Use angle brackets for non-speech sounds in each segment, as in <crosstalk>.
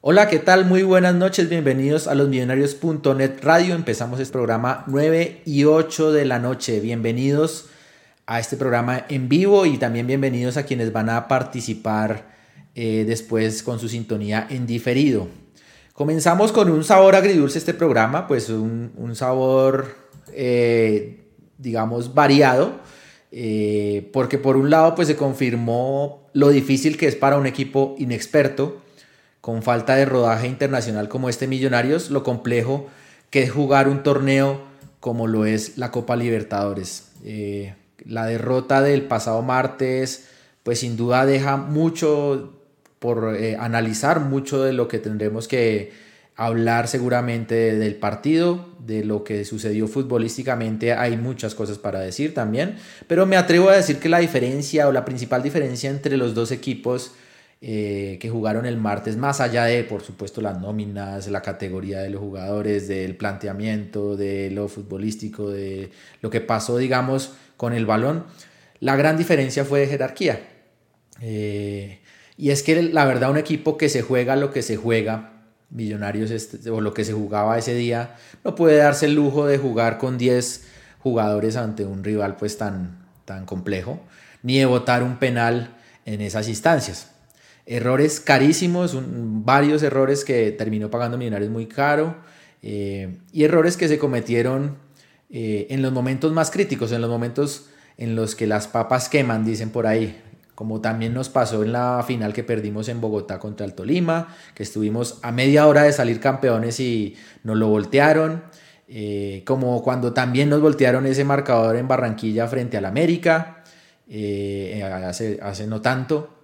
Hola, ¿qué tal? Muy buenas noches, bienvenidos a los millonarios.net radio. Empezamos este programa 9 y 8 de la noche. Bienvenidos a este programa en vivo y también bienvenidos a quienes van a participar eh, después con su sintonía en diferido. Comenzamos con un sabor agridulce este programa, pues un, sabor, eh, digamos, variado, eh, porque por un lado pues se confirmó lo difícil que es para un equipo inexperto, con falta de rodaje internacional como este Millonarios, lo complejo que es jugar un torneo como lo es la Copa Libertadores. Eh, la derrota del pasado martes, pues sin duda deja mucho por eh, analizar, mucho de lo que tendremos que hablar seguramente del partido, de lo que sucedió futbolísticamente, hay muchas cosas para decir también, pero me atrevo a decir que la diferencia o la principal diferencia entre los dos equipos eh, que jugaron el martes, más allá de, por supuesto, las nóminas, la categoría de los jugadores, del planteamiento, de lo futbolístico, de lo que pasó, digamos, con el balón, la gran diferencia fue de jerarquía. Eh, y es que la verdad un equipo que se juega lo que se juega, Millonarios este, o lo que se jugaba ese día, no puede darse el lujo de jugar con 10 jugadores ante un rival pues tan, tan complejo, ni de votar un penal en esas instancias. Errores carísimos, varios errores que terminó pagando Millonarios muy caro eh, y errores que se cometieron eh, en los momentos más críticos, en los momentos en los que las papas queman, dicen por ahí, como también nos pasó en la final que perdimos en Bogotá contra el Tolima, que estuvimos a media hora de salir campeones y nos lo voltearon, eh, como cuando también nos voltearon ese marcador en Barranquilla frente al América, hace, hace no tanto,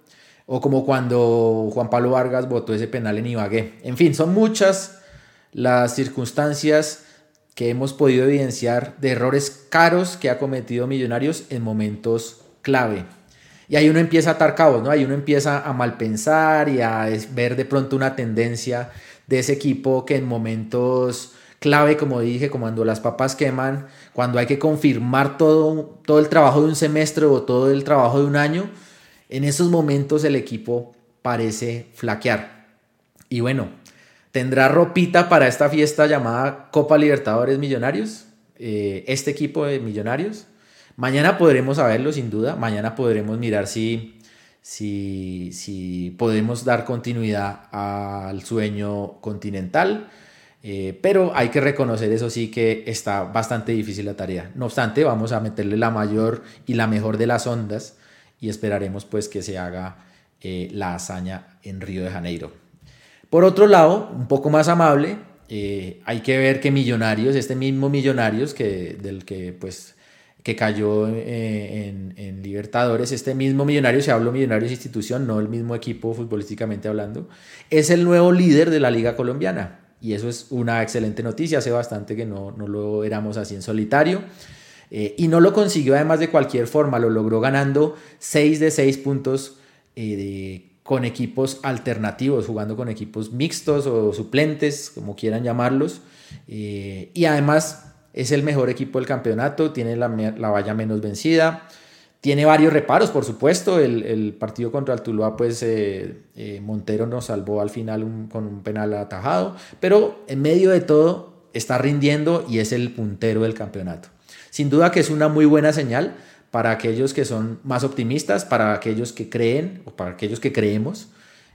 o como cuando Juan Pablo Vargas votó ese penal en Ibagué. En fin, son muchas las circunstancias que hemos podido evidenciar de errores caros que ha cometido Millonarios en momentos clave. Y ahí uno empieza a atar cabos, ¿no? Ahí uno empieza a malpensar y a ver de pronto una tendencia de ese equipo que en momentos clave, como dije, como cuando las papas queman, cuando hay que confirmar todo, todo el trabajo de un semestre o todo el trabajo de un año, en esos momentos el equipo parece flaquear. Y bueno, ¿tendrá ropita para esta fiesta llamada Copa Libertadores Millonarios? Eh, este equipo de Millonarios. Mañana podremos saberlo sin duda. Mañana podremos mirar si, si, si podemos dar continuidad al sueño continental. Eh, pero hay que reconocer eso sí que está bastante difícil la tarea. No obstante, vamos a meterle la mayor y la mejor de las ondas y esperaremos pues que se haga eh, la hazaña en Río de Janeiro. Por otro lado, un poco más amable, eh, hay que ver que Millonarios, este mismo Millonarios que, del que pues que cayó eh, en, Libertadores, este mismo Millonarios, se habló Millonarios institución, no el mismo equipo futbolísticamente hablando, es el nuevo líder de la Liga Colombiana. Y eso es una excelente noticia, hace bastante que no, no lo éramos así en solitario. Eh, y no lo consiguió además de cualquier forma, lo logró ganando 6 de 6 puntos eh, con equipos alternativos, jugando con equipos mixtos o suplentes, como quieran llamarlos. Eh, y además es el mejor equipo del campeonato, tiene la, valla menos vencida. Tiene varios reparos, por supuesto. El, partido contra el Tuluá, pues Montero nos salvó al final con un penal atajado. Pero en medio de todo está rindiendo y es el puntero del campeonato. Sin duda que es una muy buena señal para aquellos que son más optimistas, para aquellos que creen o para aquellos que creemos,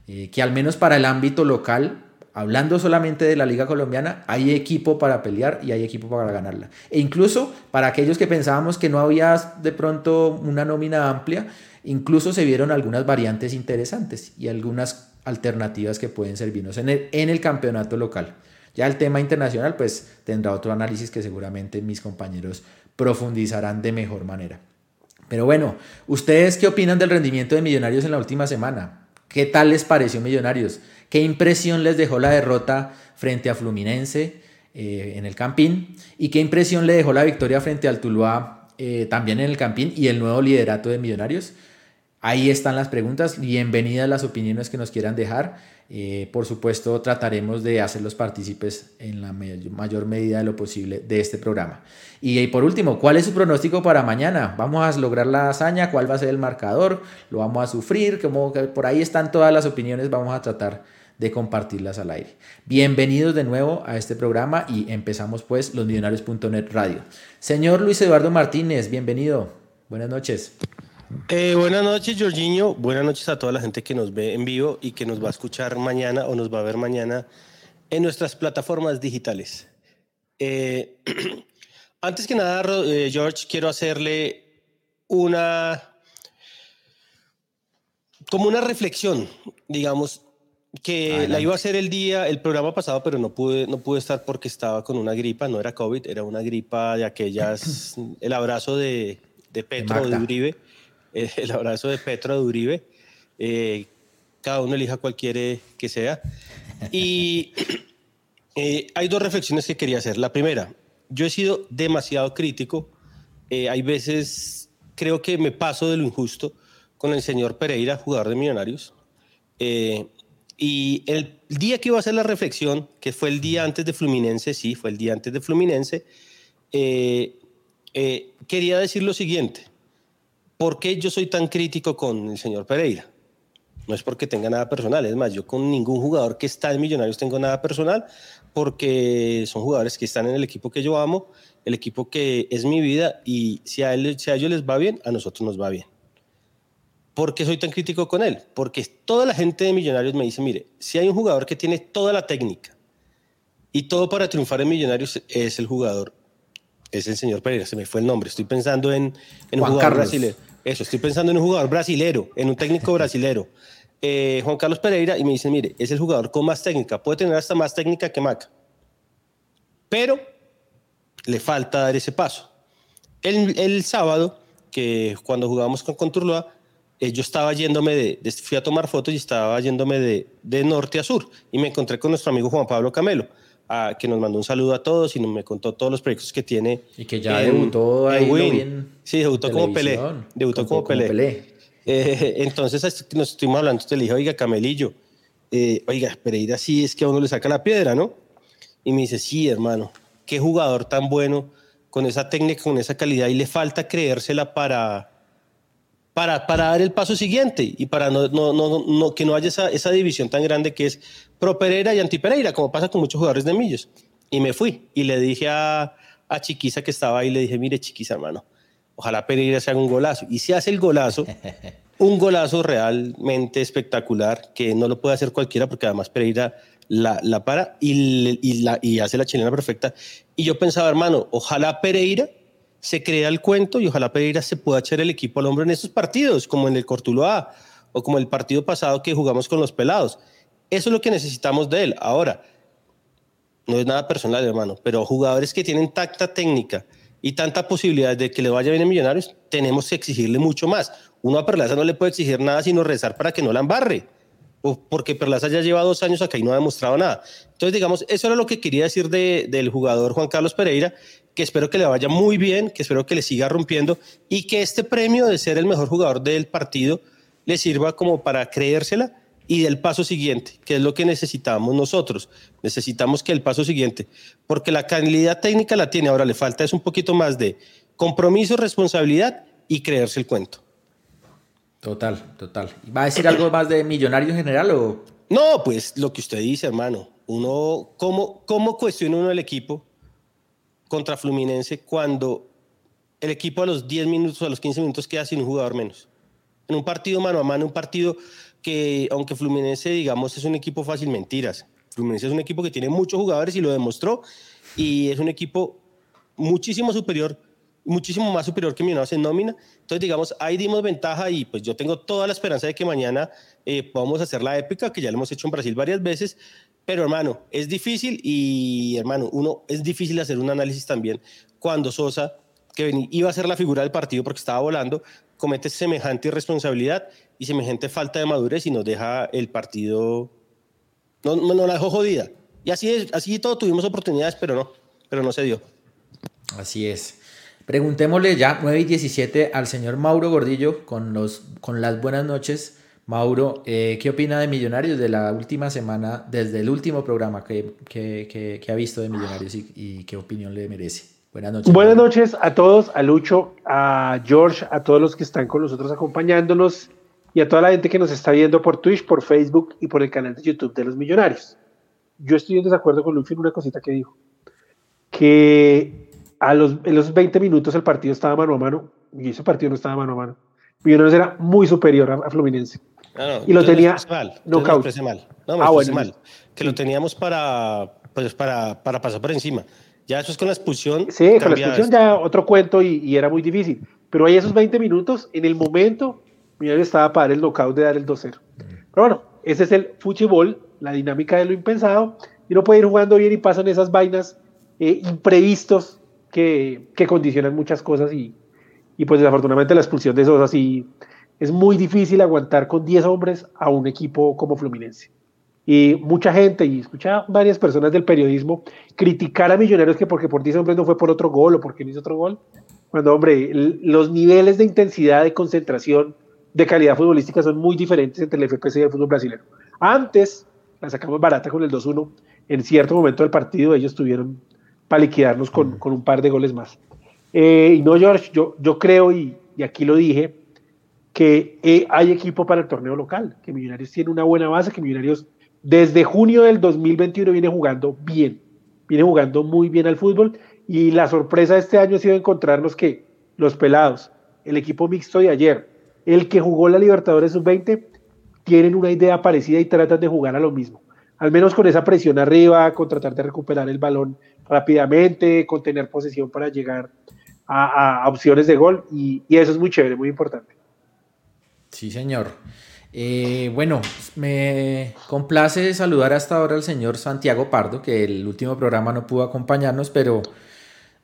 eh, que al menos para el ámbito local, hablando solamente de la Liga Colombiana, hay equipo para pelear y hay equipo para ganarla. E incluso para aquellos que pensábamos que no había de pronto una nómina amplia, incluso se vieron algunas variantes interesantes y algunas alternativas que pueden servirnos en el, en el campeonato local. Ya el tema internacional pues tendrá otro análisis que seguramente mis compañeros profundizarán de mejor manera. Pero bueno, ¿ustedes qué opinan del rendimiento de Millonarios en la última semana? ¿Qué tal les pareció Millonarios? ¿Qué impresión les dejó la derrota frente a Fluminense eh, en el Campín? ¿Y qué impresión le dejó la victoria frente al Tuluá eh, también en el Campín y el nuevo liderato de Millonarios? Ahí están las preguntas. Bienvenidas las opiniones que nos quieran dejar. Eh, por supuesto, trataremos de hacerlos partícipes en la mayor medida de lo posible de este programa. Y, por último, ¿cuál es su pronóstico para mañana? ¿Vamos a lograr la hazaña? ¿Cuál va a ser el marcador? ¿Lo vamos a sufrir? Por ahí están todas las opiniones. Vamos a tratar de compartirlas al aire. Bienvenidos de nuevo a este programa y empezamos pues losmillonarios.net radio. Señor Luis Eduardo Martínez, bienvenido. Buenas noches. Eh, buenas noches, Jorginho. Buenas noches a toda la gente que nos ve en vivo y que nos va a escuchar mañana o nos va a ver mañana en nuestras plataformas digitales. Eh, <clears throat> antes que nada, eh, George, quiero hacerle una como una reflexión, digamos, que la iba a hacer el día, el programa pasado, pero no pude, no pude estar porque estaba con una gripa, no era COVID, era una gripa de aquellas, el abrazo de, de Petro de, Uribe, eh, <laughs> el abrazo de Petro de Uribe, eh, cada uno elija cualquiera que sea. Y <coughs> eh, hay dos reflexiones que quería hacer. La primera, yo he sido demasiado crítico, hay veces creo que me paso de lo injusto con el señor Pereira, jugador de Millonarios. Y el día que iba a hacer la reflexión, que fue el día antes de Fluminense, sí, fue el día antes de Fluminense, quería decir lo siguiente. ¿Por qué yo soy tan crítico con el señor Pereira? No es porque tenga nada personal, es más, yo con ningún jugador que está en Millonarios tengo nada personal, porque son jugadores que están en el equipo que yo amo, el equipo que es mi vida, y si a, él, si a ellos les va bien, a nosotros nos va bien. ¿Por qué soy tan crítico con él? Porque toda la gente de Millonarios me dice, mire, si hay un jugador que tiene toda la técnica y todo para triunfar en Millonarios es el jugador, es el señor Pereira, se me fue el nombre, estoy pensando en, un jugador brasileño. Eso, estoy pensando en un jugador brasilero, en un técnico brasilero. Eh, Juan Carlos Pereira y me dice, mire, es el jugador con más técnica, puede tener hasta más técnica que Maca, pero le falta dar ese paso. El, el sábado, que cuando jugamos con Conturloa, eh, yo estaba yéndome de, fui a tomar fotos y estaba yéndome de, de, norte a sur y me encontré con nuestro amigo Juan Pablo Camelo, a, que nos mandó un saludo a todos y nos, me contó todos los proyectos que tiene. Y que ya debutó ahí bien Sí, debutó como Pelé. Debutó como, Pelé. Eh, entonces nos estuvimos hablando, te le dije, oiga, Camelillo, eh, oiga, Pereira sí es que a uno le saca la piedra, ¿no? Y me dice, sí, hermano, qué jugador tan bueno, con esa técnica, con esa calidad, y le falta creérsela para para, para dar el paso siguiente y para no, no, no, que no haya esa, esa, división tan grande que es pro Pereira y anti Pereira, como pasa con muchos jugadores de Millos. Y me fui y le dije a, a Chiquiza que estaba ahí, le dije, mire Chiquiza hermano, ojalá Pereira se haga un golazo. Y si hace el golazo, <laughs> un golazo realmente espectacular, que no lo puede hacer cualquiera porque además Pereira la, la para y, y, la, y hace la chilena perfecta. Y yo pensaba, hermano, ojalá Pereira se crea el cuento y ojalá Pereira se pueda echar el equipo al hombro en estos partidos, como en el Cortuloa o como el partido pasado que jugamos con los pelados. Eso es lo que necesitamos de él. Ahora, no es nada personal, hermano, pero jugadores que tienen tacta técnica y tanta posibilidad de que le vaya bien a Millonarios, tenemos que exigirle mucho más. Uno a Perlaza no le puede exigir nada sino rezar para que no la embarre, porque Perlaza ya lleva dos años acá y no ha demostrado nada. Entonces, digamos, eso era lo que quería decir del jugador Juan Carlos Pereira, que espero que le vaya muy bien, que espero que le siga rompiendo y que este premio de ser el mejor jugador del partido le sirva como para creérsela y del paso siguiente, que es lo que necesitamos nosotros. Necesitamos que el paso siguiente, porque la calidad técnica la tiene, ahora le falta es un poquito más de compromiso, responsabilidad y creerse el cuento. Total, total. ¿Va a decir algo más de millonario en general o...? No, pues lo que usted dice, hermano. Uno, ¿cómo, cómo cuestiona uno el equipo? Contra Fluminense cuando el equipo a los 10 minutos, a los 15 minutos queda sin un jugador menos. En un partido mano a mano, un partido que, aunque Fluminense, digamos, es un equipo fácil, mentiras. Fluminense es un equipo que tiene muchos jugadores y lo demostró. Y es un equipo muchísimo superior, muchísimo más superior que Millonarios en nómina. Entonces, digamos, ahí dimos ventaja y pues yo tengo toda la esperanza de que mañana eh, podamos hacer la épica, que ya lo hemos hecho en Brasil varias veces, pero hermano, es difícil y hermano, uno es difícil hacer un análisis también cuando Sosa, que iba a ser la figura del partido porque estaba volando, comete semejante irresponsabilidad y semejante falta de madurez y nos deja el partido, no, no, la dejó jodida. Y así es, así todo tuvimos oportunidades, pero no, pero no se dio. Así es. Preguntémosle ya 9 y 17 al señor Mauro Gordillo con, los, con las buenas noches Mauro, eh, ¿qué opina de Millonarios de la última semana, desde el último programa que, que, que, ha visto de Millonarios y, qué opinión le merece? Buenas noches. Buenas noches a todos, a Lucho, a George, a todos los que están con nosotros acompañándonos, y a toda la gente que nos está viendo por Twitch, por Facebook y por el canal de YouTube de los Millonarios. Yo estoy en desacuerdo con Lucho en una cosita que dijo, que a los, en los 20 minutos el partido estaba mano a mano, y ese partido no estaba mano a mano. Millonarios era muy superior a, Fluminense. Ah, y lo tenía mal, no mal. No, me ah, bueno, mal. Que lo teníamos para, pues, para, para pasar por encima. Ya eso es con la expulsión. Sí, con la expulsión ya otro cuento y, y, era muy difícil. Pero ahí esos 20 minutos, en el momento, Millonarios estaba para dar el knockout de dar el 2-0. Pero bueno, ese es el fútbol, la dinámica de lo impensado. Y no puede ir jugando bien y pasan esas vainas eh, imprevistos que, que, condicionan muchas cosas. Y, y pues desafortunadamente la expulsión de esos así es muy difícil aguantar con 10 hombres a un equipo como Fluminense. Y mucha gente, y escucha varias personas del periodismo, criticar a Millonarios que porque por 10 hombres no fue por otro gol o porque no hizo otro gol. Cuando, hombre, los niveles de intensidad, de concentración, de calidad futbolística son muy diferentes entre el FPC y el fútbol brasileño. Antes la sacamos barata con el 2-1. En cierto momento del partido ellos tuvieron para liquidarnos con, con un par de goles más. Eh, y no, George, yo, yo creo, y, y aquí lo dije, que eh, hay equipo para el torneo local, que Millonarios tiene una buena base, que Millonarios desde junio del 2021 viene jugando bien, viene jugando muy bien al fútbol y la sorpresa de este año ha sido encontrarnos que los pelados, el equipo mixto de ayer, el que jugó la Libertadores sub-20, tienen una idea parecida y tratan de jugar a lo mismo. Al menos con esa presión arriba, con tratar de recuperar el balón rápidamente, con tener posesión para llegar a, opciones de gol y, eso es muy chévere, muy importante. Sí, señor. Eh, bueno, me complace saludar hasta ahora al señor Santiago Pardo, que el último programa no pudo acompañarnos, pero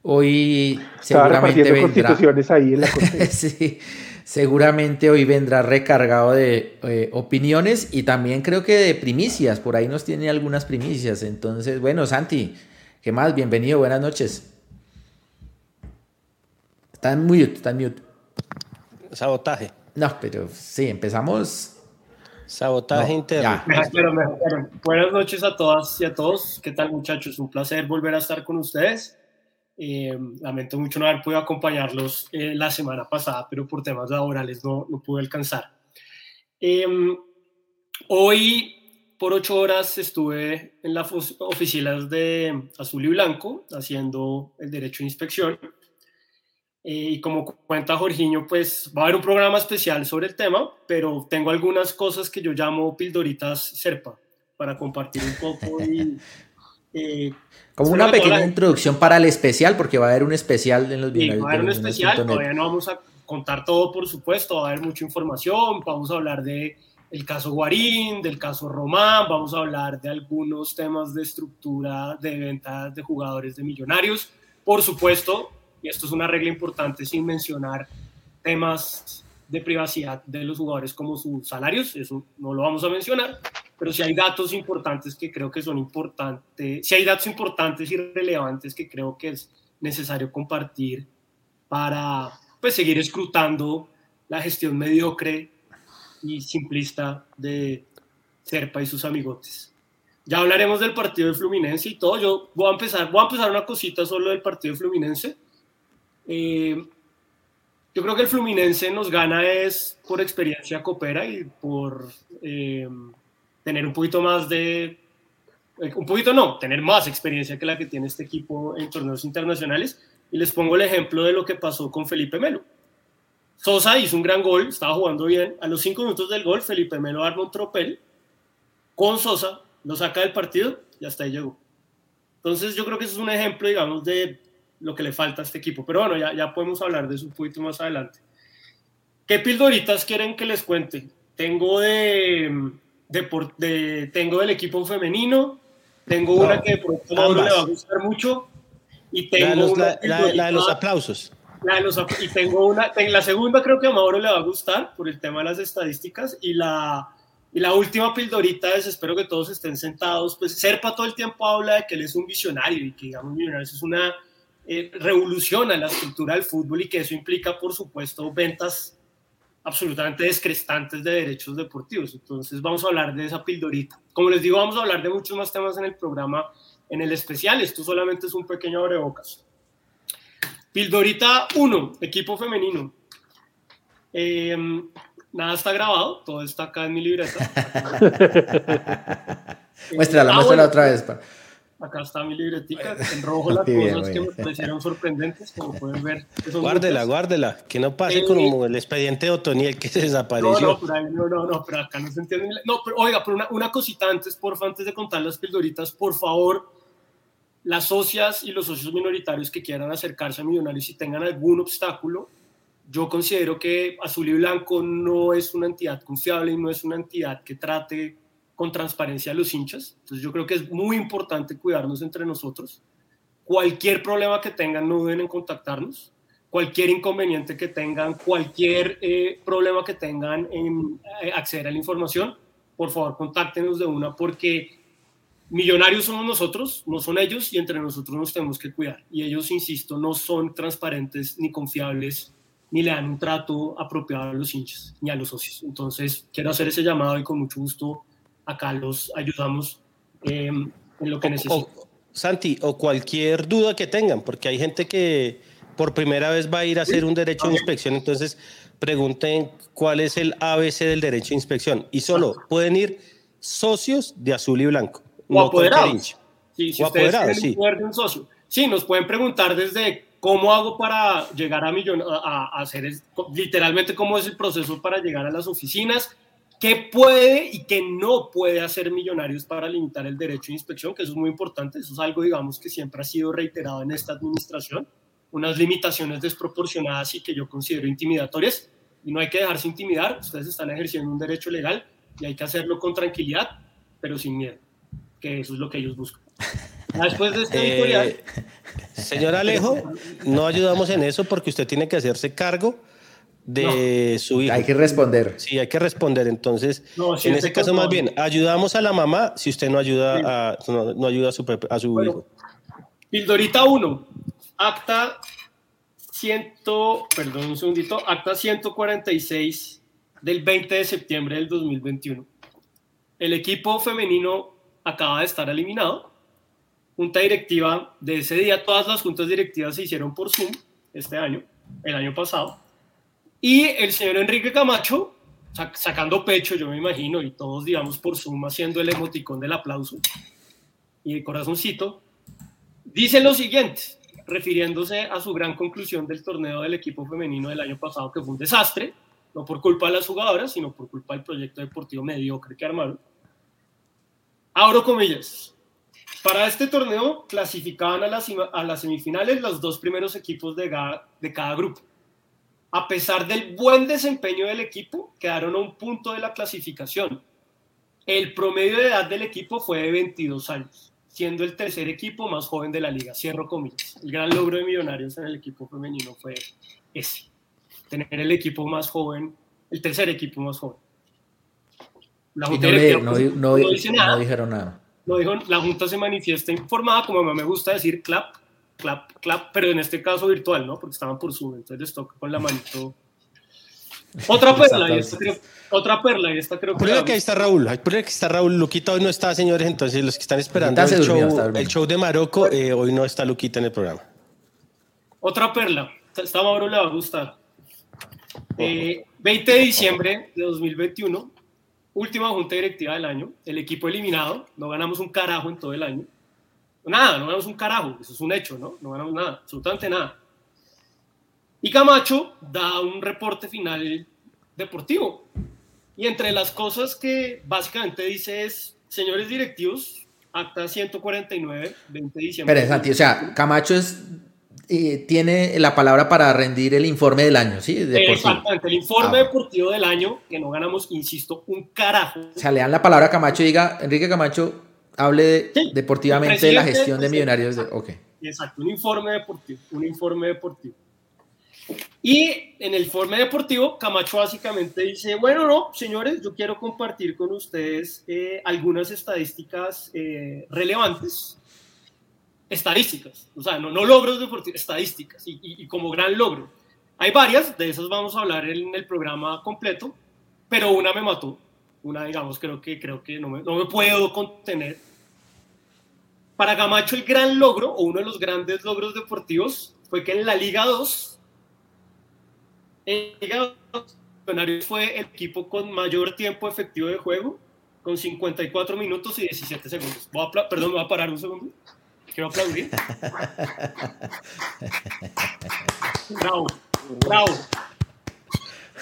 hoy seguramente vendrá. Ahí en la <laughs> sí, seguramente hoy vendrá recargado de eh, opiniones y también creo que de primicias. Por ahí nos tiene algunas primicias. Entonces, bueno, Santi, ¿qué más? Bienvenido, buenas noches. Está en mute, está en mute. Sabotaje. No, pero sí, empezamos. Sabotaje interno. Buenas noches a todas y a todos. ¿Qué tal, muchachos? Un placer volver a estar con ustedes. Eh, lamento mucho no haber podido acompañarlos eh, la semana pasada, pero por temas laborales no, no pude alcanzar. Em, hoy, por ocho horas, estuve en las oficinas de Azul y Blanco haciendo el derecho de inspección. Eh, y como cuenta Jorginho, pues va a haber un programa especial sobre el tema, pero tengo algunas cosas que yo llamo pildoritas Serpa para compartir un poco y <laughs> eh, Como una pequeña introducción para el especial, porque va a haber un especial en los videos. va a haber un especial, todavía no vamos a contar todo, por supuesto, va a haber mucha información, vamos a hablar de el caso Guarín, del caso Román, vamos a hablar de algunos temas de estructura de ventas de jugadores de millonarios, por supuesto, y esto es una regla importante sin mencionar temas de privacidad de los jugadores como sus salarios, eso no lo vamos a mencionar, pero si hay datos importantes que creo que son importantes, si hay datos importantes y relevantes que creo que es necesario compartir para pues, seguir escrutando la gestión mediocre y simplista de Serpa y sus amigotes. Ya hablaremos del partido de Fluminense y todo. Yo voy a empezar, voy a empezar una cosita solo del partido de Fluminense. Eh, yo creo que el Fluminense nos gana es por experiencia copera y por eh, tener un poquito más de, eh, un poquito no, tener más experiencia que la que tiene este equipo en torneos internacionales. Y les pongo el ejemplo de lo que pasó con Felipe Melo. Sosa hizo un gran gol, estaba jugando bien. A los cinco minutos del gol, Felipe Melo arma un tropel con Sosa, lo saca del partido y hasta ahí llegó. Entonces yo creo que eso es un ejemplo, digamos, de lo que le falta a este equipo. Pero bueno, ya, ya podemos hablar de eso un poquito más adelante. ¿Qué pildoritas quieren que les cuente? Tengo de, de, tengo del equipo femenino, tengo una que por le va a gustar mucho y tengo la de los, aplausos. La de los, y tengo una, la segunda creo que a Mauro le va a gustar por el tema de las estadísticas y la, y la última pildorita es, espero que todos estén sentados, pues Serpa todo el tiempo habla de que él es un visionario y que digamos Millonarios es una eh, revolución a la estructura del fútbol y que eso implica por supuesto ventas absolutamente descrestantes de derechos deportivos. Entonces vamos a hablar de esa pildorita. Como les digo, vamos a hablar de muchos más temas en el programa, en el especial. Esto solamente es un pequeño abrebocas. Pildorita 1, equipo femenino. Eh, nada está grabado, todo está acá en mi libreta. <laughs> muéstrala, ah, muéstrala otra vez. Acá está mi libretica, en rojo las <laughs> cosas que me parecieron sorprendentes, como pueden ver. Guárdela, guárdela, que no pase como el expediente de Otoniel que <laughs> se desapareció. No, no, no, pero acá no se entiende. No, pero oiga, pero una, una cosita antes, porfa, antes de contar las pildoritas, por favor, las socias y los socios minoritarios que quieran acercarse a Millonarios y tengan algún obstáculo, yo considero que Azul y Blanco no es una entidad confiable y no es una entidad que trate con transparencia a los hinchas. Entonces yo creo que es muy importante cuidarnos entre nosotros. Cualquier problema que tengan, no deben en contactarnos. Cualquier inconveniente que tengan, cualquier eh, problema que tengan en eh, acceder a la información, por favor contáctenos de una porque millonarios somos nosotros, no son ellos y entre nosotros nos tenemos que cuidar. Y ellos, insisto, no son transparentes ni confiables ni le dan un trato apropiado a los hinchas ni a los socios. Entonces, quiero hacer ese llamado y con mucho gusto acá los ayudamos eh, en lo que necesiten. Santi, o cualquier duda que tengan, porque hay gente que por primera vez va a ir a hacer un derecho de inspección, entonces pregunten cuál es el ABC del derecho de inspección y solo pueden ir socios de azul y blanco. O no apoderados. Sí, si o apoderados, sí. un socio. Sí, nos pueden preguntar desde ¿Cómo hago para llegar a, millon a, hacer literalmente cómo es el proceso para llegar a las oficinas? ¿Qué puede y qué no puede hacer Millonarios para limitar el derecho de inspección? Que eso es muy importante. Eso es algo, digamos, que siempre ha sido reiterado en esta administración. Unas limitaciones desproporcionadas y que yo considero intimidatorias. Y no hay que dejarse intimidar. Ustedes están ejerciendo un derecho legal y hay que hacerlo con tranquilidad, pero sin miedo. Que eso es lo que ellos buscan. Después de este <laughs> eh, Señor Alejo, no ayudamos en eso porque usted tiene que hacerse cargo de su hijo. Hay que responder. Sí, hay que responder. Entonces, en ese caso, más bien, ayudamos a la mamá si usted no ayuda a, no, ayuda a su, a su hijo. Pildorita 1, acta 100, perdón un segundito, acta 146 del 20 de septiembre del 2021. El equipo femenino acaba de estar eliminado junta directiva de ese día, todas las juntas directivas se hicieron por Zoom este año, el año pasado, y el señor Enrique Camacho, sacando pecho, yo me imagino, y todos, digamos, por Zoom haciendo el emoticón del aplauso y el corazoncito, dice lo siguiente, refiriéndose a su gran conclusión del torneo del equipo femenino del año pasado, que fue un desastre, no por culpa de las jugadoras, sino por culpa del proyecto deportivo mediocre que armaron. Abro comillas. Para este torneo clasificaban a las, a las semifinales los dos primeros equipos de, de cada grupo. A pesar del buen desempeño del equipo, quedaron a un punto de la clasificación. El promedio de edad del equipo fue de 22 años, siendo el tercer equipo más joven de la liga. Cierro comillas. El gran logro de Millonarios en el equipo femenino fue ese, tener el equipo más joven, el tercer equipo más joven. La no, no dijeron nada lo dijo, la Junta se manifiesta informada, como me gusta decir, clap, clap, clap, pero en este caso virtual, ¿no? Porque estaban por Zoom, entonces les toca con la manito. Otra perla, y esta creo, otra perla, y esta creo que. que ahí está Raúl, que está Raúl, Luquita hoy no está, señores, entonces los que están esperando el show, el show, de Marocco, eh, hoy no está Luquita en el programa. Otra perla, esta Mauro le va a gustar. 20 eh, de diciembre de 2021, última junta directiva del año, el equipo eliminado, no ganamos un carajo en todo el año. Nada, no ganamos un carajo, eso es un hecho, ¿no? No ganamos nada, absolutamente nada. Y Camacho da un reporte final deportivo. Y entre las cosas que básicamente dice es, señores directivos, acta 149, 20 de diciembre. Pero Santi, o sea, Camacho es tiene la palabra para rendir el informe del año, ¿sí? Exactamente, el informe ah. deportivo del año, que no ganamos, insisto, un carajo. O sea, le dan la palabra a Camacho y diga, Enrique Camacho, hable deportivamente de la gestión de millonarios. De, okay. Exacto, un informe deportivo, un informe deportivo. Y en el informe deportivo, Camacho básicamente dice, bueno, no, señores, yo quiero compartir con ustedes eh, algunas estadísticas eh, relevantes estadísticas, o sea, no, no logros deportivos, estadísticas, y, como gran logro. Hay varias, de esas vamos a hablar en el programa completo, pero una me mató, una, digamos, creo que, creo que no, me, no me puedo contener. Para Gamacho el gran logro, o uno de los grandes logros deportivos, fue que en la Liga 2, en Liga 2 Millonarios fue el equipo con mayor tiempo efectivo de juego, con 54 minutos y 17 segundos. perdón, me voy a parar un segundo. Quiero aplaudir. <laughs> bravo, bravo.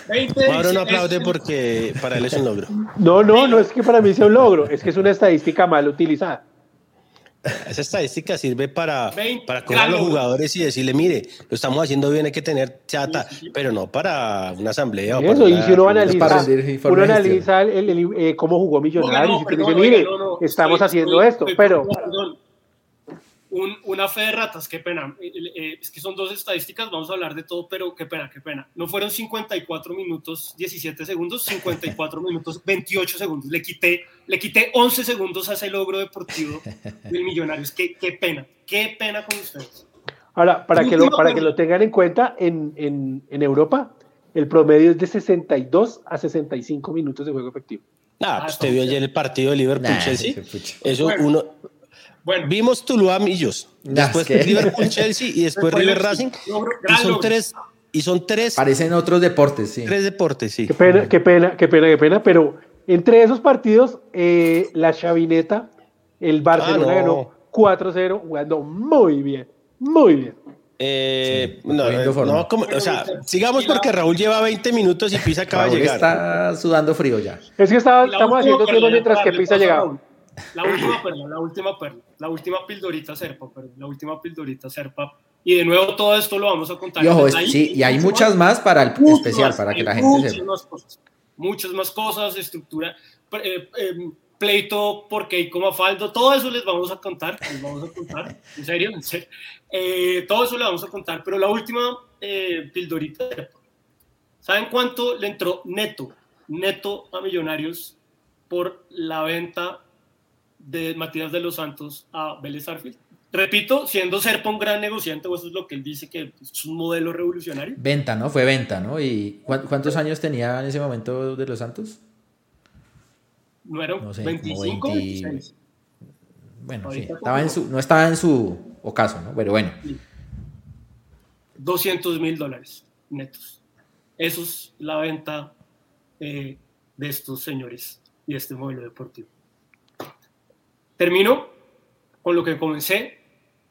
20, Ahora no aplaude porque para él es un logro. No, no, no es que para mí sea un logro, es que es una estadística mal utilizada. Esa estadística sirve para, para coger a los jugadores y decirle, mire, lo estamos haciendo bien, hay que tener chata, pero no para una asamblea. Eso, y si uno analiza, uno analiza el, eh, cómo jugó Millonarios y te dice, mire, estamos haciendo esto, pero una fe de ratas, qué pena. Eh, eh, es que son dos estadísticas, vamos a hablar de todo, pero qué pena, qué pena. No fueron 54 minutos 17 segundos, 54 <laughs> minutos 28 segundos. Le quité, le quité 11 segundos a ese logro deportivo del Millonarios. Qué, qué pena, qué pena con ustedes. Ahora, para que lo, para que lo tengan en cuenta, en, en, en Europa el promedio es de 62 a 65 minutos de juego efectivo. Ah, pues usted vio ayer el partido de Liverpool-Chelsea. Eso uno, bueno. Vimos Tuluá Millos, después Liverpool Chelsea y después River Racing. y son tres. Y son tres. Parecen otros deportes, sí. Tres deportes, sí. Qué pena, qué pena, qué pena, qué pena. Pero entre esos partidos, eh, la Chavineta, el Barcelona ah, ganó 4-0, jugando muy bien, muy bien. Eh, no, eh, no o sea, sigamos porque Raúl lleva 20 minutos y Pisa acaba de llegar. Está sudando frío ya. Es que estamos haciendo tiempo mientras que Pisa llegaba. La última perla, la última perla, la última pildorita serpa, la última pildorita serpa. Y de nuevo todo esto lo vamos a contar. Y ojo, sí, y hay muchas más para el especial, para que la gente muchas sepa. Más cosas, muchas más cosas, estructura, eh, em, pleito, porque hay como faldo, todo eso les vamos a contar, les vamos a contar, <laughs> en serio, en serio. Eh, todo eso les vamos a contar, pero la última eh, pildorita serpa. ¿Saben cuánto le entró neto, neto a Millonarios por la venta de Matías de los Santos a Vélez Arfield. Repito, siendo Serpa un gran negociante, o eso es lo que él dice que es un modelo revolucionario. Venta, ¿no? Fue venta, ¿no? ¿Y cuántos años tenía en ese momento de los Santos? No era 25, 26. Bueno, sí, estaba en su, no estaba en su ocaso, ¿no? Pero bueno. 200 mil dólares netos. Eso es la venta eh, de estos señores y este modelo deportivo. Termino con lo que comencé.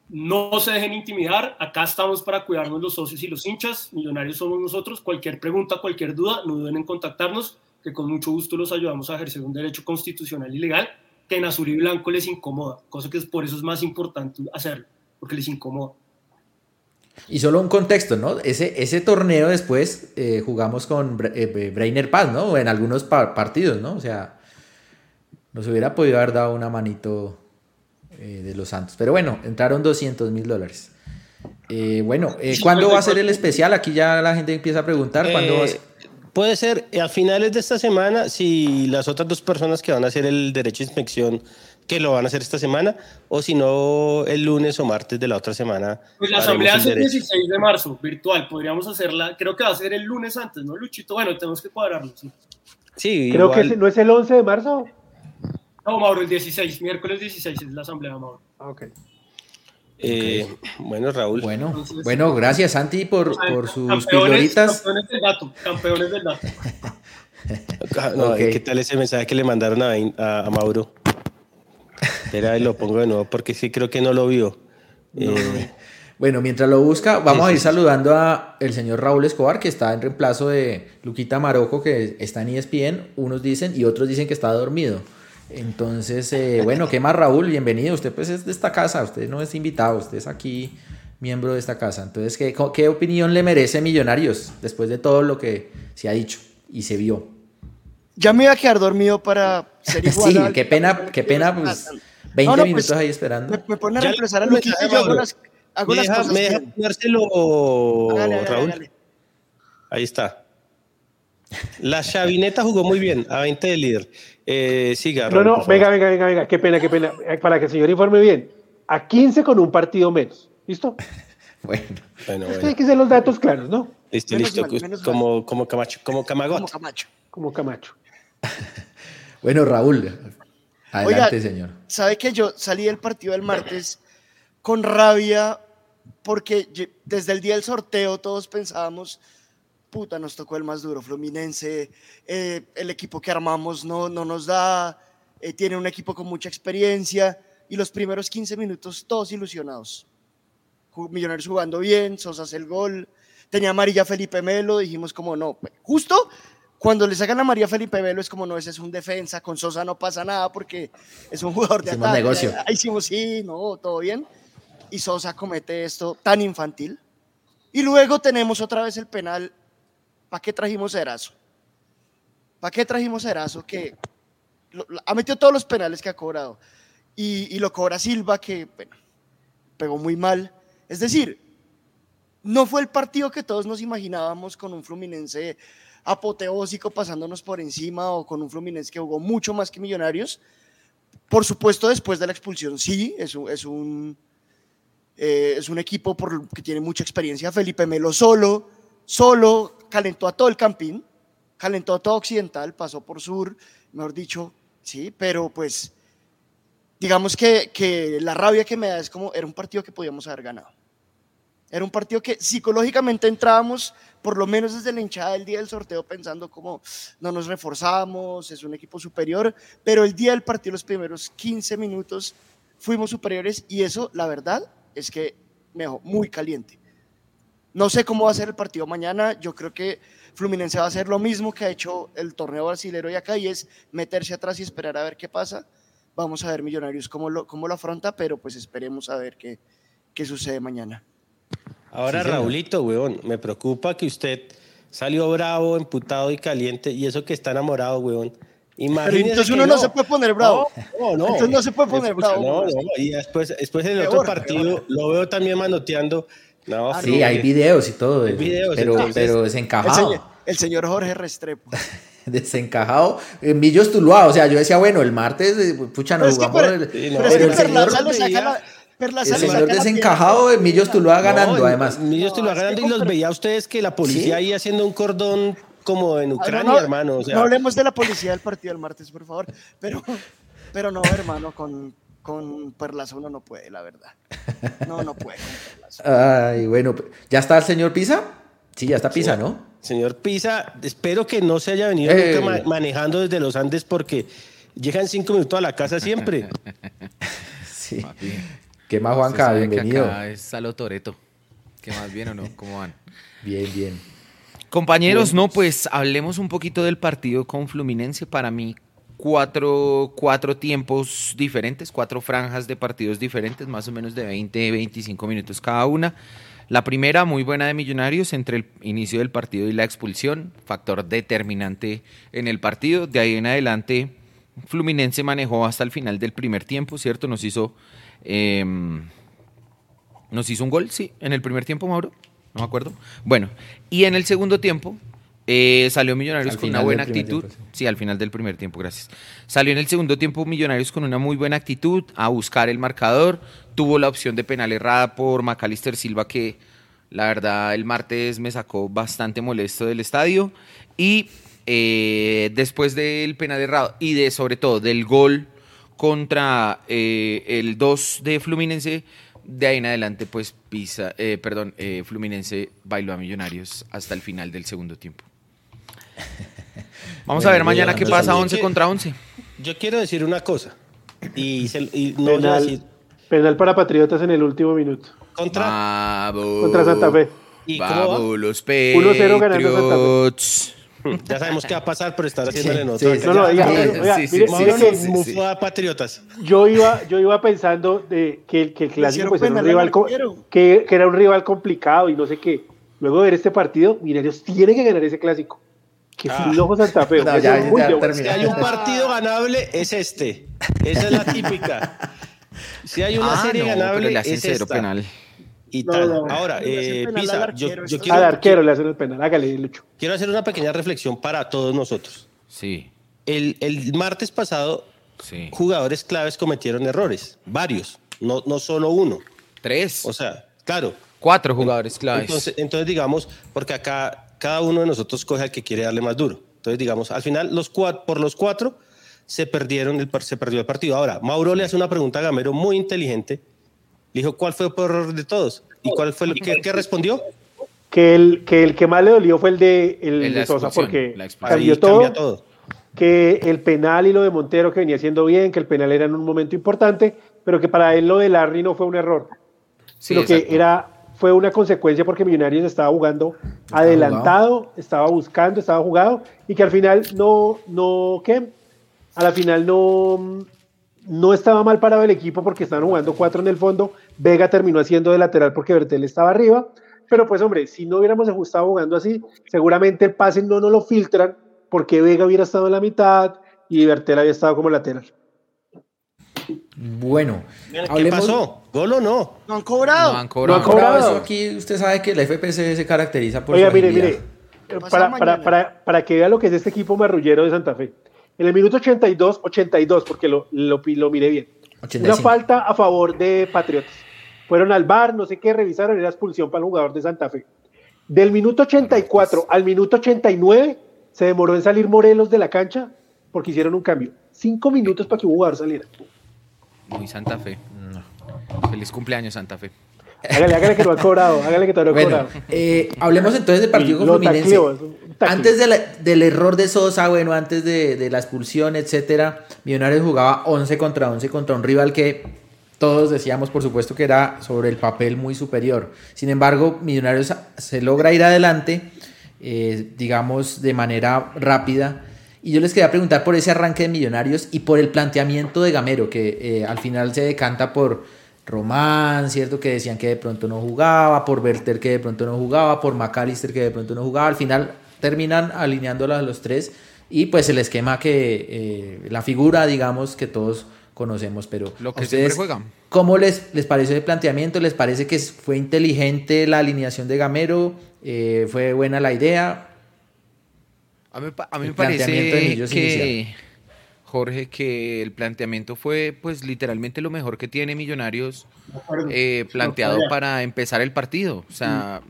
No se dejen intimidar. Acá estamos para cuidarnos los socios y los hinchas. Millonarios somos nosotros. Cualquier pregunta, cualquier duda, no duden en contactarnos, que con mucho gusto los ayudamos a ejercer un derecho constitucional y legal que en azul y blanco les incomoda. Cosa que por eso es más importante hacerlo, porque les incomoda. Y solo un contexto, ¿no? Ese, ese torneo después eh, jugamos con eh, Brainer Paz, ¿no? En algunos partidos, ¿no? O sea, nos hubiera podido haber dado una manito eh, de los Santos. Pero bueno, entraron 200 mil dólares. Eh, bueno, eh, ¿cuándo va a ser el especial? Aquí ya la gente empieza a preguntar. ¿cuándo va a ser? Puede ser a finales de esta semana, si las otras dos personas que van a hacer el derecho de inspección, que lo van a hacer esta semana, o si no, el lunes o martes de la otra semana. Pues la asamblea es el 16 de marzo, virtual. Podríamos hacerla, creo que va a ser el lunes antes, ¿no, Luchito? Bueno, tenemos que cuadrarlo. Sí, creo que no es el 11 de marzo. No, Mauro, el 16, miércoles 16 es la asamblea, Mauro. Ah, ok. Eh, bueno, Raúl. Bueno, bueno, gracias Santi por, por sus pildoritas. Campeones del dato, campeones del dato. no, ¿Qué tal ese mensaje que le mandaron a, a, Mauro? Espera, lo pongo de nuevo porque sí creo que no lo vio. Eh, bueno, mientras lo busca, vamos a ir saludando a el señor Raúl Escobar, que está en reemplazo de Luquita Maroco, que está en ESPN, unos dicen, y otros dicen que está dormido. Entonces, eh, bueno, ¿qué más, Raúl? Bienvenido. Usted pues es de esta casa, usted no es invitado, usted es aquí miembro de esta casa. Entonces, ¿qué, qué opinión le merece Millonarios después de todo lo que se ha dicho y se vio? Ya me iba a quedar dormido para ser <laughs> igual. sí, qué pena, qué pena, pues 20 pues, minutos ahí esperando. Me, pone a reemplazar a yo hago las, hago las cosas. Me deja Raúl. Ahí está. La chavineta jugó muy bien, a 20 de líder. Eh, siga. no, no, venga, venga, venga, venga, qué pena, qué pena. Eh, para que el señor informe bien. A 15 con un partido menos. ¿Listo? <laughs> bueno. bueno, bueno. Hay que ser los datos claros, ¿no? Listo, listo. como, como Camacho, como Camagot. Como Camacho. Como Camacho. <laughs> bueno, Raúl, adelante, señor. ¿Sabe que yo salí del partido del martes con rabia porque desde el día del sorteo todos pensábamos puta, nos tocó el más duro, Fluminense, eh, el equipo que armamos no, no nos da, eh, tiene un equipo con mucha experiencia y los primeros 15 minutos todos ilusionados. Millonarios jugando bien, Sosa hace el gol, tenía amarilla Felipe Melo, dijimos como no, justo cuando le sacan a María Felipe Melo es como no, ese es un defensa, con Sosa no pasa nada porque es un jugador de hicimos negocio. Ahí hicimos sí, no, todo bien. Y Sosa comete esto tan infantil. Y luego tenemos otra vez el penal. ¿Para qué trajimos Erazo? ¿Para qué trajimos Erazo? Que ha metido todos los penales que ha cobrado. Y, lo cobra Silva, que pegó muy mal. Es decir, no fue el partido que todos nos imaginábamos con un Fluminense apoteósico pasándonos por encima o con un Fluminense que jugó mucho más que Millonarios. Por supuesto, después de la expulsión, sí, es un, es un, eh, equipo que tiene mucha experiencia. Felipe Melo solo, solo, calentó a todo el campín, calentó a todo Occidental, pasó por Sur, mejor dicho, sí, pero pues digamos que, que la rabia que me da es como era un partido que podíamos haber ganado. Era un partido que psicológicamente entrábamos, por lo menos desde la hinchada del día del sorteo, pensando como no nos reforzamos, es un equipo superior, pero el día del partido, los primeros 15 minutos, fuimos superiores y eso, la verdad, es que me dejó muy caliente. No sé cómo va a ser el partido mañana, yo creo que Fluminense va a hacer lo mismo que ha hecho el torneo brasilero y acá, y es meterse atrás y esperar a ver qué pasa. Vamos a ver Millonarios cómo lo, cómo lo afronta, pero pues esperemos a ver qué, qué sucede mañana. Ahora, Raulito, weón, me preocupa que usted salió bravo, emputado y caliente, y eso que está enamorado, weón. Imagínese entonces uno no, se puede poner bravo. No, no. Entonces no se puede poner bravo. No, no. Y después, después en el otro partido lo veo también manoteando. No, ah, sí, hay videos y todo. Videos, pero, pero desencajado. El señor, Jorge Restrepo. <laughs> desencajado. En Millos Tuluá, o sea, yo decía, bueno, el martes, eh, pucha, nos jugamos. Pero, el, pero, el señor el señor desencajado de Millos Tuluá ganando, además. Millos Tuluá ganando y los veía a ustedes que la policía ahí haciendo un cordón como en Ucrania, hermano. No hablemos de la policía del partido del martes, por favor. Pero, pero no, hermano, con, con Perlaza uno no puede, la verdad. No, no puede. <laughs> Ay, bueno, ¿ya está el señor Pisa? Sí, ya está Pisa, ¿no? Señor Pisa, espero que no se haya venido eh. manejando desde los Andes porque llegan cinco minutos a la casa siempre. <laughs> sí. ¿Qué más, Juanca? Bienvenido. acá es Salo Toreto. ¿Qué más, bien o no? ¿Cómo van? Bien, bien. Compañeros, no, pues hablemos un poquito del partido con Fluminense. Para mí, cuatro, cuatro tiempos diferentes, cuatro franjas de partidos diferentes, más o menos de 20, 25 minutos cada una. La primera, muy buena de Millonarios, entre el inicio del partido y la expulsión, factor determinante en el partido. De ahí en adelante, Fluminense manejó hasta el final del primer tiempo, ¿cierto? Nos hizo Em, nos hizo un gol, sí, en el primer tiempo, Mauro. No me acuerdo. Bueno, y en el segundo tiempo eh, salió Millonarios con una buena actitud. sí. al final del primer tiempo, gracias. Salió en el segundo tiempo Millonarios con una muy buena actitud a buscar el marcador. Tuvo la opción de penal errada por Macalister Silva, que la verdad el martes me sacó bastante molesto del estadio. Y eh, después del penal errado y de sobre todo del gol contra eh, el 2 de Fluminense. De ahí en adelante, pues Pisa, eh, perdón, eh, Fluminense bailó a Millonarios hasta el final del segundo tiempo. <laughs> Vamos a ver mañana qué pasa 11 contra 11. Yo quiero decir una cosa. Y, no penal, penal para Patriotas en el último minuto. Contra, contra Santa Fe. ¿Y Vamos, los 1-0 ganando Santa Fe. Ya sabemos qué va a pasar, pero estar haciéndole en otro. no, no, mire, Patriotas. Yo iba, yo iba pensando de que, que el clásico pues, era un rival que, que, era un rival complicado y no sé qué. Luego de ver este partido, Millonarios tiene que ganar ese clásico. Que ah. flojo Santa Fe. No, ya, ya, si hay un partido ganable, es este. Esa es la típica. Si hay una ah, serie ganable, es esta. penal y Ahora, eh, Pisa, yo, quiero. Al arquero le hacen el penal, hágale, Lucho. Quiero hacer una pequeña reflexión para todos nosotros. Sí. El, el martes pasado, jugadores claves cometieron errores, varios, no, no solo uno. Tres. O sea, claro. Cuatro jugadores claves. Entonces, entonces, digamos, porque acá cada uno de nosotros coge al que quiere darle más duro. Entonces, digamos, al final, los por los cuatro se perdieron el, se perdió el partido. Ahora, Mauro le hace una pregunta a Gamero muy inteligente le dijo, ¿cuál fue el error de todos? ¿Y cuál fue el que, respondió? que el, que el que más le dolió fue el de, el, Sosa, porque cambió todo, Que el penal y lo de Montero que venía haciendo bien, que el penal era en un momento importante, pero que para él lo de Larry no fue un error, sino que era, fue una consecuencia porque Millonarios estaba jugando adelantado, estaba buscando, estaba jugado, y que al final no, no, ¿qué? A la final no, no estaba mal parado el equipo porque estaban jugando cuatro en el fondo. Vega terminó haciendo de lateral porque Bertel estaba arriba. Pero pues hombre, si no hubiéramos estado jugando así, seguramente el pase no nos lo filtran porque Vega hubiera estado en la mitad y Bertel había estado como lateral. Bueno, ¿qué pasó? ¿Gol o no? No han cobrado. No han cobrado. aquí usted sabe que el FPC se caracteriza por. Oiga, mire, mire. Para, para, para, para, que vea lo que es este equipo marrullero de Santa Fe. En el minuto 82, 82, porque lo, lo, lo miré bien. Una falta a favor de Patriotas. Fueron al bar, no sé qué, revisaron, era expulsión para el jugador de Santa Fe. Del minuto 84 al minuto 89 se demoró en salir Morelos de la cancha porque hicieron un cambio. Cinco minutos para que un jugador saliera. Muy Santa Fe. Feliz cumpleaños, Santa Fe. Hágale, hágale que lo ha cobrado, hágale que te lo ha cobrado. Eh, hablemos entonces del partido con Fluminense. Antes del error de Sosa, bueno, antes de, la expulsión, etcétera, Millonarios jugaba 11 contra 11 contra un rival que todos decíamos, por supuesto, que era sobre el papel muy superior. Sin embargo, Millonarios se logra ir adelante, eh, digamos, de manera rápida. Y yo les quería preguntar por ese arranque de Millonarios y por el planteamiento de Gamero, que eh, al final se decanta por Román, ¿cierto? Que decían que de pronto no jugaba, por Berter que de pronto no jugaba, por McAllister que de pronto no jugaba. Al final terminan alineándolas los tres y pues el esquema que, eh, la figura, digamos, que todos conocemos, pero lo que ustedes juegan. ¿Cómo les, les pareció el planteamiento? ¿Les parece que fue inteligente la alineación de Gamero? Eh, ¿Fue buena la idea? A mí, a mí me parece que, Jorge, que el planteamiento fue pues literalmente lo mejor que tiene Millonarios eh, planteado para empezar el partido. O sea,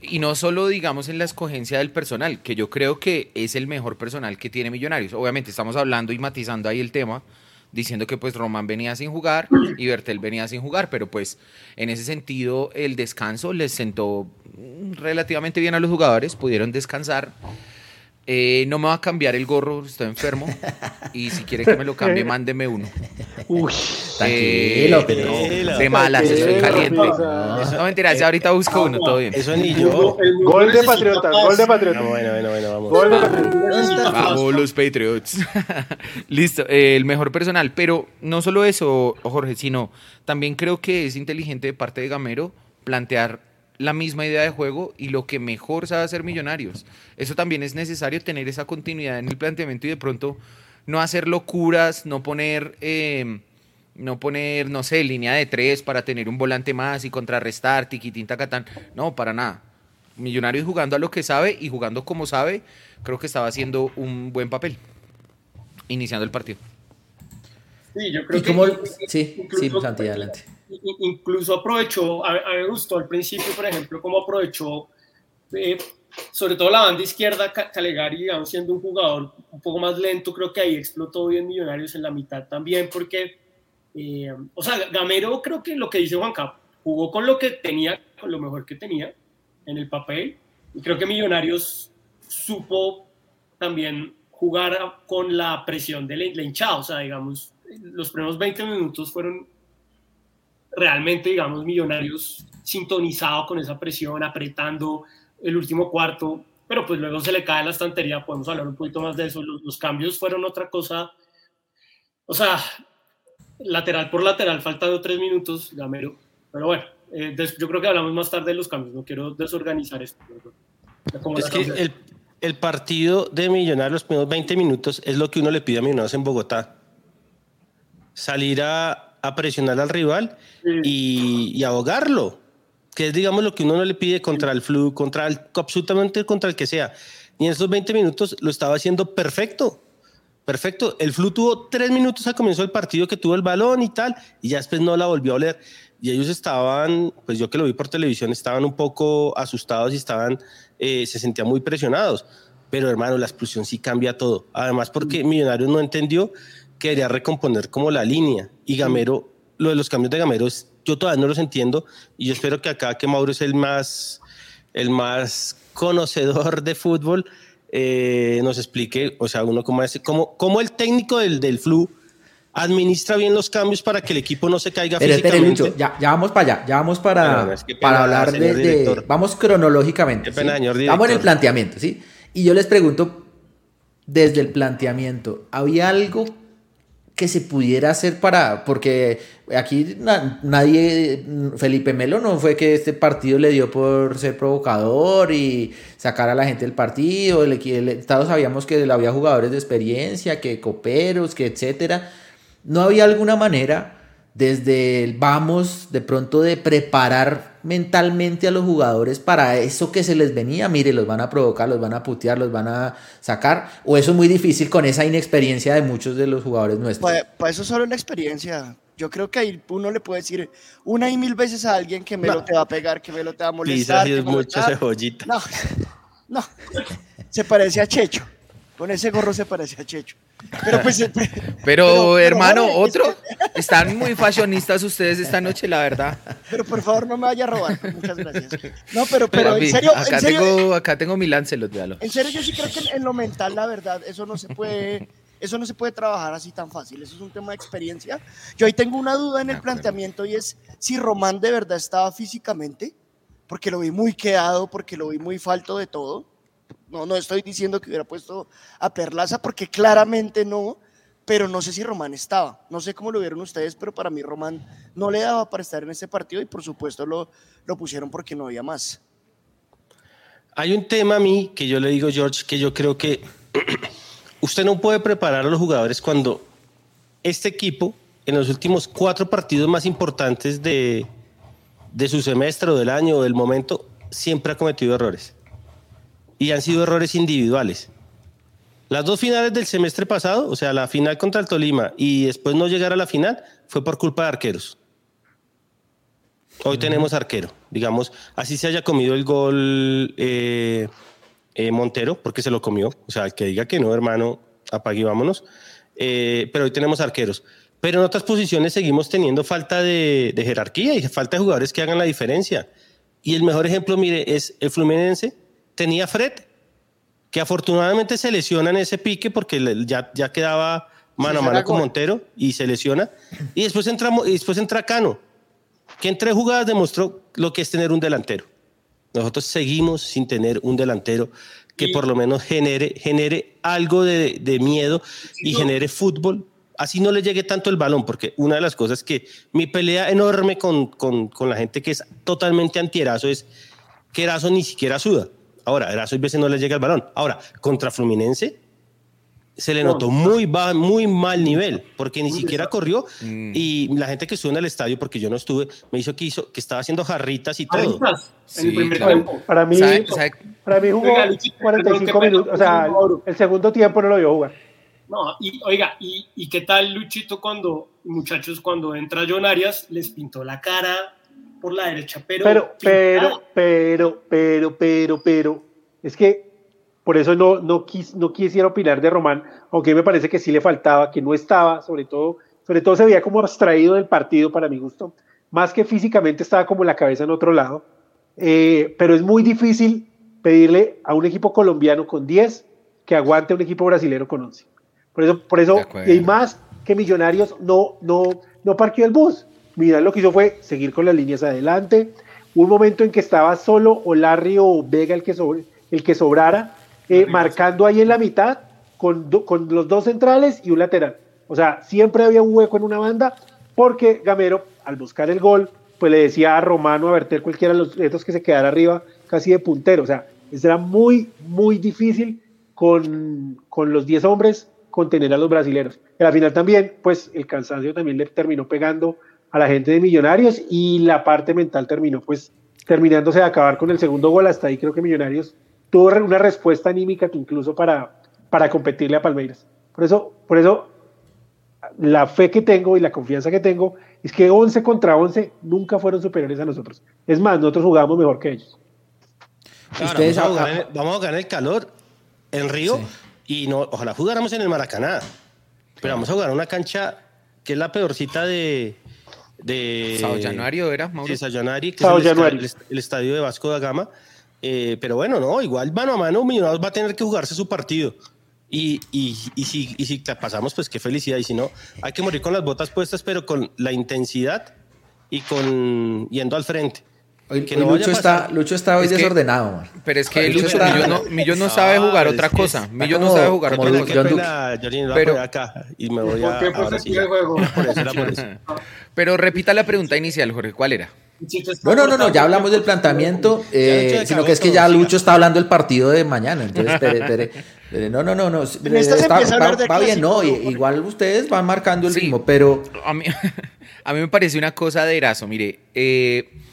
y no solo digamos en la escogencia del personal, que yo creo que es el mejor personal que tiene Millonarios. Obviamente estamos hablando y matizando ahí el tema, diciendo que pues Román venía sin jugar y Bertel venía sin jugar, pero pues en ese sentido el descanso les sentó relativamente bien a los jugadores, pudieron descansar. Eh, no me va a cambiar el gorro, estoy enfermo. Y si quiere que me lo cambie, <laughs> mándeme uno. Uy, tranquilo, pero de malas, estoy caliente. No, mentira, ahorita busco uno, todo bien. Eso ni yo. Gol de Patriota, gol de Patriota. bueno, bueno, bueno, vamos. Gol de Patriota. Vamos los Patriots. <laughs> Listo, eh, el mejor personal. Pero no solo eso, Jorge, sino también creo que es inteligente de parte de Gamero plantear la misma idea de juego y lo que mejor sabe hacer Millonarios. Eso también es necesario tener esa continuidad en el planteamiento y de pronto no hacer locuras, no poner, em, no poner, no sé, línea de tres para tener un volante más y contrarrestar, tiquitín, tacatán. No, para nada. Millonarios jugando a lo que sabe y jugando como sabe, creo que estaba haciendo un buen papel, iniciando el partido. Sí, yo creo que... sí, sí, Santi, adelante incluso aprovechó, a, mí me gustó al principio, por ejemplo, cómo aprovechó, eh, sobre todo la banda izquierda, Calegari, digamos, siendo un jugador un poco más lento, creo que ahí explotó bien Millonarios en la mitad también, porque, eh, o sea, Gamero creo que lo que dice Juan Cap, jugó con lo que tenía, con lo mejor que tenía en el papel, y creo que Millonarios supo también jugar con la presión de la hinchada, o sea, digamos, los primeros 20 minutos fueron realmente, digamos, Millonarios sintonizado con esa presión, apretando el último cuarto, pero pues luego se le cae la estantería, podemos hablar un poquito más de eso, los, cambios fueron otra cosa, o sea, lateral por lateral, faltando tres minutos, Gamero, pero bueno, eh, yo creo que hablamos más tarde de los cambios, no quiero desorganizar esto. Es que el, el, partido de Millonarios, los primeros 20 minutos, es lo que uno le pide a Millonarios en Bogotá. Salir a, a presionar al rival y, ahogarlo, que es, digamos, lo que uno no le pide contra el flu, contra el, absolutamente contra el que sea. Y en esos 20 minutos lo estaba haciendo perfecto. Perfecto. El flu tuvo tres minutos al comienzo del partido que tuvo el balón y tal, y ya después no la volvió a oler. Y ellos estaban, pues yo que lo vi por televisión, estaban un poco asustados y estaban, eh, se sentían muy presionados. Pero hermano, la expulsión sí cambia todo. Además, porque Millonarios no entendió quería recomponer como la línea. Y Gamero, lo de los cambios de Gamero, yo todavía no los entiendo y yo espero que acá, que Mauro es el más, el más conocedor de fútbol, eh, nos explique, o sea, uno como, cómo, cómo el técnico del, del Flu administra bien los cambios para que el equipo no se caiga pero, físicamente. ya, ya, vamos para allá, ya vamos para, para hablar de, Vamos cronológicamente. Vamos en el planteamiento, ¿sí? Y yo les pregunto, desde el planteamiento, ¿había algo que se pudiera hacer para, porque aquí nadie, Felipe Melo no fue que este partido le dio por ser provocador y sacar a la gente del partido, el, todos sabíamos que había jugadores de experiencia, que coperos, que etcétera, no había alguna manera desde el vamos de pronto de preparar mentalmente a los jugadores para eso que se les venía, mire, los van a provocar, los van a putear, los van a sacar, o eso es muy difícil con esa inexperiencia de muchos de los jugadores nuestros. Pues, pues eso solo una experiencia. Yo creo que ahí uno le puede decir una y mil veces a alguien que Melo te va a pegar, que Melo te va a molestar. mucho No, <laughs> no, se parece a Checho. Con ese gorro se parece a Checho. Pero pues. <laughs> Pero, hermano, otro. <laughs> Están muy fashionistas ustedes esta noche, la verdad. Pero por favor, no me vaya a robar. Muchas gracias. No, pero, pero en serio. Acá, tengo, acá tengo mi Lancelot, véalo. En serio, yo sí creo que en lo mental, la verdad, eso no se puede. Eso no se puede trabajar así tan fácil, eso es un tema de experiencia. Yo ahí tengo una duda en el planteamiento y es si Román de verdad estaba físicamente, porque lo vi muy quedado, porque lo vi muy falto de todo no, no estoy diciendo que hubiera puesto a Perlaza porque claramente no, pero no sé si Román estaba. No sé cómo lo vieron ustedes, pero para mí Román no le daba para estar en ese partido y por supuesto lo, lo pusieron porque no había más. Hay un tema a mí que yo le digo, George, que yo creo que <clears throat> usted no puede preparar a los jugadores cuando este equipo, en los últimos cuatro partidos más importantes de, de su semestre o del año o del momento, siempre ha cometido errores y han sido errores individuales. Las dos finales del semestre pasado, o sea, la final contra el Tolima y después no llegar a la final, fue por culpa de arqueros. Hoy tenemos arquero, digamos, así se haya comido el gol eh, eh, Montero, porque se lo comió. O sea, el que diga que no, hermano, apague y vámonos. Eh, pero hoy tenemos arqueros. Pero en otras posiciones seguimos teniendo falta de, de jerarquía y falta de jugadores que hagan la diferencia. Y el mejor ejemplo, mire, es el Fluminense, tenía Fred, que afortunadamente se lesiona en ese pique porque ya, ya quedaba mano a mano con Montero y se lesiona. Y después entra, y después entra Cano, que en tres jugadas demostró lo que es tener un delantero. Nosotros seguimos sin tener un delantero que por lo menos genere, genere algo de, de miedo y genere fútbol. Así no le llegue tanto el balón, porque una de las cosas que mi pelea enorme con, con, con la gente que es totalmente antierazo es que Erazo ni siquiera suda. Ahora, Eraso veces no le llega el balón. Ahora, contra Fluminense se le notó muy, muy mal nivel, porque ni siquiera corrió mm. y la gente que estuvo en el estadio, porque yo no estuve, me hizo que, hizo, que estaba haciendo jarritas y todo. Para mí, para mí jugó 45 minutos, o sea, el segundo tiempo no lo vio jugar. No, y oiga, ¿y, ¿y qué tal Luchito cuando, muchachos, cuando entra John Arias, les pintó la cara, por la derecha, pero... Pero, pero, pero, pero, pero, pero, es que por eso no, no, quis, no quisiera opinar de Román, aunque me parece que sí le faltaba, que no estaba, sobre todo, sobre todo se veía como abstraído del partido para mi gusto, más que físicamente estaba como la cabeza en otro lado, eh, pero es muy difícil pedirle a un equipo colombiano con 10 que aguante a un equipo brasileño con 11. Por eso, por eso y más que Millonarios no, no, no parqueó el bus. Vidal lo que hizo fue seguir con las líneas adelante. Un momento en que estaba solo o Larry o Vega el que, el que sobrara, eh, marcando ahí en la mitad con, con los dos centrales y un lateral. O sea, siempre había un hueco en una banda porque Gamero, al buscar el gol, pues le decía a Romano a verter cualquiera de los retos que se quedara arriba casi de puntero. O sea, era muy, muy difícil con, con los 10 hombres contener a los brasileños. En la final también, pues el cansancio también le terminó pegando a la gente de Millonarios y la parte mental terminó pues terminándose de acabar con el segundo gol. Hasta ahí creo que Millonarios tuvo una respuesta anímica que incluso para, para competirle a Palmeiras. Por eso, por eso la fe que tengo y la confianza que tengo es que 11 contra 11 nunca fueron superiores a nosotros. Es más, nosotros jugamos mejor que ellos. vamos, a ganar, el calor en Río y no, ojalá jugáramos en el Maracaná. Pero vamos a jugar una cancha que es la peorcita de, de Sao Januario era, Mauro. Sí, Sao Januari, que es el, estadio de Vasco da Gama. Eh, pero bueno, no, igual mano a mano Millonarios va a tener que jugarse su partido. Y, y, y, si, y si pasamos, pues qué felicidad. Y si no, hay que morir con las botas puestas, pero con la intensidad y con yendo al frente. Hoy, Lucho, está, Lucho está hoy desordenado. Pero es que Lucho, Millo, no, sabe jugar otra cosa. Millo no sabe jugar otra cosa. pero acá y me voy a. <laughs> <laughs> Pero repita la pregunta inicial, Jorge. ¿Cuál era? No, no, no, no, ya hablamos del planteamiento, eh, sino que es que ya Lucho está hablando del partido de mañana. Entonces, espere, espere. No, no, no, no. Está, va, bien, no. Igual ustedes van marcando el ritmo, pero. A mí, <laughs> a mí me parece una cosa de Erazo. Mire, eh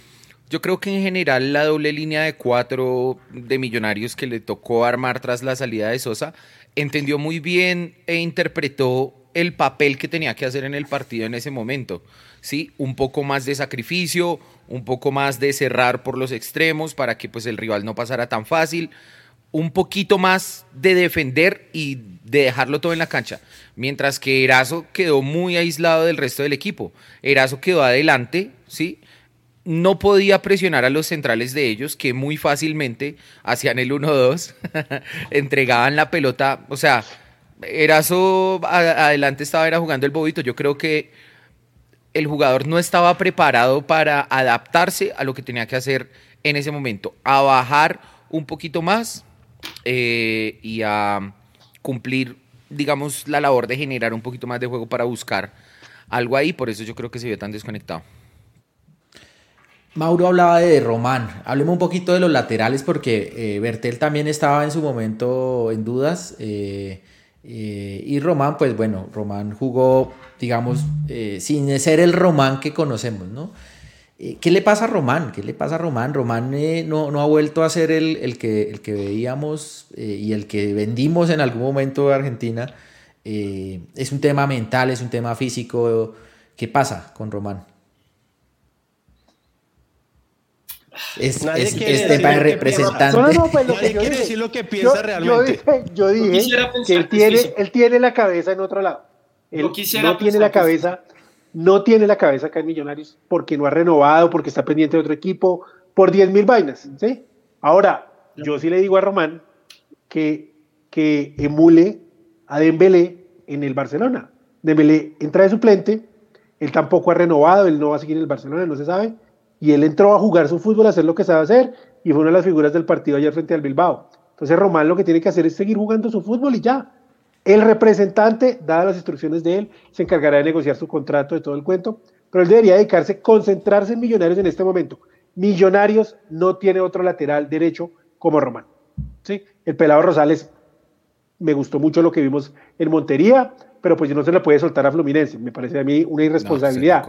yo creo que en general la doble línea de cuatro de Millonarios que le tocó armar tras la salida de Sosa entendió muy bien e interpretó el papel que tenía que hacer en el partido en ese momento. ¿sí? Un poco más de sacrificio, un poco más de cerrar por los extremos para que pues, el rival no pasara tan fácil, un poquito más de defender y de dejarlo todo en la cancha. Mientras que Erazo quedó muy aislado del resto del equipo. Erazo quedó adelante, ¿sí? No podía presionar a los centrales de ellos, que muy fácilmente hacían el 1-2, <laughs> entregaban la pelota, o sea, Erazo adelante estaba era jugando el bobito, yo creo que el jugador no estaba preparado para adaptarse a lo que tenía que hacer en ese momento, a bajar un poquito más eh, y a cumplir, digamos, la labor de generar un poquito más de juego para buscar algo ahí, por eso yo creo que se vio tan desconectado. Mauro hablaba de Román. Hablemos un poquito de los laterales porque eh, Bertel también estaba en su momento en dudas. Eh, eh, y Román, pues bueno, Román jugó, digamos, sin ser el Román que conocemos, ¿no? ¿Qué le pasa a Román? ¿Qué le pasa a Román? Román no, ha vuelto a ser el, que, el que veíamos y el que vendimos en algún momento de Argentina. es un tema mental, es un tema físico. ¿Qué pasa con Román? Es, es, tema de representante. No, no, pues lo que quiere decir lo que piensa yo, realmente. Yo dije, que él tiene, él tiene la cabeza en otro lado. Él no tiene la cabeza, no tiene la cabeza acá en Millonarios porque no ha renovado, porque está pendiente de otro equipo, por 10 mil vainas. ¿sí? Ahora, yo sí le digo a Román que, que emule a Dembélé en el Barcelona. Dembélé entra de suplente, él tampoco ha renovado, él no va a seguir en el Barcelona, no se sabe y él entró a jugar su fútbol, a hacer lo que sabe hacer, y fue una de las figuras del partido ayer frente al Bilbao. Entonces Román lo que tiene que hacer es seguir jugando su fútbol y ya. El representante, dadas las instrucciones de él, se encargará de negociar su contrato, de todo el cuento, pero él debería dedicarse, concentrarse en Millonarios en este momento. Millonarios no tiene otro lateral derecho como Román. ¿sí? El pelado Rosales, me gustó mucho lo que vimos en Montería, pero pues no se le puede soltar a Fluminense. Me parece a mí una irresponsabilidad.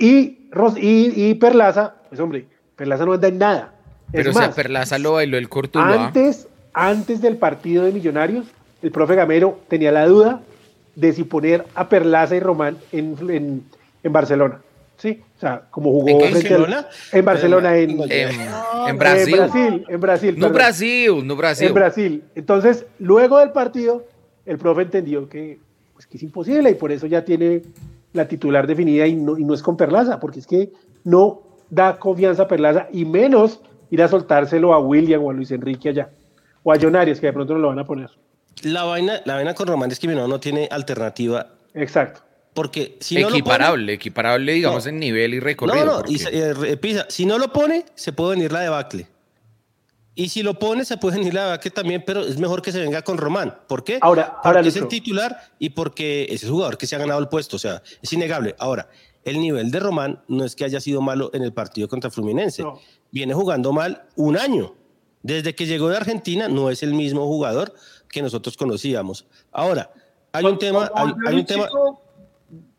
Y, y, Perlaza, pues hombre, Perlaza no anda en nada. Pero o sea, Perlaza lo bailó el Cortuluá. Antes, antes del partido de Millonarios, el profe Gamero tenía la duda de si poner a Perlaza y Román en, Barcelona. Sí, o sea, como jugó en Barcelona, en, Barcelona en, en, Brasil. En Brasil, No Brasil, no Brasil. En Brasil. Entonces, luego del partido, el profe entendió que, pues, que es imposible y por eso ya tiene la titular definida y no, y no es con Perlaza, porque es que no da confianza a Perlaza y menos ir a soltárselo a William o a Luis Enrique allá, o a Jonarias, que de pronto no lo van a poner. La vaina, la vaina con Román es que no, no tiene alternativa. Exacto. Porque si no equiparable, lo equiparable, digamos, en nivel y recorrido. No, no, y, eh, Pisa, si no lo pone, se puede venir la debacle. Y si lo pone, se puede venir la que también, pero es mejor que se venga con Román. ¿Por qué? Ahora, porque es el titular y porque es el jugador que se ha ganado el puesto. O sea, es innegable. Ahora, el nivel de Román no es que haya sido malo en el partido contra Fluminense. Viene jugando mal un año. Desde que llegó de Argentina no es el mismo jugador que nosotros conocíamos. Ahora, hay un tema... Hay, un tema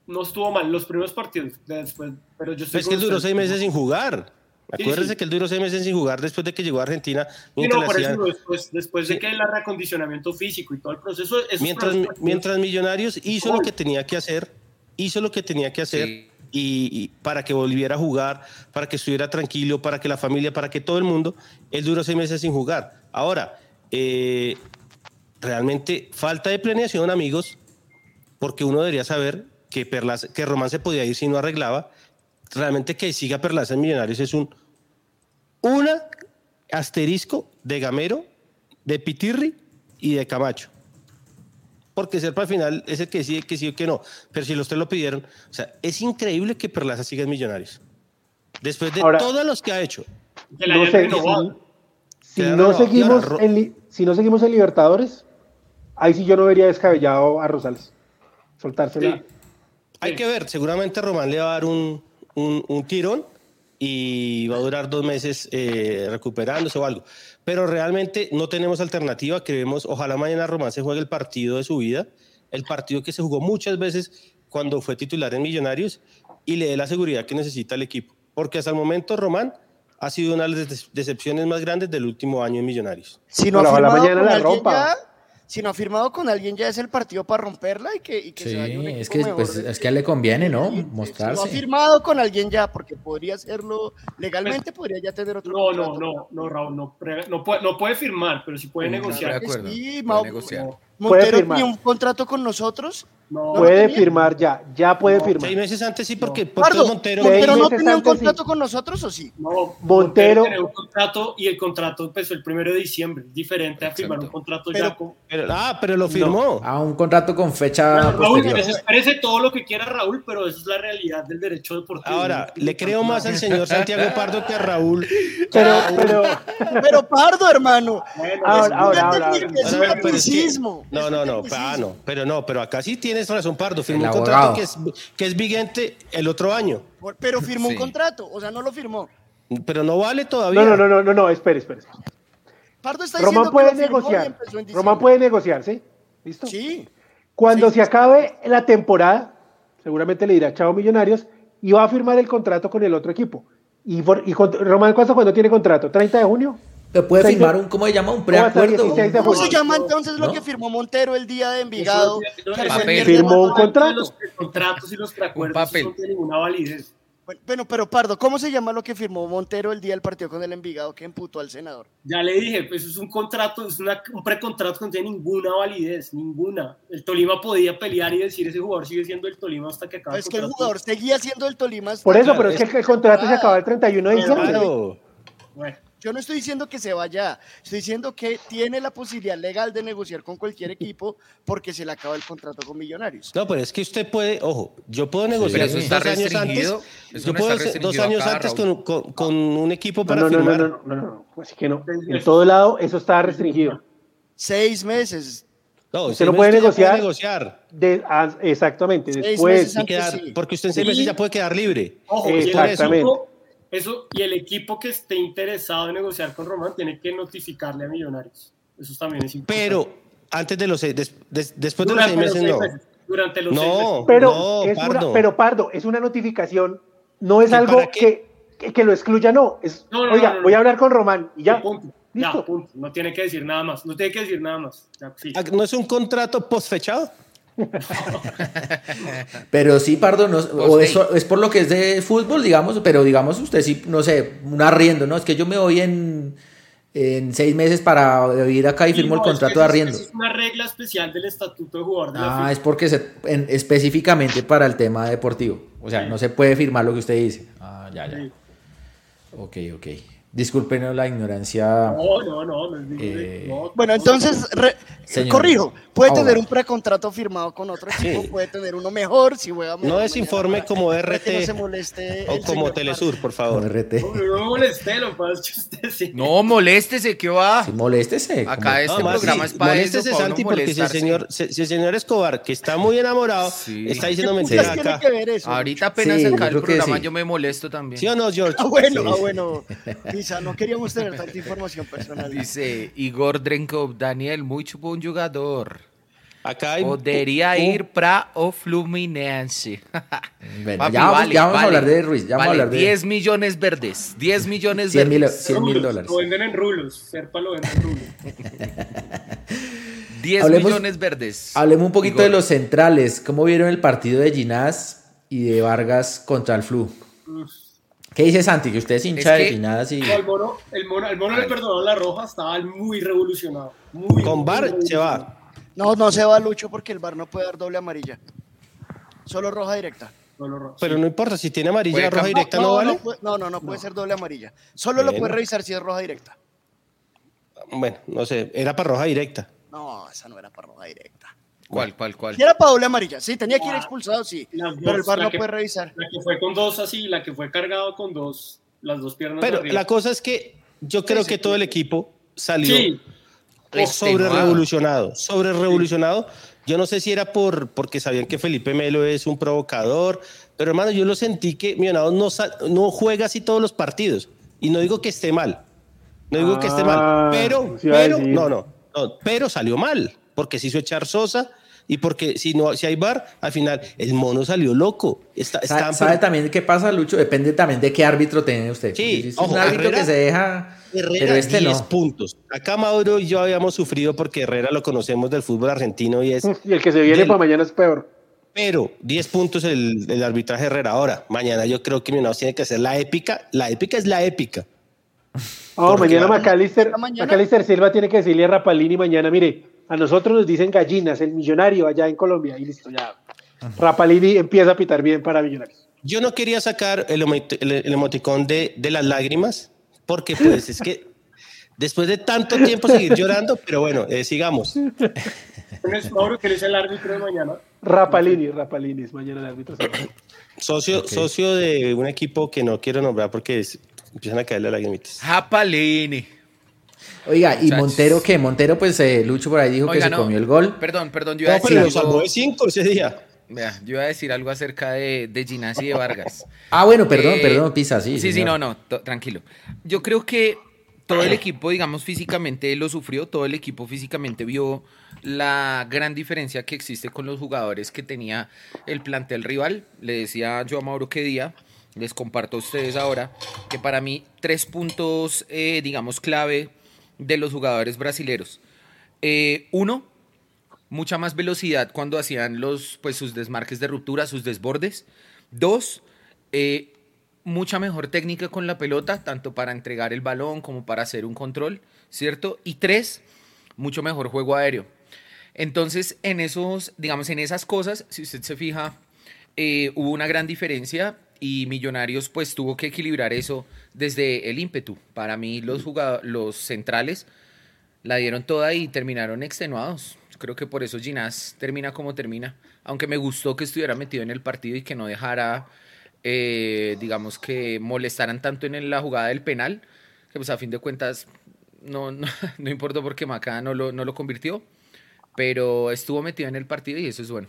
no estuvo mal los primeros partidos después, pero yo Es que duró seis meses sin jugar. Acuérdese que él duró seis meses sin jugar después de que llegó a Argentina. no, por eso después, después de que el reacondicionamiento físico y todo el proceso. Mientras, mientras Millonarios hizo lo que tenía que hacer, hizo lo que tenía que hacer y, para que volviera a jugar, para que estuviera tranquilo, para que la familia, para que todo el mundo, él duró seis meses sin jugar. Ahora, eh, realmente falta de planeación, amigos, porque uno debería saber que, Perlas, que Román se podía ir si no arreglaba realmente que siga Perlaza en Millonarios es un una asterisco de Gamero, de Pitirri y de Camacho. Porque Serpa al final es el que decide que sí o que no. Pero si los tres lo pidieron, o sea, es increíble que Perlaza siga en Millonarios. Después de todos los que ha hecho. No sé, si, no seguimos en, si no seguimos en Libertadores, ahí sí yo no vería descabellado a Rosales. Soltársela. Hay que ver, seguramente Román le va a dar un, un, tirón y va a durar dos meses eh, recuperándose o algo. Pero realmente no tenemos alternativa. Queremos, ojalá mañana Román se juegue el partido de su vida, el partido que se jugó muchas veces cuando fue titular en Millonarios y le dé la seguridad que necesita el equipo. Porque hasta el momento Román ha sido una de las decepciones más grandes del último año en Millonarios. Si no, la mañana la rompa si no ha firmado con alguien ya es el partido para romperla y que, y que sí, es que pues, es que le conviene, ¿no? Mostrarse. Si no ha firmado con alguien ya, porque podría hacerlo legalmente, podría ya tener otro. No, no, no, no, Raúl, no, no, puede, no puede firmar, pero sí puede negociar. sí, puede negociar. Montero tiene un contrato con nosotros. No, puede firmar ya, ya puede firmar. Seis meses antes sí, porque Pardo, Montero. ¿Montero no tenía un contrato con nosotros o sí? No, Montero. un contrato y el contrato empezó el primero de diciembre. Diferente a firmar un contrato ya con. ah, pero lo firmó. a un contrato con fecha. Raúl, parece todo lo que quiera Raúl, pero esa es la realidad del derecho deportivo. Ahora, le creo más al señor Santiago <laughs> Pardo que a Raúl. Pero, pero, pero Pardo, hermano. ahora, ahora, ahora, Es un no, no, no, ah, no, pero no, pero acá sí tienes razón, Pardo. Firmó un contrato que es, que es vigente el otro año. Pero firmó un contrato, o sea, no lo firmó. Pero no vale todavía. No, no, no, no, no, espere, espere. Pardo está Román puede negociar. Román puede negociar, ¿sí? ¿Listo? Sí. Cuando se acabe la temporada, seguramente le dirá chao Millonarios y va a firmar el contrato con el otro equipo. ¿Y, y Román cuánto cuando tiene contrato? ¿30 de junio? Puede firmar un, ¿cómo se llama? Un preacuerdo. ¿Cómo se llama entonces lo que firmó Montero el día de Envigado? Firmó un contrato. Los contratos y los preacuerdos no tienen ninguna validez. Bueno, pero Pardo, ¿cómo se llama lo que firmó Montero el día del partido con el Envigado que emputó al senador? Ya le dije, pues es un contrato, es un precontrato que no tiene ninguna validez, ninguna. El Tolima podía pelear y decir ese jugador sigue siendo el Tolima hasta que acabe. Es que el jugador seguía siendo el Tolima. Por eso, pero es, que el contrato se acaba el 31 de diciembre. Bueno. Yo no estoy diciendo que se vaya, estoy diciendo que tiene la posibilidad legal de negociar con cualquier <laughs> equipo porque se le acaba el contrato con Millonarios. No, pero es que usted puede, ojo, yo puedo negociar dos años antes. Yo puedo dos años antes con, con, un equipo para no, no, firmar. No, no, no, no, pues que no. En todo lado eso está restringido. Seis meses. No, usted no puede negociar. negociar. De, ah, exactamente, después. Porque usted en seis meses ya puede quedar libre. Ojo, exactamente. Eso, y el equipo que esté interesado en negociar con Román tiene que notificarle a Millonarios. Eso también es importante. Pero antes de los seis, después de los seis meses, no. durante los seis meses. Pero, es Pardo. Una, pero Pardo, es una notificación, no es algo que, que, lo excluya, no. Es, oiga, voy a hablar con Román y ya. Punto. Ya, punto. No tiene que decir nada más. No tiene que decir nada más. sí. Ah, ¿No es un contrato postfechado? <laughs> pero sí, Pardo, no, o eso es por lo que es de fútbol, digamos, pero digamos usted sí, no sé, un arriendo, ¿no? Es que yo me voy en, en seis meses para vivir acá y firmo el contrato de arriendo. Es una regla especial del estatuto de jugador. De ah, es porque se, específicamente para el tema deportivo. O sea, no se puede firmar lo que usted dice. Ah, ya, ya. Ok, ok. Disculpen la ignorancia. No, no, no. Eh, bueno, entonces, corrijo, puede tener un precontrato firmado con otro equipo, puede tener uno mejor si juega No desinforme como RT no se moleste o como Telesur, por favor. RT. No, no moleste, lo usted <laughs> sí. No, moléstese, ¿qué va? Sí, moléstese. Acá este programa es para moléstese, eso, Santi, porque si el, señor, si, el señor Escobar, que está muy enamorado, está diciendo mentiras acá. Ahorita apenas acá el programa yo me molesto también. ¿Sí o no, George? Ah, bueno, ah, bueno. <laughs> no queríamos tener tanta información personal. <laughs> Dice Igor Drenkov, Daniel, muy buen jugador. Acá hay, Podría ir para o Fluminense. <laughs> Bueno, ya, vamos, ya, vamos, a hablar de Ruiz. Ya vamos a hablar de 10 millones verdes. 10 millones 100 verdes. 100 mil dólares. Lo venden en rulos. Serpa lo vende en rulos. <laughs> 10 millones verdes. Hablemos un poquito de los centrales. ¿Cómo vieron el partido de Ginás y de Vargas contra el Flu? ¿Qué dice Santi? Que usted es hincha de Ginás y... el mono, el mono, el mono le perdonó la roja, estaba muy revolucionado. Muy, Con Bar se va. No, no se va Lucho porque el bar no puede dar doble amarilla. Solo roja directa. Pero no importa, si tiene amarilla, roja directa no, vale. No, no, no, no, puede ser doble amarilla. Solo lo puede revisar si es roja directa. Bueno, no sé, era para roja directa. No, esa no era para roja directa. ¿Cuál, cuál, cuál? era para doble amarilla, sí, tenía que ir expulsado, sí. pero el VAR no puede revisar. La que fue con dos así, la que fue cargado con dos, las dos piernas. Pero la cosa es que yo creo que todo el equipo salió sobre revolucionado, sobre revolucionado. Yo no sé si era por porque sabían que Felipe Melo es un provocador, pero hermano, yo lo sentí que Millonarios no, no juega así todos los partidos. Y no digo que esté mal, no digo que esté mal, ah, pero, pero no, no, no, pero salió mal, porque se hizo echar Sosa y porque si no si hay bar al final el mono salió loco. Está, ¿Sabe, también qué pasa Lucho depende también de qué árbitro tiene usted. Sí es un árbitro que se deja pero este 10 puntos. Acá Mauro y yo habíamos sufrido porque Herrera lo conocemos del fútbol argentino y es y el que se viene para mañana es peor. Pero 10 puntos el, el arbitraje Herrera. Ahora mañana yo creo que Millonarios tiene que hacer la épica. La épica es la épica. Oh, mañana Macalister, Macalister Silva tiene que decirle a Rapalini mañana, mire, a nosotros nos dicen gallinas, el millonario allá en Colombia, y listo, ya. Rapalini empieza a pitar bien para Millonarios. Yo no quería sacar el, emoticón de, las lágrimas, porque pues es que después de tanto tiempo seguir llorando, pero bueno, eh, sigamos. <laughs> que es el árbitro de mañana? Rapalini, Rapalini es mañana el árbitro. <clears throat> Socio, socio de un equipo que no quiero nombrar porque empiezan a caerle lágrimas. Rapalini. Oiga, ¿y Montero qué? Montero, pues eh, Lucho por ahí dijo que se comió el gol. Perdón, perdón, yo iba a decir. Algo... salvó de cinco ese día. Vea, yo iba a decir algo acerca de, de Ginás y de Vargas. <laughs> ah, bueno, perdón, eh, perdón, Pisa, sí. Sí, sí, no, no, tranquilo. Yo creo que todo el equipo, digamos, físicamente lo sufrió, todo el equipo físicamente vio la gran diferencia que existe con los jugadores que tenía el plantel rival. Le decía yo a Mauro que día, les comparto a ustedes ahora, que para mí tres puntos, eh, digamos, clave de los jugadores brasileros. Eh, uno, mucha más velocidad cuando hacían los, pues, sus desmarques de ruptura, sus desbordes. Dos, eh, mucha mejor técnica con la pelota, tanto para entregar el balón como para hacer un control, ¿cierto? Y tres, mucho mejor juego aéreo. Entonces, en esos, digamos, en esas cosas, si usted se fija, eh, hubo una gran diferencia y Millonarios pues tuvo que equilibrar eso desde el ímpetu. Para mí los los centrales la dieron toda y terminaron extenuados. Creo que por eso Ginás termina como termina. Aunque me gustó que estuviera metido en el partido y que no dejara, eh, digamos, que molestaran tanto en la jugada del penal, que pues a fin de cuentas no, no, <laughs> no importó porque Maca no lo, no lo convirtió, pero estuvo metido en el partido y eso es bueno.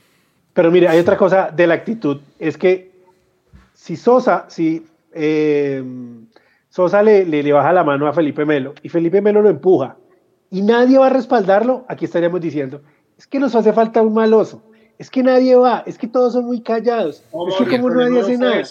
Pero mire, hay otra cosa de la actitud, es que si Sosa, si eh, Sosa le, le, baja la mano a Felipe Melo y Felipe Melo lo empuja y nadie va a respaldarlo, aquí estaríamos diciendo, es que nos hace falta un maloso, es que nadie va, es que todos son muy callados, es que como nadie hace nada.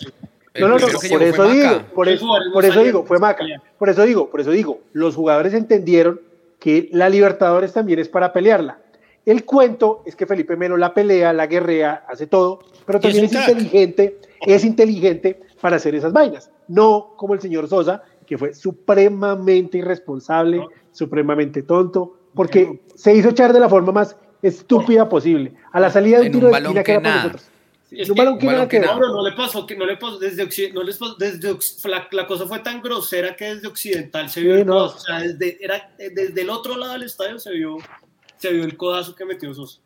No, no, no, por eso digo, por eso, por eso digo, fue Maca. Por eso digo, por eso digo, los jugadores entendieron que la Libertadores también es para pelearla. El cuento es que Felipe Melo la pelea, la guerrea, hace todo, pero también es, inteligente, es inteligente para hacer esas vainas. No como el señor Sosa, que fue supremamente irresponsable, supremamente tonto, porque se hizo echar de la forma más estúpida posible. A la salida de un tiro de esquina que, era para nosotros. Es un balón que, que no, no le pasó, que no le pasó desde, no les pasó, desde la, cosa fue tan grosera que desde occidental se vio el o sea, desde, era, desde el otro lado del estadio se vio se vio el codazo que metió Sosa.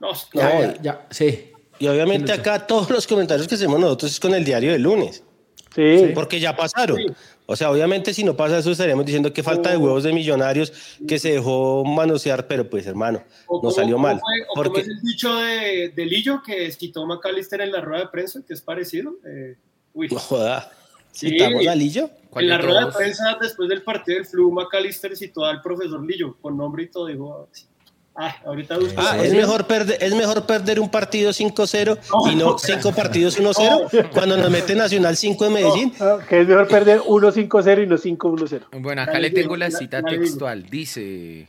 No, ya, ya, sí. Y obviamente acá todos los comentarios que hacemos nosotros es con el diario del lunes. Sí. Porque ya pasaron. O sea, obviamente si no pasa eso estaríamos diciendo que falta de huevos de millonarios que se dejó manosear, pero pues hermano, no salió mal. porque... es el dicho de, Lillo que quitó McAllister en la rueda de prensa, que es parecido. Eh, uy. No joda. ¿Citamos a Lillo? En la rueda de prensa después del partido del Flu, McAllister citó al profesor Lillo, con nombre y todo, dijo, Ah, ahorita ah, es mejor perder, es mejor perder un partido 5-0 y no 5 partidos 1-0 cuando nos mete Nacional 5 en Medellín. que es mejor perder 1-5-0 y no 5-1-0. Bueno, acá le tengo la cita textual. Dice,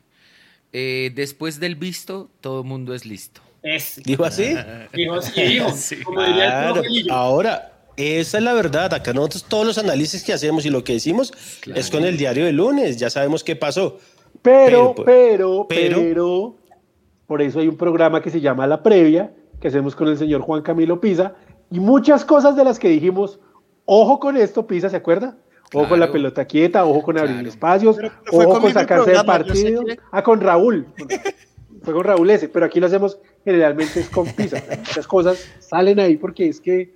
eh, después del visto, todo mundo es listo. <laughs> ¿Dijo así? Dijo así, <laughs> ahora, esa es la verdad. Acá nosotros todos los análisis que hacemos y lo que decimos es con el diario de lunes. Ya sabemos qué pasó. Pero, pues, pero, pero, por eso hay un programa que se llama La Previa, que hacemos con el señor Juan Camilo Pisa, y muchas cosas de las que dijimos, ojo con esto, Pisa, ¿se acuerda? Ojo con la pelota quieta, ojo con abrir espacios, ojo con, sacarse del partido. Ah, con Raúl. fue con Raúl ese, pero aquí lo hacemos generalmente es con Pisa. Muchas cosas salen ahí porque es que,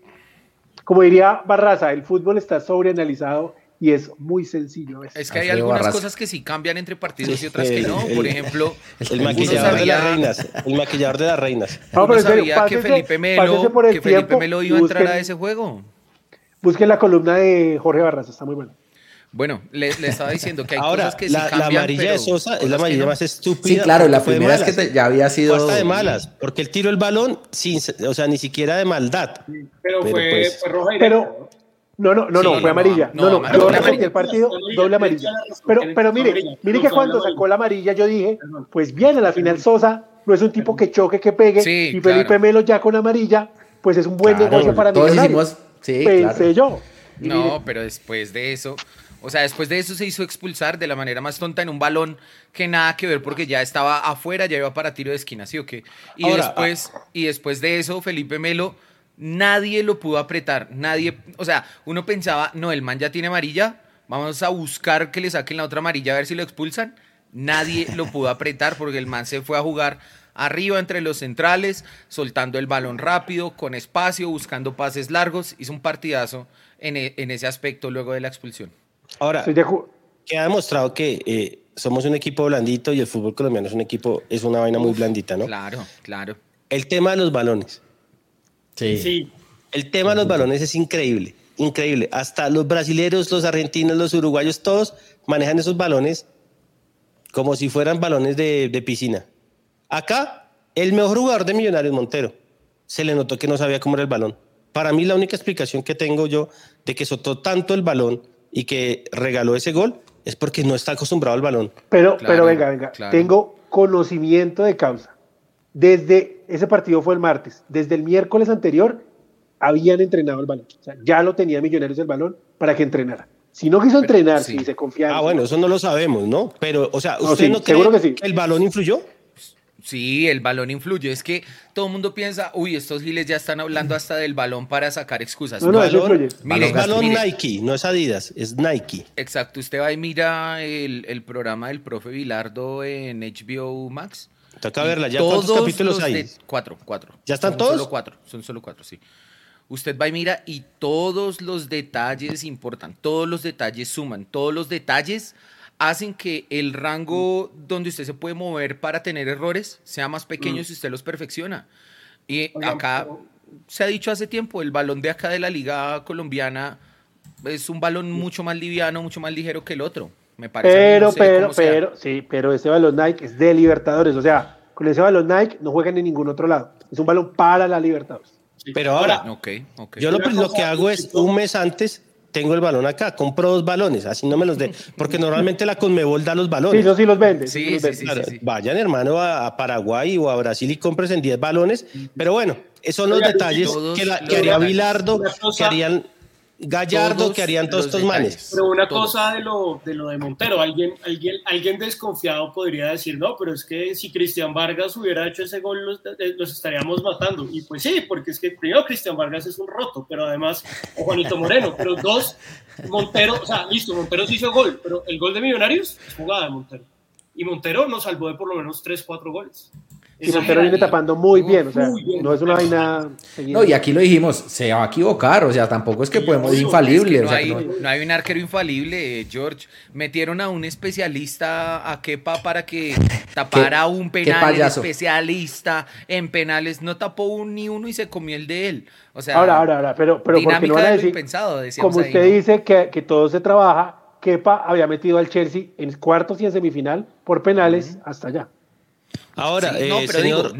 como diría Barraza, el fútbol está sobreanalizado y es muy sencillo. Es que hay algunas cosas que sí cambian entre partidos y otras que no. Por ejemplo, <laughs> el, maquillador de las reinas. El maquillador de las reinas. <laughs> No, pero sabía que Felipe Melo, que Felipe Melo iba a entrar a ese juego. Busquen la columna de Jorge Barraza, está muy buena. Bueno, le, estaba diciendo que hay Ahora, cosas que la, sí cambian, la amarilla de Sosa es la amarilla más estúpida. Sí, claro, la primera es que ya había sido. Hasta de malas, porque él tiró el balón sin, o sea, ni siquiera de maldad. Pero, fue, pues, fue roja y Pero, no, no, no, no, fue amarilla. No, no, yo repetí el partido, doble amarilla. Pero, pero mire, mire que cuando sacó la amarilla yo dije, pues bien, a la final Sosa no es un tipo que choque, que pegue, y Felipe Melo ya con amarilla, pues es un buen negocio para mí. sí, Pensé yo. No, pero después de eso, o sea, después de eso se hizo expulsar de la manera más tonta en un balón que nada que ver porque ya estaba afuera, ya iba para tiro de esquina, ¿sí o qué? Y, después, y después de eso, Felipe Melo, nadie lo pudo apretar, nadie, o sea, uno pensaba, no, el man ya tiene amarilla, vamos a buscar que le saquen la otra amarilla a ver si lo expulsan. Nadie lo <laughs> pudo apretar porque el man se fue a jugar arriba entre los centrales, soltando el balón rápido, con espacio, buscando pases largos. Hizo un partidazo en, e, en ese aspecto luego de la expulsión. Ahora, que ha demostrado que eh, somos un equipo blandito y el fútbol colombiano es un equipo, es una vaina muy blandita, ¿no? Claro, claro. El tema de los balones. Sí. Sí. El tema de los balones es increíble, increíble. Hasta los brasileños, los argentinos, los uruguayos, todos manejan esos balones como si fueran balones de, de piscina. Acá, el mejor jugador de Millonarios, Montero, se le notó que no sabía cómo era el balón. Para mí, la única explicación que tengo yo de que soltó tanto el balón y que regaló ese gol es porque no está acostumbrado al balón. Pero, pero venga, venga, tengo conocimiento de causa. Desde ese partido fue el martes, desde el miércoles anterior habían entrenado el balón. O sea, ya lo tenía Millonarios el balón para que entrenara. Si no quiso entrenar, si se confiaba. Ah, bueno, eso no lo sabemos, ¿no? Pero, o sea, ¿usted no, cree que, que el balón influyó? Sí, el balón influye. Es que todo el mundo piensa, uy, estos giles ya están hablando hasta del balón para sacar excusas. No, no, balón, mire, balón Nike, no es Adidas, es Nike. Exacto, usted va y mira el, programa del profe Vilardo en HBO Max. Toca verla, ¿ya cuántos capítulos hay? cuatro, cuatro. ¿Ya están son todos? Solo cuatro, son solo cuatro, sí. Usted va y mira y todos los detalles importan, todos los detalles suman, todos los detalles hacen que el rango donde usted se puede mover para tener errores sea más pequeño mm. si usted los perfecciona. Y acá se ha dicho hace tiempo, el balón de acá de la liga colombiana es un balón mucho más liviano, mucho más ligero que el otro. Me parece. Pero, pero, pero, sí, pero ese balón Nike es de Libertadores. O sea, con ese balón Nike no juegan en ningún otro lado. Es un balón para la Libertadores. Pero ahora, yo lo, lo que hago es un mes antes tengo el balón acá, compro dos balones, así no me los dé, porque normalmente la Conmebol da los balones. Sí, eso sí los vende. Sí, sí, sí, Vayan, hermano, a, Paraguay o a Brasil y compres en 10 balones, pero bueno, esos son los detalles que, haría Bilardo, que harían Gallardo que harían todos estos manes. Pero una cosa de lo, de lo de Montero, alguien, alguien, alguien desconfiado podría decir, no, pero es que si Cristian Vargas hubiera hecho ese gol, los, eh, los, estaríamos matando. Y pues sí, porque es que primero Cristian Vargas es un roto, pero además, o Juanito Moreno, pero dos, Montero, o sea, listo, Montero sí hizo gol, pero el gol de Millonarios es jugada de Montero. Y Montero nos salvó de por lo menos 3, 4 goles. Y Montero viene tapando muy bien, o sea, no es una vaina. No, y aquí lo dijimos, se va a equivocar, o sea, tampoco es que podemos ir infalible. no, hay, no... hay, un arquero infalible, George. Metieron a un especialista a Kepa para que tapara un penal, especialista en penales, no tapó un, ni uno y se comió el de él. O sea, ahora, ahora, ahora, pero, pero porque no van a decir, como usted dice que, que todo se trabaja, Kepa había metido al Chelsea en cuartos y en semifinal por penales hasta allá. Ahora, señor,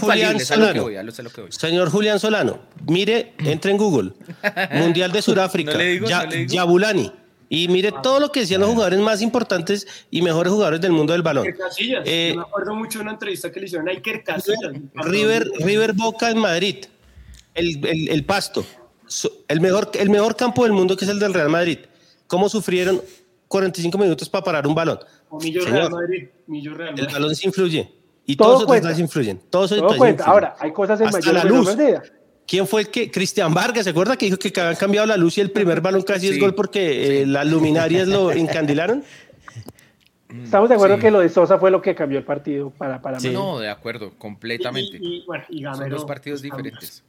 Julián Solano, señor Julián Solano, mire, entre en Google, <laughs> Mundial de Sudáfrica, Yabulani, y mire todo lo que decían los jugadores más importantes y mejores jugadores del mundo del balón. Eh, me acuerdo mucho de una entrevista que le hicieron a Iker Casillas. River, River Boca en Madrid, el, el, Pasto, el mejor, el mejor campo del mundo que es el del Real Madrid. ¿Cómo sufrieron 45 minutos para parar un balón? O Millo Real Madrid, Millo Real Madrid. El balón se influye. Y todos los detalles influyen. Todos Todo cuenta. Ahora, hay cosas en Hasta mayor la luz. ¿Quién fue el que? Cristian Vargas, ¿se acuerda que dijo que habían cambiado la luz y el primer balón casi es gol porque eh, las luminarias lo encandilaron? Estamos de acuerdo que lo de Sosa fue lo que cambió el partido para, para No, de acuerdo, completamente. Y, bueno, y Son dos partidos diferentes.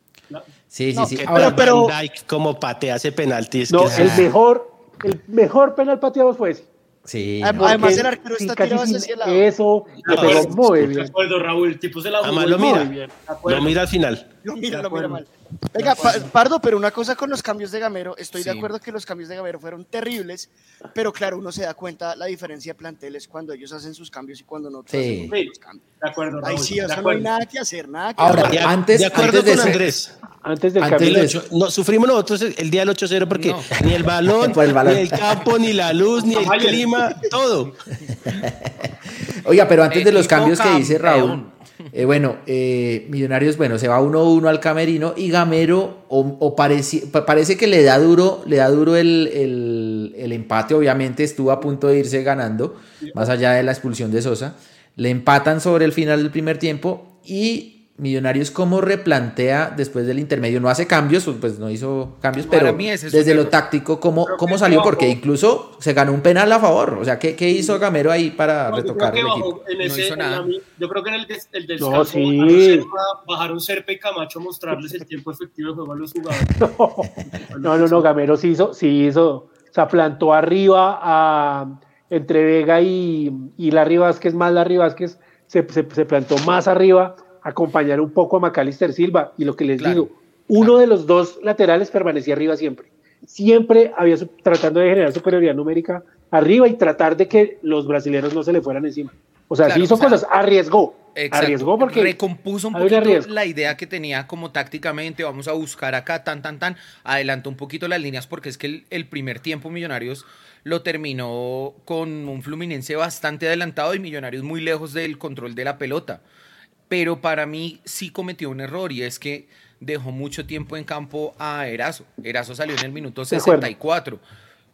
Sí, sí, sí. Ahora, pero, como patea ese penalti. no, el mejor, el mejor penal pateado fue ese. Sí. Además, el arquero está tirado hacia el lado. Eso, lo pegó muy bien. De acuerdo, Raúl, el tipo se la jugó lo mira, lo mira al final. Lo mira, lo mira mal. Venga, Pardo, pero una cosa con los cambios de Gamero, estoy de acuerdo que los cambios de Gamero fueron terribles, pero claro, uno se da cuenta la diferencia de planteles cuando ellos hacen sus cambios y cuando no sí. hacen sus cambios. De acuerdo, Raúl. Ahí sí, o sea, no hay nada que hacer, nada que Ahora, antes, de acuerdo antes con Andrés. Antes del cambio. no, sufrimos nosotros el día del 8-0 porque ni <laughs> el balón, ni el campo, ni la luz, ni el clima, todo. Oiga, pero antes de los cambios que dice Raúl, <laughs> eh, bueno, eh, Millonarios, bueno, se va 1-1 al camerino y Gamero o, parece, que le da duro, le da duro el, el, empate, obviamente estuvo a punto de irse ganando, más allá de la expulsión de Sosa. Le empatan sobre el final del primer tiempo y Millonarios cómo replantea después del intermedio, no hace cambios, pues no hizo cambios, pero desde lo táctico, ¿cómo, cómo salió? Porque incluso se ganó un penal a favor, o sea, ¿qué, qué hizo Gamero ahí para retocar el equipo? no hizo nada. yo creo que en el, el descanso no, sí. bajaron Serpa y Camacho a mostrarles el tiempo efectivo de juego a los jugadores. <laughs> No, no, no, Gamero sí hizo, sí hizo, o sea, plantó arriba a, entre Vega y, y Larry Vázquez, más Larry Vázquez, se, se, se plantó más arriba acompañar un poco a Macalister Silva. Y lo que les digo, uno de los dos laterales permanecía arriba siempre. Siempre había tratando de generar superioridad numérica arriba y tratar de que los brasileños no se le fueran encima. O sea, hizo cosas, arriesgó. Arriesgó porque. Recompuso un poquito la idea que tenía como tácticamente, vamos a buscar acá, tan, tan, tan. Adelantó un poquito las líneas porque es que el, el primer tiempo Millonarios lo terminó con un Fluminense bastante adelantado y Millonarios muy lejos del control de la pelota pero para mí sí cometió un error y es que dejó mucho tiempo en campo a Erazo. Erazo salió en el minuto 64.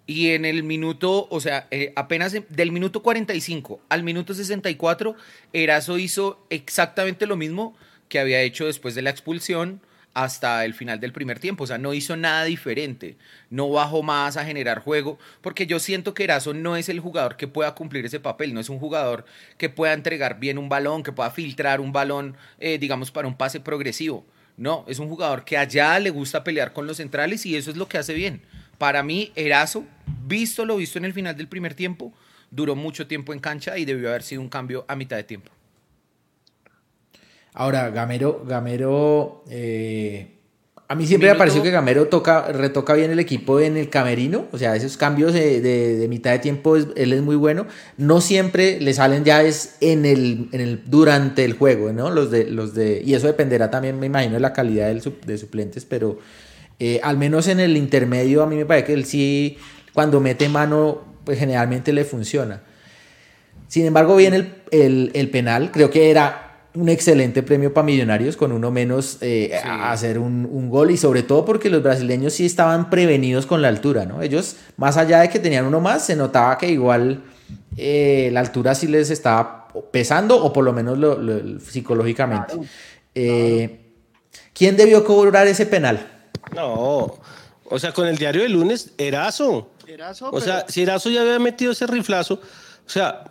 Y en el minuto, o sea, eh, apenas del minuto 45 al minuto 64, Erazo hizo exactamente lo mismo que había hecho después de la expulsión hasta el final del primer tiempo. O sea, no hizo nada diferente. No bajó más a generar juego. Porque yo siento que Erazo no es el jugador que pueda cumplir ese papel. No es un jugador que pueda entregar bien un balón, que pueda filtrar un balón, eh, digamos, para un pase progresivo. No, es un jugador que allá le gusta pelear con los centrales y eso es lo que hace bien. Para mí, Erazo, visto lo visto en el final del primer tiempo, duró mucho tiempo en cancha y debió haber sido un cambio a mitad de tiempo. Ahora, Gamero, Gamero, eh, a mí siempre me pareció que Gamero toca, retoca bien el equipo en el camerino, o sea, esos cambios de, mitad de tiempo, él es muy bueno. No siempre le salen ya es en el, en el, durante el juego, ¿no? Los de, los de, y eso dependerá también, me imagino, de la calidad del, de suplentes, pero eh, al menos en el intermedio a mí me parece que él sí, cuando mete mano, pues generalmente le funciona. Sin embargo, viene el, el, el penal, creo que era un excelente premio para Millonarios con uno menos eh, a hacer un, gol y sobre todo porque los brasileños sí estaban prevenidos con la altura, ¿no? Ellos, más allá de que tenían uno más, se notaba que igual eh, la altura sí les estaba pesando o por lo menos psicológicamente. Eh, ¿Quién debió cobrar ese penal? No, o sea, con el diario de lunes, Erazo. Erazo o sea, si Erazo ya había metido ese riflazo, o sea,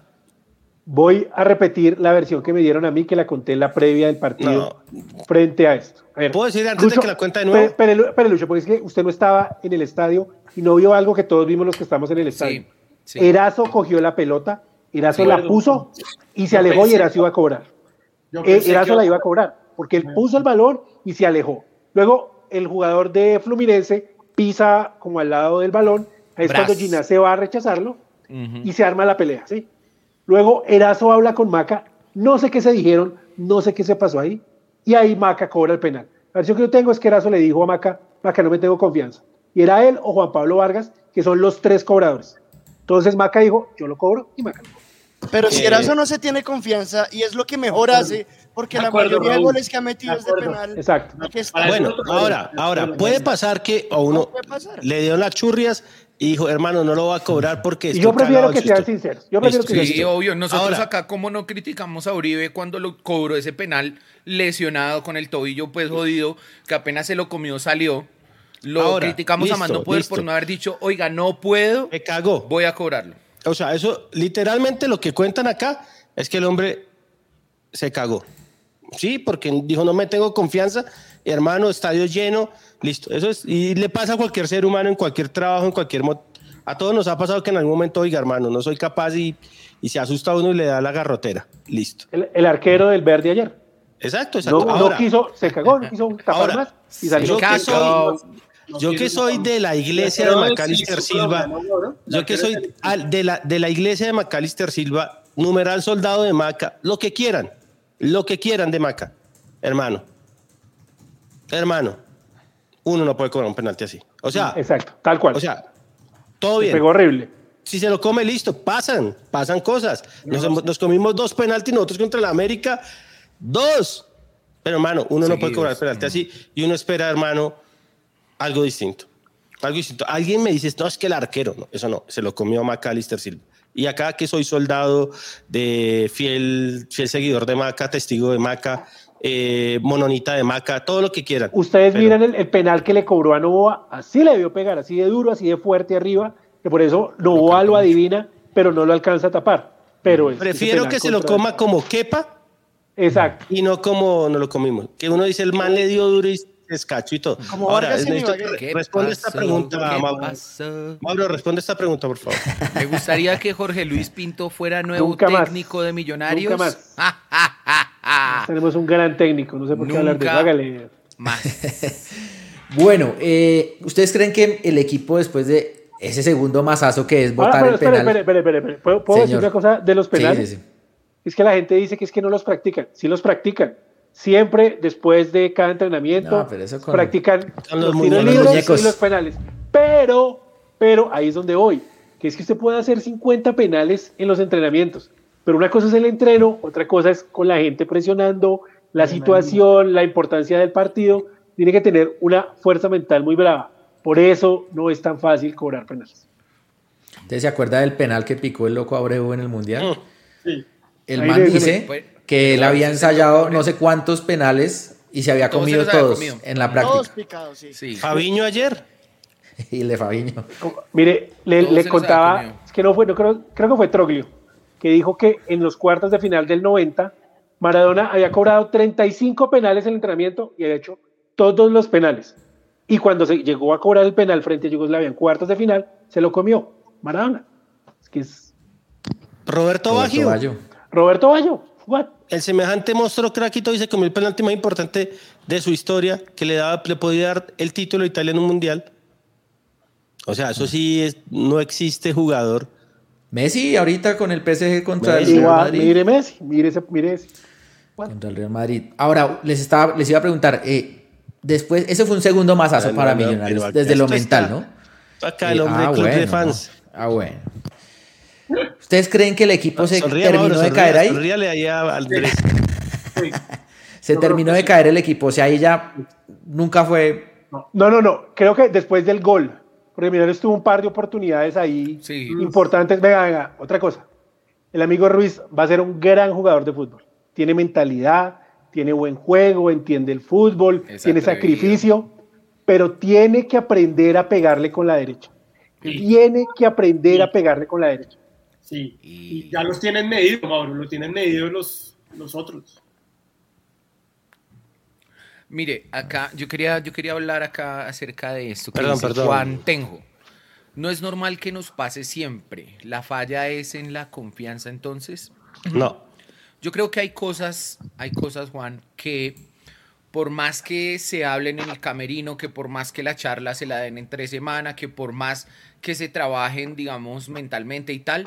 Voy a repetir la versión que me dieron a mí, que la conté en la previa del partido frente a esto. ¿Puedo decir antes de que la cuenta de nuevo? Pero, Lucho, porque es que usted no estaba en el estadio y no vio algo que todos vimos los que estamos en el estadio. Erazo cogió la pelota, Erazo la puso y se alejó y Erazo iba a cobrar. Eh, Erazo la iba a cobrar, porque él puso el balón y se alejó. Luego el jugador de Fluminense pisa como al lado del balón, es cuando Gina se va a rechazarlo y se arma la pelea, ¿sí? Luego Erazo habla con Maca, no sé qué se dijeron, no sé qué se pasó ahí, y ahí Maca cobra el penal. La versión que yo tengo es que Erazo le dijo a Maca, Maca, no me tengo confianza. Y era él o Juan Pablo Vargas, que son los tres cobradores. Entonces Maca dijo, yo lo cobro y Maca lo. Pero si Erazo no se tiene confianza y es lo que mejor hace, porque la mayoría de goles que ha metido es de penal. Exacto. Bueno, ahora, ahora, puede pasar que a uno le dio las churrias y dijo, hermano, no lo va a cobrar porque... Y yo prefiero que sean sinceros. Yo prefiero que sí, obvio. Nosotros acá, como no criticamos a Uribe cuando lo cobró ese penal lesionado con el tobillo pues jodido, que apenas se lo comió, salió. Lo criticamos a Mando Poder por no haber dicho, oiga, no puedo. Me cago. Voy a cobrarlo. O sea, eso literalmente lo que cuentan acá es que el hombre se cagó. Sí, porque dijo, no me tengo confianza, hermano, estadio lleno, listo. Eso es, y le pasa a cualquier ser humano en cualquier trabajo, en cualquier... A todos nos ha pasado que en algún momento, oiga, hermano, no soy capaz y, y se asusta uno y le da la garrotera. Listo. El, arquero del verde ayer. Exacto, exacto. No, quiso, se cagó, no quiso tapar más y salió. Yo que soy de la iglesia de Macalister Silva, yo que soy de la, de la iglesia de Macalister Silva, numeral soldado de Maca, lo que quieran, lo que quieran de Maca, hermano. Hermano, uno no puede cobrar un penalti así. O sea, exacto, tal cual. O sea, todo bien. Pegó horrible. Si se lo come, listo, pasan, pasan cosas. Nos, nos comimos dos penaltis nosotros contra la América, dos. Pero hermano, uno no puede cobrar penalti así y uno espera, hermano algo distinto. Algo distinto. Alguien me dice, no, es que el arquero, no, eso no, se lo comió Macalister Silva. Y acá que soy soldado de fiel, fiel seguidor de Maca, testigo de Maca, eh, mononita de Maca, todo lo que quieran. Ustedes miran el, penal que le cobró a Novoa, así le debió pegar, así de duro, así de fuerte arriba, que por eso Novoa lo adivina, pero no lo alcanza a tapar. Pero Prefiero que se lo coma como quepa. Exacto. Y no como no lo comimos. Que uno dice, el man le dio duro y escacho y todo. Ahora, responde esta pregunta, Mauro. responde esta pregunta, por favor. <laughs> Me gustaría que Jorge Luis Pinto fuera nuevo técnico de Millonarios. Nunca más. <laughs> Tenemos un gran técnico, no sé por qué hablar de Hágale. Más. <laughs> bueno, eh, ¿ustedes creen que el equipo después de ese segundo masazo que es votar el penal... Espere, espere, espere, ¿Puedo, decir una cosa de los penales? Es que la gente dice que es que no los practican. Sí los practican siempre después de cada entrenamiento practican los, tiros libres y los penales. Pero, pero ahí es donde voy, que es que usted puede hacer 50 penales en los entrenamientos, pero una cosa es el entreno, otra cosa es con la gente presionando, la situación, la importancia del partido, tiene que tener una fuerza mental muy brava. Por eso no es tan fácil cobrar penales. ¿Usted se acuerda del penal que picó el loco Abreu en el Mundial? Sí. El man dice que él había ensayado no sé cuántos penales y se había comido todos en la práctica. Todos picados, sí. Fabiño ayer. <laughs> y el de Fabiño. Mire, le, contaba, es que no fue, no creo, creo que fue Troglio, que dijo que en los cuartos de final del 90, Maradona había cobrado 35 penales en el entrenamiento y había hecho todos los penales. Y cuando se llegó a cobrar el penal frente a Yugoslavia en cuartos de final, se lo comió Maradona. Es que es... Roberto, Roberto Baggio. Roberto Baggio. El semejante monstruo craquito dice como el penalti más importante de su historia, que le, daba, le podía dar el título a Italia en un mundial. O sea, eso sí es, no existe jugador. Messi ahorita con el PSG contra el Real Madrid. Mire Messi, mire ese, mire ese. Contra el Real Madrid. Ahora, les, estaba, les iba a preguntar, eh, después, ese fue un segundo masazo para Millonarios, desde lo mental, ¿no? Acá el hombre ah, club de fans. Ah, bueno. ¿Ustedes creen que el equipo se terminó de caer ahí? <laughs> se terminó de caer el equipo, o sea, ahí ya nunca fue. No, no, no, creo que después del gol, porque Millonarios tuvo un par de oportunidades ahí importantes. Venga, venga, otra cosa. El amigo Ruiz va a ser un gran jugador de fútbol. Tiene mentalidad, tiene buen juego, entiende el fútbol, tiene sacrificio, pero tiene que aprender a pegarle con la derecha. Tiene que aprender a pegarle con la derecha. Sí, y... ya los tienen medido, Mauro, lo tienen medido los, los otros. Mire, acá yo quería, yo quería hablar acá acerca de esto. perdón, perdón. Juan Tenjo. No es normal que nos pase siempre. La falla es en la confianza, entonces. No. Yo creo que hay cosas, hay cosas, Juan, que por más que se hablen en el camerino, que por más que la charla se la den en tres semanas, que por más que se trabajen, digamos, mentalmente y tal,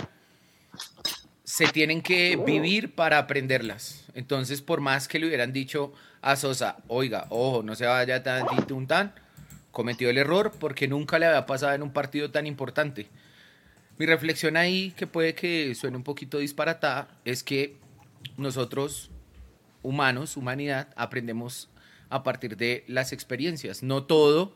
se tienen que vivir para aprenderlas. Entonces, por más que le hubieran dicho a Sosa, oiga, ojo, no se vaya tan tan, cometió el error porque nunca le había pasado en un partido tan importante. Mi reflexión ahí, que puede que suene un poquito disparatada, es que nosotros, humanos, humanidad, aprendemos a partir de las experiencias. No todo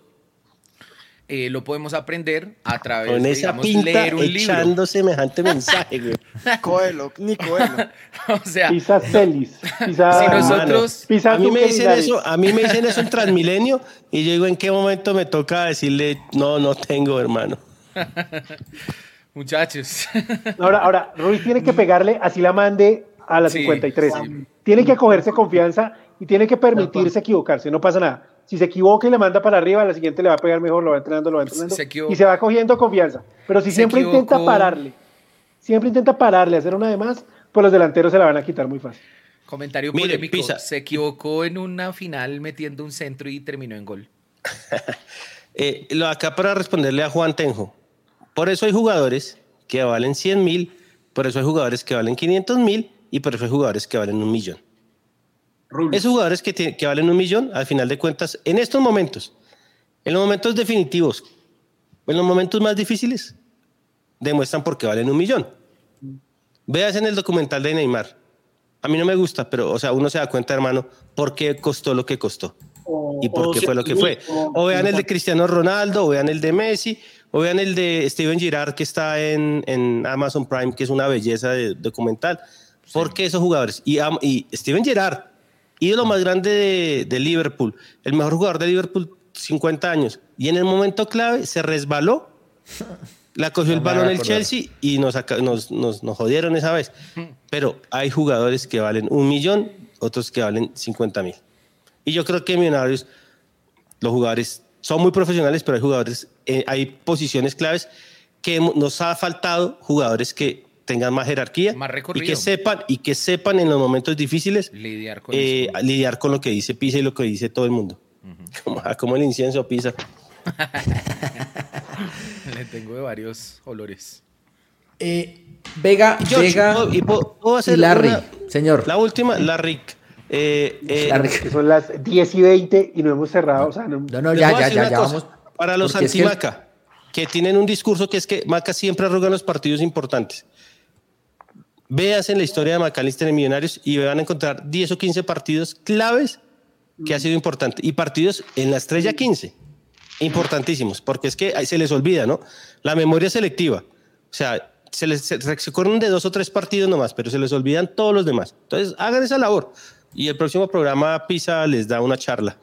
eh, lo podemos aprender a través Con esa de pinta leer un echando semejante <laughs> mensaje, güey. Coelho, ni Coelho. <laughs> o sea, pisa Celis, pisa, si nosotros, a mí me dicen eso, a mí me dicen eso en <laughs> Transmilenio y yo digo en qué momento me toca decirle no, no tengo, hermano. Muchachos. ahora, ahora, Ruiz tiene que pegarle, así la mande a la 53. Tiene que cogerse confianza y tiene que permitirse equivocarse, no pasa nada. Si se equivoca y le manda para arriba, a la siguiente le va a pegar mejor, lo va entrenando, lo va entrenando y se va cogiendo confianza. Pero si siempre intenta pararle, siempre intenta pararle, hacer una de más, pues los delanteros se la van a quitar muy fácil. Comentario polémico. Se equivocó en una final metiendo un centro y terminó en gol. <laughs> eh, lo acá para responderle a Juan Tenjo. Por eso hay jugadores que valen 100 mil, por eso hay jugadores que valen 500 mil y por eso hay jugadores que valen un millón. Esos jugadores que, que valen un millón, al final de cuentas, en estos momentos, en los momentos definitivos, en los momentos más difíciles, demuestran por qué valen un millón. Veas en el documental de Neymar. A mí no me gusta, pero o sea, uno se da cuenta, hermano, por qué costó lo que costó. y por qué fue lo que fue. O, vean el de Cristiano Ronaldo, o vean el de Messi, o vean el de Steven Girard que está en, en Amazon Prime, que es una belleza de documental. ¿Por qué esos jugadores? Y, y Steven Gerrard, ídolo más grande de, Liverpool, el mejor jugador de Liverpool, 50 años, y en el momento clave se resbaló, <laughs> la cogió el balón el Chelsea y nos, nos, nos, nos, jodieron esa vez. Pero hay jugadores que valen un millón, otros que valen 50 mil. Y yo creo que Millonarios, los jugadores son muy profesionales, pero hay jugadores, eh, hay posiciones claves que nos ha faltado jugadores que tengan más jerarquía y que sepan y que sepan en los momentos difíciles lidiar con, eh, lidiar con lo que dice Pisa y lo que dice todo el mundo. como, el incienso Pisa. <laughs> Le tengo de varios olores. Eh, Vega, Vega y, Larry, señor. La última, Larry. Eh, eh son las 10 y 20 y no hemos cerrado. no, no, ya, ya, ya, ya vamos. Para los anti-Maca, que tienen un discurso que es que Maca siempre arruga los partidos importantes. Veas en la historia de McAllister en Millonarios y van a encontrar 10 o 15 partidos claves que ha sido importante. Y partidos en la estrella 15, importantísimos, porque es que ahí se les olvida, ¿no? La memoria selectiva. O sea, se les se, de dos o tres partidos nomás, pero se les olvidan todos los demás. Entonces, hagan esa labor. Y el próximo programa PISA les da una charla.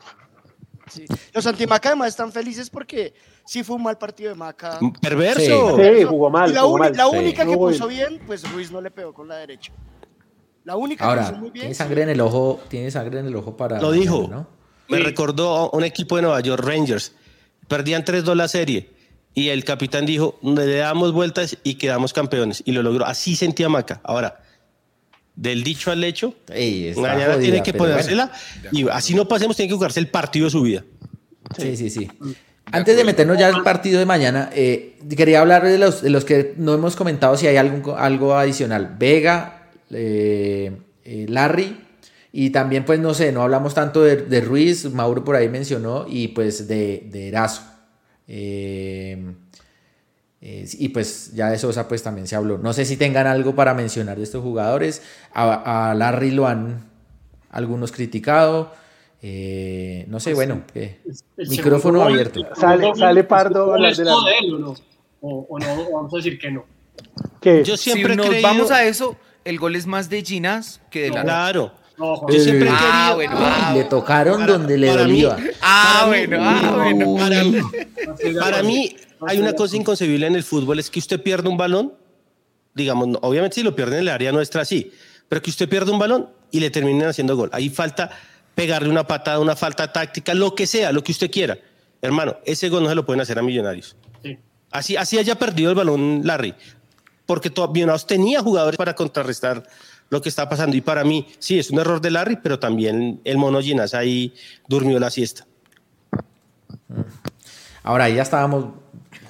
Los antimaca además están felices porque sí fue un mal partido de Maca. Perverso. Sí, jugó mal. la, la única que puso bien, pues Ruiz no le pegó con la derecha. La única Ahora, que puso muy bien. Tiene sangre en el ojo, tiene sangre en el ojo para. Lo dijo. ¿no? Me recordó un equipo de Nueva York Rangers. Perdían 3-2 la serie. Y el capitán dijo, le damos vueltas y quedamos campeones. Y lo logró. Así sentía Maca. Ahora, del dicho al hecho, mañana tiene que ponérsela. Y así no pasemos, tiene que jugarse el partido de su vida. Sí, sí, sí. Antes de meternos ya al partido de mañana, eh, quería hablar de los, de los que no hemos comentado si hay algo, algo adicional. Vega, eh, eh, Larry, y también, pues no sé, no hablamos tanto de, Ruiz, Mauro por ahí mencionó, y pues de, de Erazo. Y pues ya de Sosa pues también se habló. No sé si tengan algo para mencionar de estos jugadores. A, a Larry lo han algunos criticado. Eh, no sé, pues bueno, micrófono abierto. Sale, sale Pardo. ¿O, es de, él o no? O, no, vamos a decir que no. Yo siempre si nos vamos a eso, el gol es más de Ginas que de la. Claro. yo siempre ah, bueno, ah, le tocaron donde le dolía. ah, bueno, ah, bueno. Para mí, para mí hay una cosa inconcebible en el fútbol, es que usted pierde un balón, digamos, obviamente si lo pierde en el área nuestra, sí, pero que usted pierde un balón y le terminen haciendo gol. Ahí falta pegarle una patada, una falta táctica, lo que sea, lo que usted quiera. Hermano, ese gol no se lo pueden hacer a Millonarios. Así, así haya perdido el balón Larry, porque Millonarios tenía jugadores para contrarrestar lo que está pasando. Y para mí, sí, es un error de Larry, pero también el mono Ginas ahí durmió la siesta. Ahora, ahí ya estábamos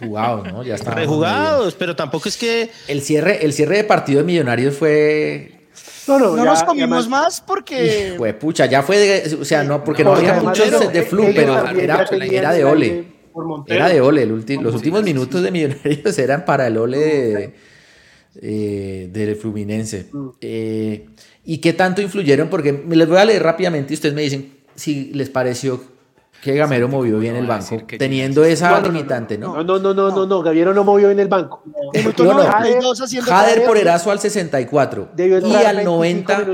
jugados, ¿no? Ya estábamos. Rejugados, pero tampoco es que. El cierre, el cierre de partido de Millonarios fue no, no, no nos comimos más porque. Fue pucha, ya fue de. O sea, no, porque no había muchos de, flu, pero era, era, de ole. Era de Ole, los últimos minutos de Millonarios eran para el Ole de, eh, Fluminense. Mm. Eh, ¿Y qué tanto influyeron? Porque me les voy a leer rápidamente y ustedes me dicen si les pareció que Gamero movió bien el banco, teniendo esa limitante, ¿no? No, no, no, no, no, Gamero no movió bien el banco. Jader por Erazo al 64 y al 90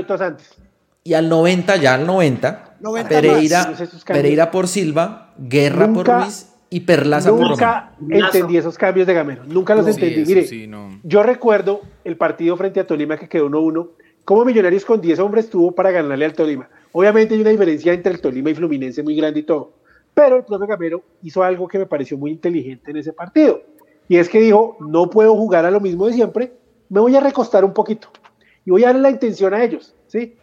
y al 90 ya al 90, Pereira, Pereira por Silva, Guerra por Luis y Perlaza por Nunca entendí esos cambios de Gamero, nunca los entendí. Mire, yo recuerdo el partido frente a Tolima que quedó 1-1, como Millonarios con 10 hombres tuvo para ganarle al Tolima. Obviamente hay una diferencia entre el Tolima y Fluminense muy grande y todo. Pero el profe Gamero hizo algo que me pareció muy inteligente en ese partido. Y es que dijo, no puedo jugar a lo mismo de siempre, me voy a recostar un poquito. Y voy a darle la intención a ellos, ¿sí?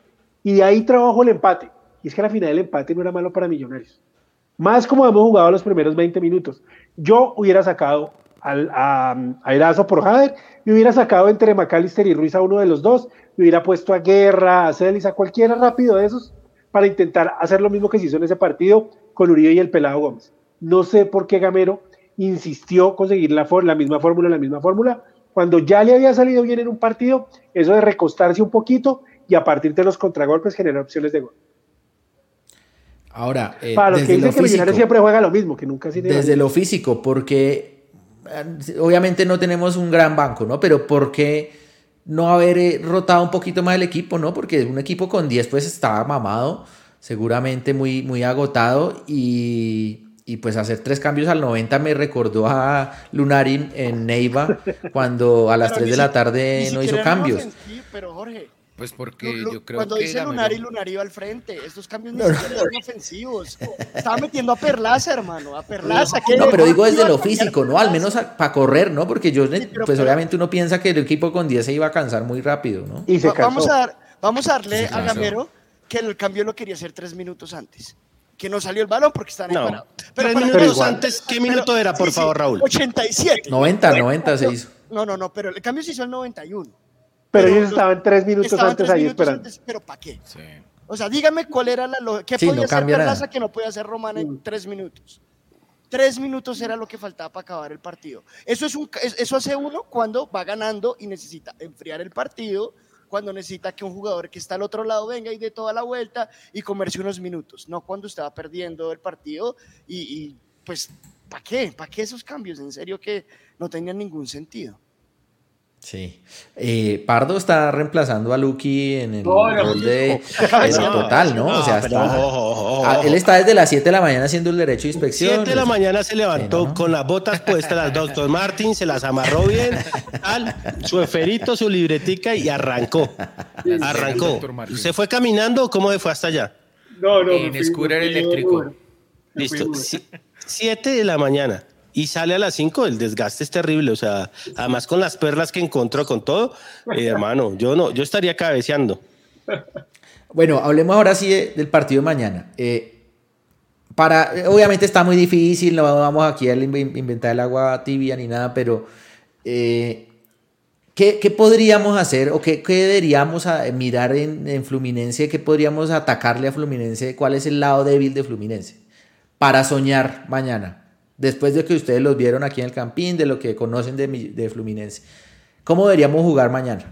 Y de ahí trabajo el empate. Y es que al final el empate no era malo para Millonarios. Más como hemos jugado los primeros 20 minutos. Yo hubiera sacado al, a, a por Jader y hubiera sacado entre McAllister y Ruiz a uno de los dos. Me hubiera puesto a Guerra, a Celis, a cualquiera rápido de esos para intentar hacer lo mismo que se hizo en ese partido con Uribe y el Pelado Gómez. No sé por qué Gamero insistió conseguir la, la misma fórmula, la misma fórmula, cuando ya le había salido bien en un partido, eso de recostarse un poquito y a partir de los contragolpes generar opciones de gol. Ahora, eh, para los que dicen que Millonarios siempre juega lo mismo, que nunca Desde lo físico, porque eh, obviamente no tenemos un gran banco, ¿no? Pero ¿por qué no haber eh, rotado un poquito más el equipo, ¿no? Porque un equipo con 10 pues estaba mamado seguramente muy, muy agotado y, y, pues hacer tres cambios al 90 me recordó a Lunarin en Neiva cuando a las 3 de la tarde no hizo cambios. pero Jorge, pues porque yo creo cuando que. dice Lunari, Lunari iba al frente. Estos cambios no, eran ofensivos. Estaba metiendo a Perlaza, hermano. A Perlaza. No, pero digo desde lo físico, ¿no? Al menos para correr, ¿no? Porque yo, pues obviamente uno piensa que el equipo con 10 se iba a cansar muy rápido, ¿no? Y se vamos, a dar, vamos a darle a Gamero que el cambio lo quería hacer tres minutos antes. Que no salió el balón porque están no. Pero, tres minutos antes, ¿qué minuto era, por favor, Raúl? 87. 90, 90 se hizo. No, no, no, pero el cambio se hizo el 91. Pero, ellos estaban tres minutos antes ahí esperando. pero ¿para qué? Sí. O sea, dígame cuál era la ¿Qué podía hacer Perlaza que no podía hacer Román en mm. tres minutos? Tres minutos era lo que faltaba para acabar el partido. Eso, es un, eso hace uno cuando va ganando y necesita enfriar el partido cuando necesita que un jugador que está al otro lado venga y dé toda la vuelta y comerse unos minutos, no cuando estaba perdiendo el partido y, y pues, ¿para qué? ¿Para qué esos cambios? En serio que no tenían ningún sentido. Sí. Eh, Pardo está reemplazando a Lucky en el rol de total, ¿no? o sea, está, él está desde las 7 de la mañana haciendo el derecho de inspección. 7 de la mañana se levantó con las botas puestas las doctor Martin, se las amarró bien, su eferito, su libretica y arrancó. Arrancó. ¿Se fue caminando o cómo se fue hasta allá? No, no. En scooter eléctrico. Listo. 7 de la mañana y sale a las 5, el desgaste es terrible, o sea, además con las perlas que encontró con todo, eh, hermano, yo no, yo estaría cabeceando. Bueno, hablemos ahora sí del partido de mañana. Eh, para, obviamente está muy difícil, no vamos aquí a inventar el agua tibia ni nada, pero eh, ¿qué, podríamos hacer o qué, deberíamos mirar en, en, Fluminense? ¿Qué podríamos atacarle a Fluminense? ¿Cuál es el lado débil de Fluminense? Para soñar mañana. Después de que ustedes los vieron aquí en el Campín, de lo que conocen de, de Fluminense. ¿Cómo deberíamos jugar mañana?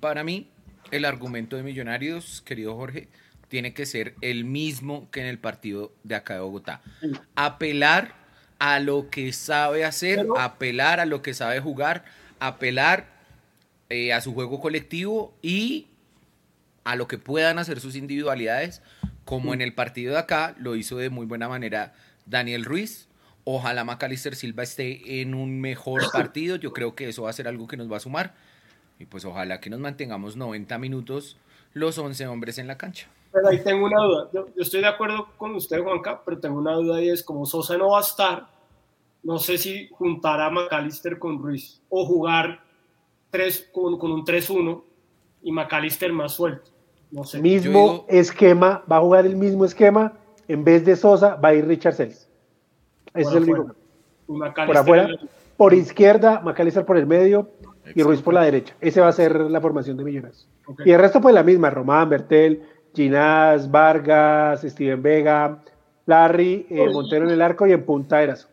Para mí, el argumento de Millonarios, querido Jorge, tiene que ser el mismo que en el partido de acá de Bogotá. Apelar a lo que sabe hacer, apelar a lo que sabe jugar, apelar eh, a su juego colectivo y a lo que puedan hacer sus individualidades, como en el partido de acá lo hizo de muy buena manera Daniel Ruiz. Ojalá Macalister Silva esté en un mejor <coughs> partido. Yo creo que eso va a ser algo que nos va a sumar. Y pues ojalá que nos mantengamos 90 minutos los 11 hombres en la cancha. Pero ahí tengo una duda. Yo, estoy de acuerdo con usted, Juanca, pero tengo una duda y es como Sosa no va a estar, no sé si juntar a McAllister con Ruiz o jugar tres, con, un 3-1 y McAllister más suelto. No sé. Mismo esquema, va a jugar el mismo esquema en vez de Sosa va a ir Richard Celis. Ese es el único. Por afuera, por izquierda, Macalister por el medio y Ruiz por la derecha. Ese va a ser la formación de Millonarios. Y el resto, pues la misma: Román, Bertel, Ginás, Vargas, Steven Vega, Larry, eh, Montero en el arco y en punta Eraso.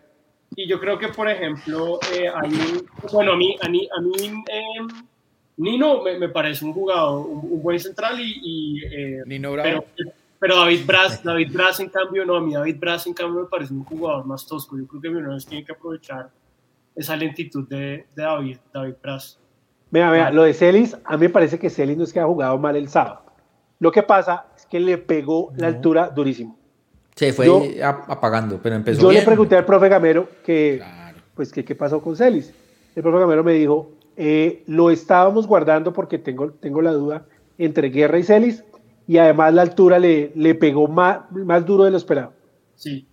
Y yo creo que, por ejemplo, eh, bueno, a mí, a mí, a mí em, Nino me, parece un jugador, un, buen central y... Eh, Nino Bravo. Pero, David Brass, David Brass, en cambio, no, a mí David Brass, en cambio, me parece un jugador más tosco. Yo creo que Millonarios tiene que aprovechar esa lentitud de, de David, David Brass. Vea, vea, lo de Celis, a mí me parece que Celis no es que ha jugado mal el sábado. Lo que pasa es que le pegó la altura durísimo. Se fue apagando, pero empezó Yo le pregunté al profe Gamero que, pues, que, qué pasó con Celis. El profe Gamero me dijo, eh, lo estábamos guardando porque tengo, tengo la duda entre Guerra y Celis, y además la altura le, le pegó más, más duro de lo esperado. Sí.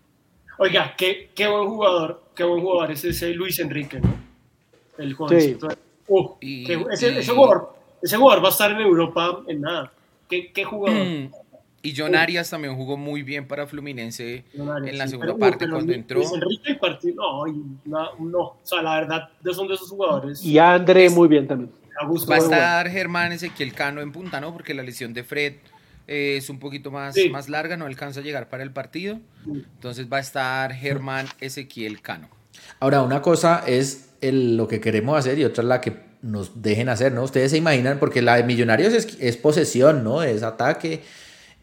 Oiga, qué, qué buen jugador, qué buen jugador es ese Luis Enrique, ¿no? El jovencito. ese, jugador, ese jugador va a estar en Europa en nada. ¿Qué, qué jugador? Mm. <clears throat> Y John Arias también jugó muy bien para Fluminense en la segunda parte cuando entró. Enrique partido, no, no, o sea, la verdad, son de esos jugadores. Y André muy bien también. Va a estar Germán Ezequiel Cano en punta, ¿no? Porque la lesión de Fred eh, es un poquito más, más larga, no alcanza a llegar para el partido. Entonces va a estar Germán Ezequiel Cano. Ahora, una cosa es el, lo que queremos hacer y otra es la que nos dejen hacer, ¿no? Ustedes se imaginan, porque la de Millonarios es, es posesión, ¿no? Es ataque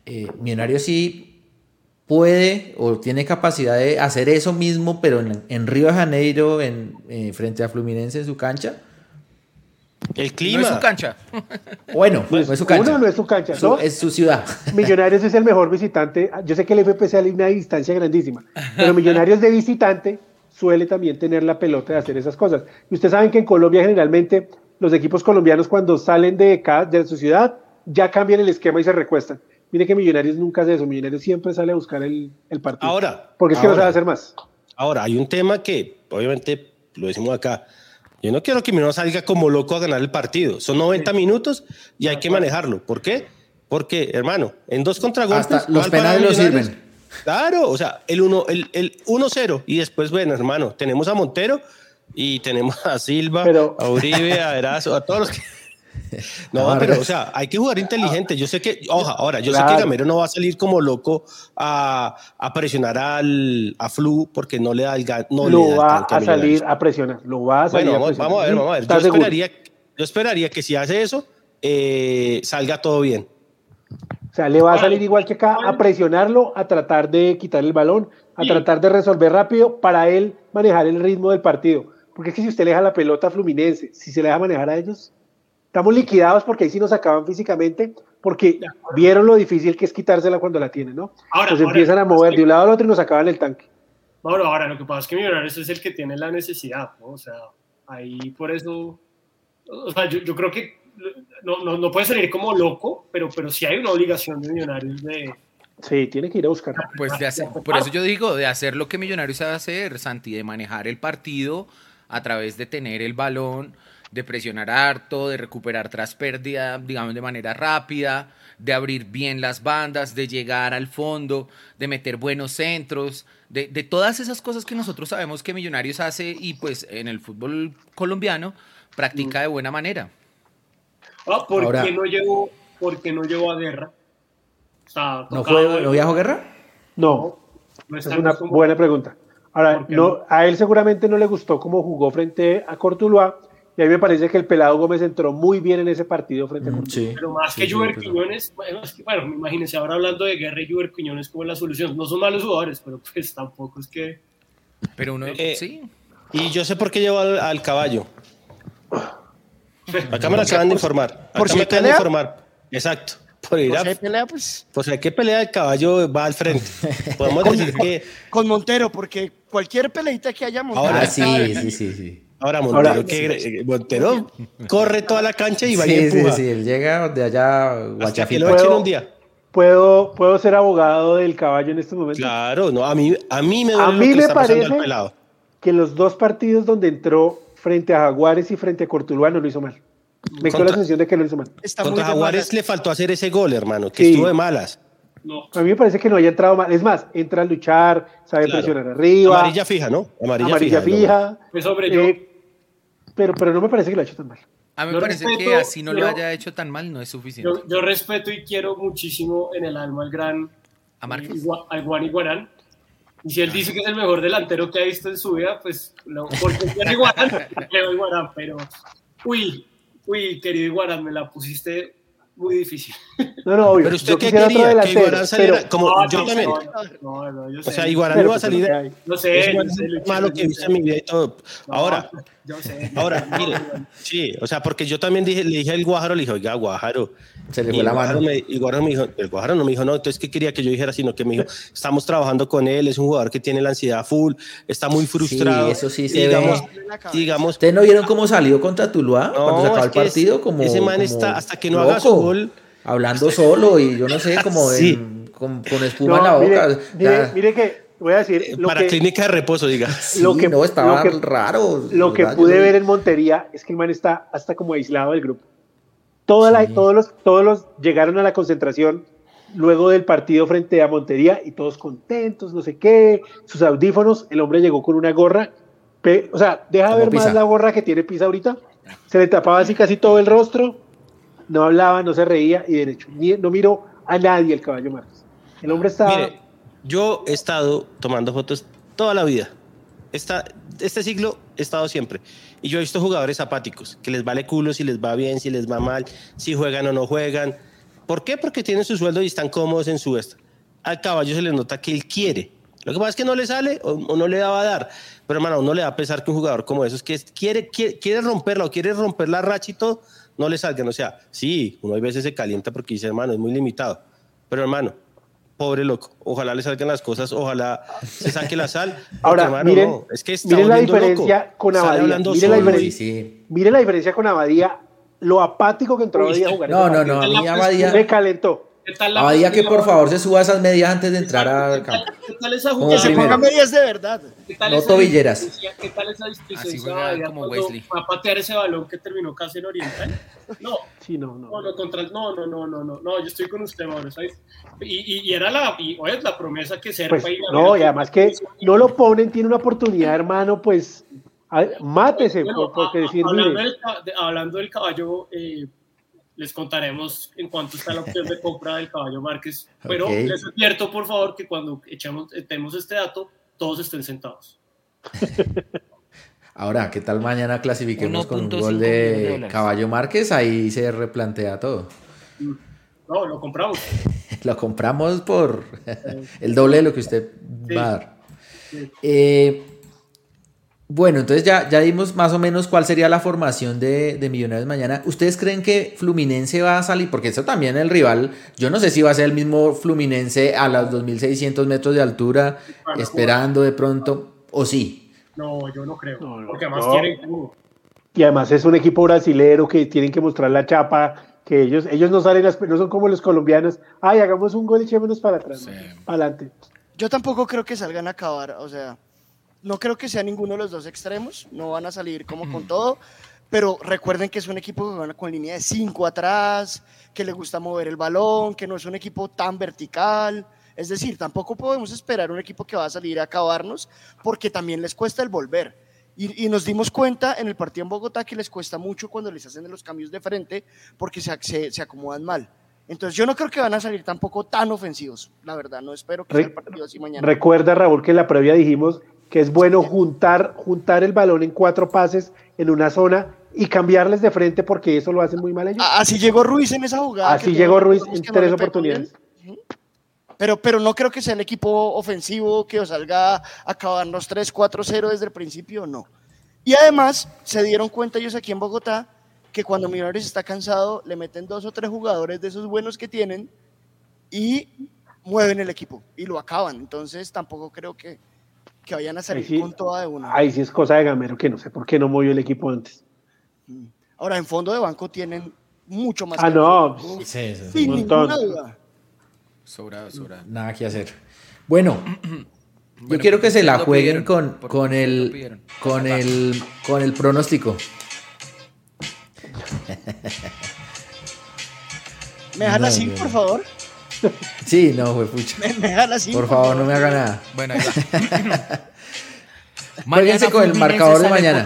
eh, Millonario sí puede o tiene capacidad de hacer eso mismo, pero en, Río de Janeiro, en, eh, frente a Fluminense en su cancha. El clima. No es su cancha. Bueno, no es su cancha. no es su cancha, Es su ciudad. Millonarios es el mejor visitante. Yo sé que el FP sale una distancia grandísima, pero Millonarios de visitante suele también tener la pelota de hacer esas cosas. Y ustedes saben que en Colombia generalmente los equipos colombianos cuando salen de, de su ciudad ya cambian el esquema y se recuestan. Mire que Millonarios nunca hace eso. Millonarios siempre sale a buscar el, partido. Ahora. Porque es que no sabe hacer más. Ahora, hay un tema que, obviamente, lo decimos acá. Yo no quiero que Millonarios salga como loco a ganar el partido. Son 90 minutos y hay que manejarlo. ¿Por qué? Porque, hermano, en dos contragolpes. Hasta los penales lo sirven. Claro, o sea, el 1-0 el, el y después, bueno, hermano, tenemos a Montero y tenemos a Silva, a Uribe, a Erazo, a todos los que. <laughs> No, pero, o sea, hay que jugar <laughs> inteligente. Yo sé que, oja, ahora, yo sé que Gamero no va a salir como loco a, a presionar al, a Flu porque no le da el no Lo va a salir a presionar, lo va a salir bueno, a Vamos a ver, vamos a ver. Yo esperaría, yo esperaría, que si hace eso, eh, salga todo bien. O sea, le va a salir igual que acá a presionarlo, a tratar de quitar el balón, a tratar de resolver rápido para él manejar el ritmo del partido. Porque es que si usted le deja la pelota a Fluminense, si se le deja manejar a ellos, Estamos liquidados porque ahí sí nos acaban físicamente, porque vieron lo difícil que es quitársela cuando la tienen, ¿no? Ahora, pues empiezan a mover de un lado al otro y nos acaban el tanque. Bueno, ahora lo que pasa es que Millonarios es el que tiene la necesidad, ¿no? O sea, ahí por eso, o sea, yo, creo que no, no, no, puede salir como loco, pero, pero sí hay una obligación de Millonarios de... Sí, tiene que ir a buscar. Pues de hacer, por eso yo digo, de hacer lo que Millonarios sabe hacer, Santi, de manejar el partido a través de tener el balón, de presionar harto, de recuperar tras pérdida, digamos, de manera rápida, de abrir bien las bandas, de llegar al fondo, de meter buenos centros, de, todas esas cosas que nosotros sabemos que Millonarios hace y pues en el fútbol colombiano practica de buena manera. Ah, ¿por, qué no llegó, ¿Por no llegó a guerra? ¿No, fue, ¿No viajó a guerra? No, es una buena pregunta. Ahora, no, a él seguramente no le gustó cómo jugó frente a Cortuluá, y a mí me parece que el Pelado Gómez entró muy bien en ese partido frente a mm, sí, Pero más que Juber Quiñones, bueno, bueno, imagínense ahora hablando de Guerra y Juber Quiñones como la solución. No son malos jugadores, pero pues tampoco es que. Pero uno. Eh, sí. Y yo sé por qué llevo al, caballo. <laughs> Acá me lo acaban de informar. ¿Por si me acaban de informar. Exacto. Por ir a, pelea, pues. Pues hay que pelea el caballo va al frente. <laughs> Podemos decir que. Con Montero, porque cualquier peleita que haya Montero. Ahora sí, sí, sí, sí. Ahora Montero, que, Montero corre toda la cancha y va y empuja. Sí, sí, él llega de allá Guachafita. ¿Puedo, un día. Puedo, puedo ser abogado del caballo en este momento. Claro, no, a mí, a mí me, a mí me parece que los dos partidos donde entró frente a Jaguares y frente a Cortuluá no lo hizo mal. Me quedó la sensación de que no lo hizo mal. contra Jaguares le faltó hacer ese gol, hermano, que estuvo de malas. A mí me parece que no haya entrado mal. Es más, entra a luchar, sabe presionar arriba. Amarilla fija, ¿no? Amarilla, fija. Pues hombre, yo, eh, pero, pero no me parece que lo haya hecho tan mal. A mí me parece que así no lo haya hecho tan mal no es suficiente. Yo, respeto y quiero muchísimo en el alma al gran a al Juan Iguarán, Y si él dice que es el mejor delantero que ha visto en su vida, pues, no, porque es <laughs> Iguarán, pero, uy, uy, querido Iguarán, me la pusiste muy difícil. No, no, obvio. Pero usted qué quería, que Iguarán saliera como yo también. No, no, yo sé. O sea, Iguarán no va a salir. No sé. Es malo que he visto en mi vida y todo. Ahora, yo sé. Ahora, mire, sí, o sea, porque yo también dije, le dije al Guajaro, le dije, oiga, Guajaro. Se le fue la mano. Me, y Guajaro me dijo, el Guajaro no me dijo, no, entonces, ¿qué quería que yo dijera? Sino que me dijo, estamos trabajando con él, es un jugador que tiene la ansiedad full, está muy frustrado. Sí, eso sí se digamos, ve. Digamos, ¿Ustedes no vieron cómo salió contra Tuluá no, cuando se acabó el partido? Como, ese man está, hasta que no haga su gol hablando solo y yo no sé, <laughs> como con, espuma en la boca. Mire, que voy a decir. Eh, para clínica de reposo, diga. <laughs> lo que, no, estaba raro. Lo que pude ver en Montería es que el man está hasta como aislado del grupo. Toda la, todos, los, todos los llegaron a la concentración luego del partido frente a Montería y todos contentos, no sé qué, sus audífonos. El hombre llegó con una gorra. o sea, deja ver más la gorra que tiene Pisa ahorita. Se le tapaba así casi todo el rostro no hablaba, no se reía y derecho. no miró a nadie el caballo Márquez. El hombre estaba... Mire, yo he estado tomando fotos toda la vida. Esta, este siglo he estado siempre. Y yo he visto jugadores apáticos, que les vale culo si les va bien, si les va mal, si juegan o no juegan. ¿Por qué? Porque tienen su sueldo y están cómodos en su esta. Al caballo se le nota que él quiere. Lo que pasa es que no le sale o, no le daba a dar. Pero hermano, uno le da a pesar que un jugador como esos que quiere, quiere, quiere romperla o quiere romper la racha y todo, no le salgan. O sea, sí, uno hay veces se calienta porque dice, hermano, es muy limitado. Pero hermano, pobre loco, ojalá le salgan las cosas, ojalá se saque la sal. <laughs> Ahora, hermano, miren, es que está miren la diferencia con Abadía. Miren la, diferencia, miren la diferencia con Abadía, lo apático que entró Abadía a jugar. No, no, no, a mí Abadía... Me calentó. Abadía que por favor se suba esas medias antes de entrar al campo. ¿Qué tal esa jugada? Que se ponga medias de verdad. no tobilleras. ¿Qué tal esa disposición como Wesley. a patear ese balón que terminó casi en Oriental? No. Sí, no, no. No, no, contra, no, no, no, no, no, no, yo estoy con usted, Mauro, ¿sabes? Y, y, era la, y hoy es la promesa que Serpa pues, No, y además que no lo ponen, tiene una oportunidad, hermano, pues mátese, porque decir, hablando, Del, hablando del caballo, eh, les contaremos en cuánto está la opción de compra del caballo Márquez. <laughs> Pero les advierto, por favor, que cuando echemos, tenemos este dato, todos estén sentados. <laughs> Ahora, ¿qué tal mañana clasifiquemos con un gol de Caballo Márquez? Ahí se replantea todo. No, lo compramos. <laughs> lo compramos por el doble de lo que usted va a dar. Eh, bueno, entonces ya, ya dimos más o menos cuál sería la formación de, de, Millonarios mañana. ¿Ustedes creen que Fluminense va a salir? Porque eso también el rival, yo no sé si va a ser el mismo Fluminense a los 2.600 metros de altura, esperando de pronto, o sí. No, yo no creo, porque además quieren... Y además es un equipo brasilero que tienen que mostrar la chapa, que ellos, ellos no salen, no son como los colombianos, ay, hagamos un gol y echémonos para atrás, para adelante. Yo tampoco creo que salgan a acabar, o sea no creo que sea ninguno de los dos extremos, no van a salir como con todo, pero recuerden que es un equipo que gana con línea de 5 atrás, que le gusta mover el balón, que no es un equipo tan vertical. Es decir, tampoco podemos esperar un equipo que va a salir a acabarnos porque también les cuesta el volver. Y, nos dimos cuenta en el partido en Bogotá que les cuesta mucho cuando les hacen los cambios de frente porque se, se, acomodan mal. Entonces yo no creo que van a salir tampoco tan ofensivos, la verdad, no espero que sea el partido así mañana. Recuerda, Raúl, que en la previa dijimos que es bueno juntar, juntar el balón en cuatro pases en una zona y cambiarles de frente porque eso lo hacen muy mal ellos. Así llegó Ruiz en esa jugada. Así llegó Ruiz en tres oportunidades. Pero, pero no creo que sea el equipo ofensivo que os salga a acabarnos 3-4-0 desde el principio, no. Y además se dieron cuenta ellos aquí en Bogotá que cuando Millonarios está cansado le meten dos o tres jugadores de esos buenos que tienen y mueven el equipo y lo acaban. Entonces tampoco creo que, que vayan a salir con toda de una. Ahí sí es cosa de Gamero que no sé por qué no movió el equipo antes. Mm. Ahora, en fondo de banco tienen mucho más. Ah, no. Sí, sí, Sin ninguna duda. Sobrado, sobrado. Nada que hacer. Bueno, <clears throat> yo quiero que se la jueguen con, con, el, con, el, con el pronóstico. ¿Me dejan así, por favor? Sí, no, fue pucha. Por favor, no me haga nada. Bueno, <laughs> ahí va. con el marcador de mañana.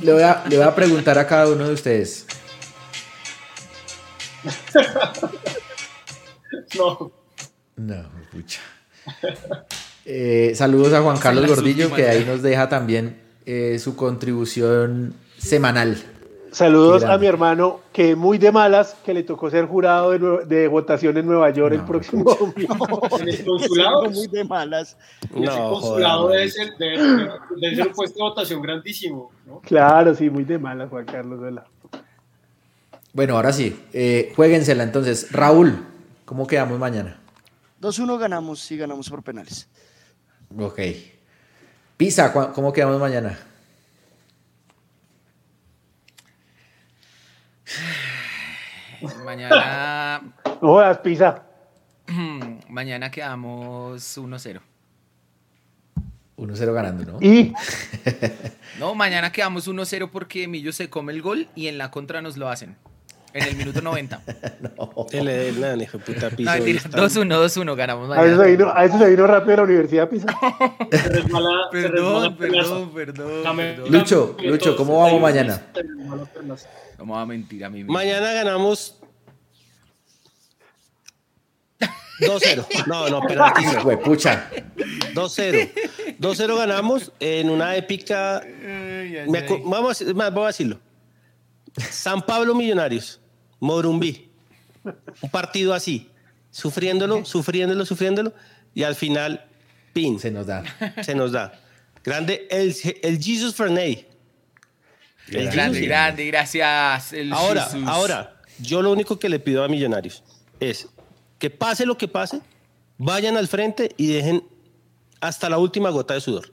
Le voy, a, le voy a preguntar a cada uno de ustedes. <laughs> no. No, pucha. Eh, saludos a Juan Carlos Gordillo, que ahí nos deja también eh, su contribución semanal. Saludos a mi hermano, que muy de malas, que le tocó ser jurado de, votación en Nueva York el próximo domingo. <laughs> en el consulado. muy de malas. No, el consulado debe ser, un puesto de votación grandísimo. Claro, sí, muy de malas, Juan Carlos. Bueno, ahora sí, eh, jueguensela entonces. Raúl, ¿cómo quedamos mañana? 2-1 ganamos, sí ganamos por penales. Ok. Pisa, ¿cómo quedamos mañana? <sighs> Mañana. No pizza. <clears throat> Mañana quedamos 1-0. 1-0 ganando, ¿no? ¿Y? <laughs> no, mañana quedamos 1-0 porque Millo se come el gol y en la contra nos lo hacen. En el minuto 90. <laughs> no. El, el, hijo de puta pizza. 2-1, 2-1, ganamos mañana. A eso, se vino, a eso se vino rápido de la universidad, Pisa. <laughs> perdón, perdón, perdón, Lucho, Lucho, ¿cómo vamos mañana? ¿Cómo va a mentir a mí? Mañana ganamos 2-0. No, no, penalti. pucha. 2-0. 2-0 ganamos en una épica. vamos, voy a decirlo. San Pablo Millonarios. Morumbí. Un partido así, sufriéndolo, sufriéndolo, sufriéndolo, y al final, pin. Se nos da. Se nos da. Grande, el, el Jesus Ferney. El grande, grande, gracias. ahora, ahora, yo lo único que le pido a Millonarios es que pase lo que pase, vayan al frente y dejen hasta la última gota de sudor.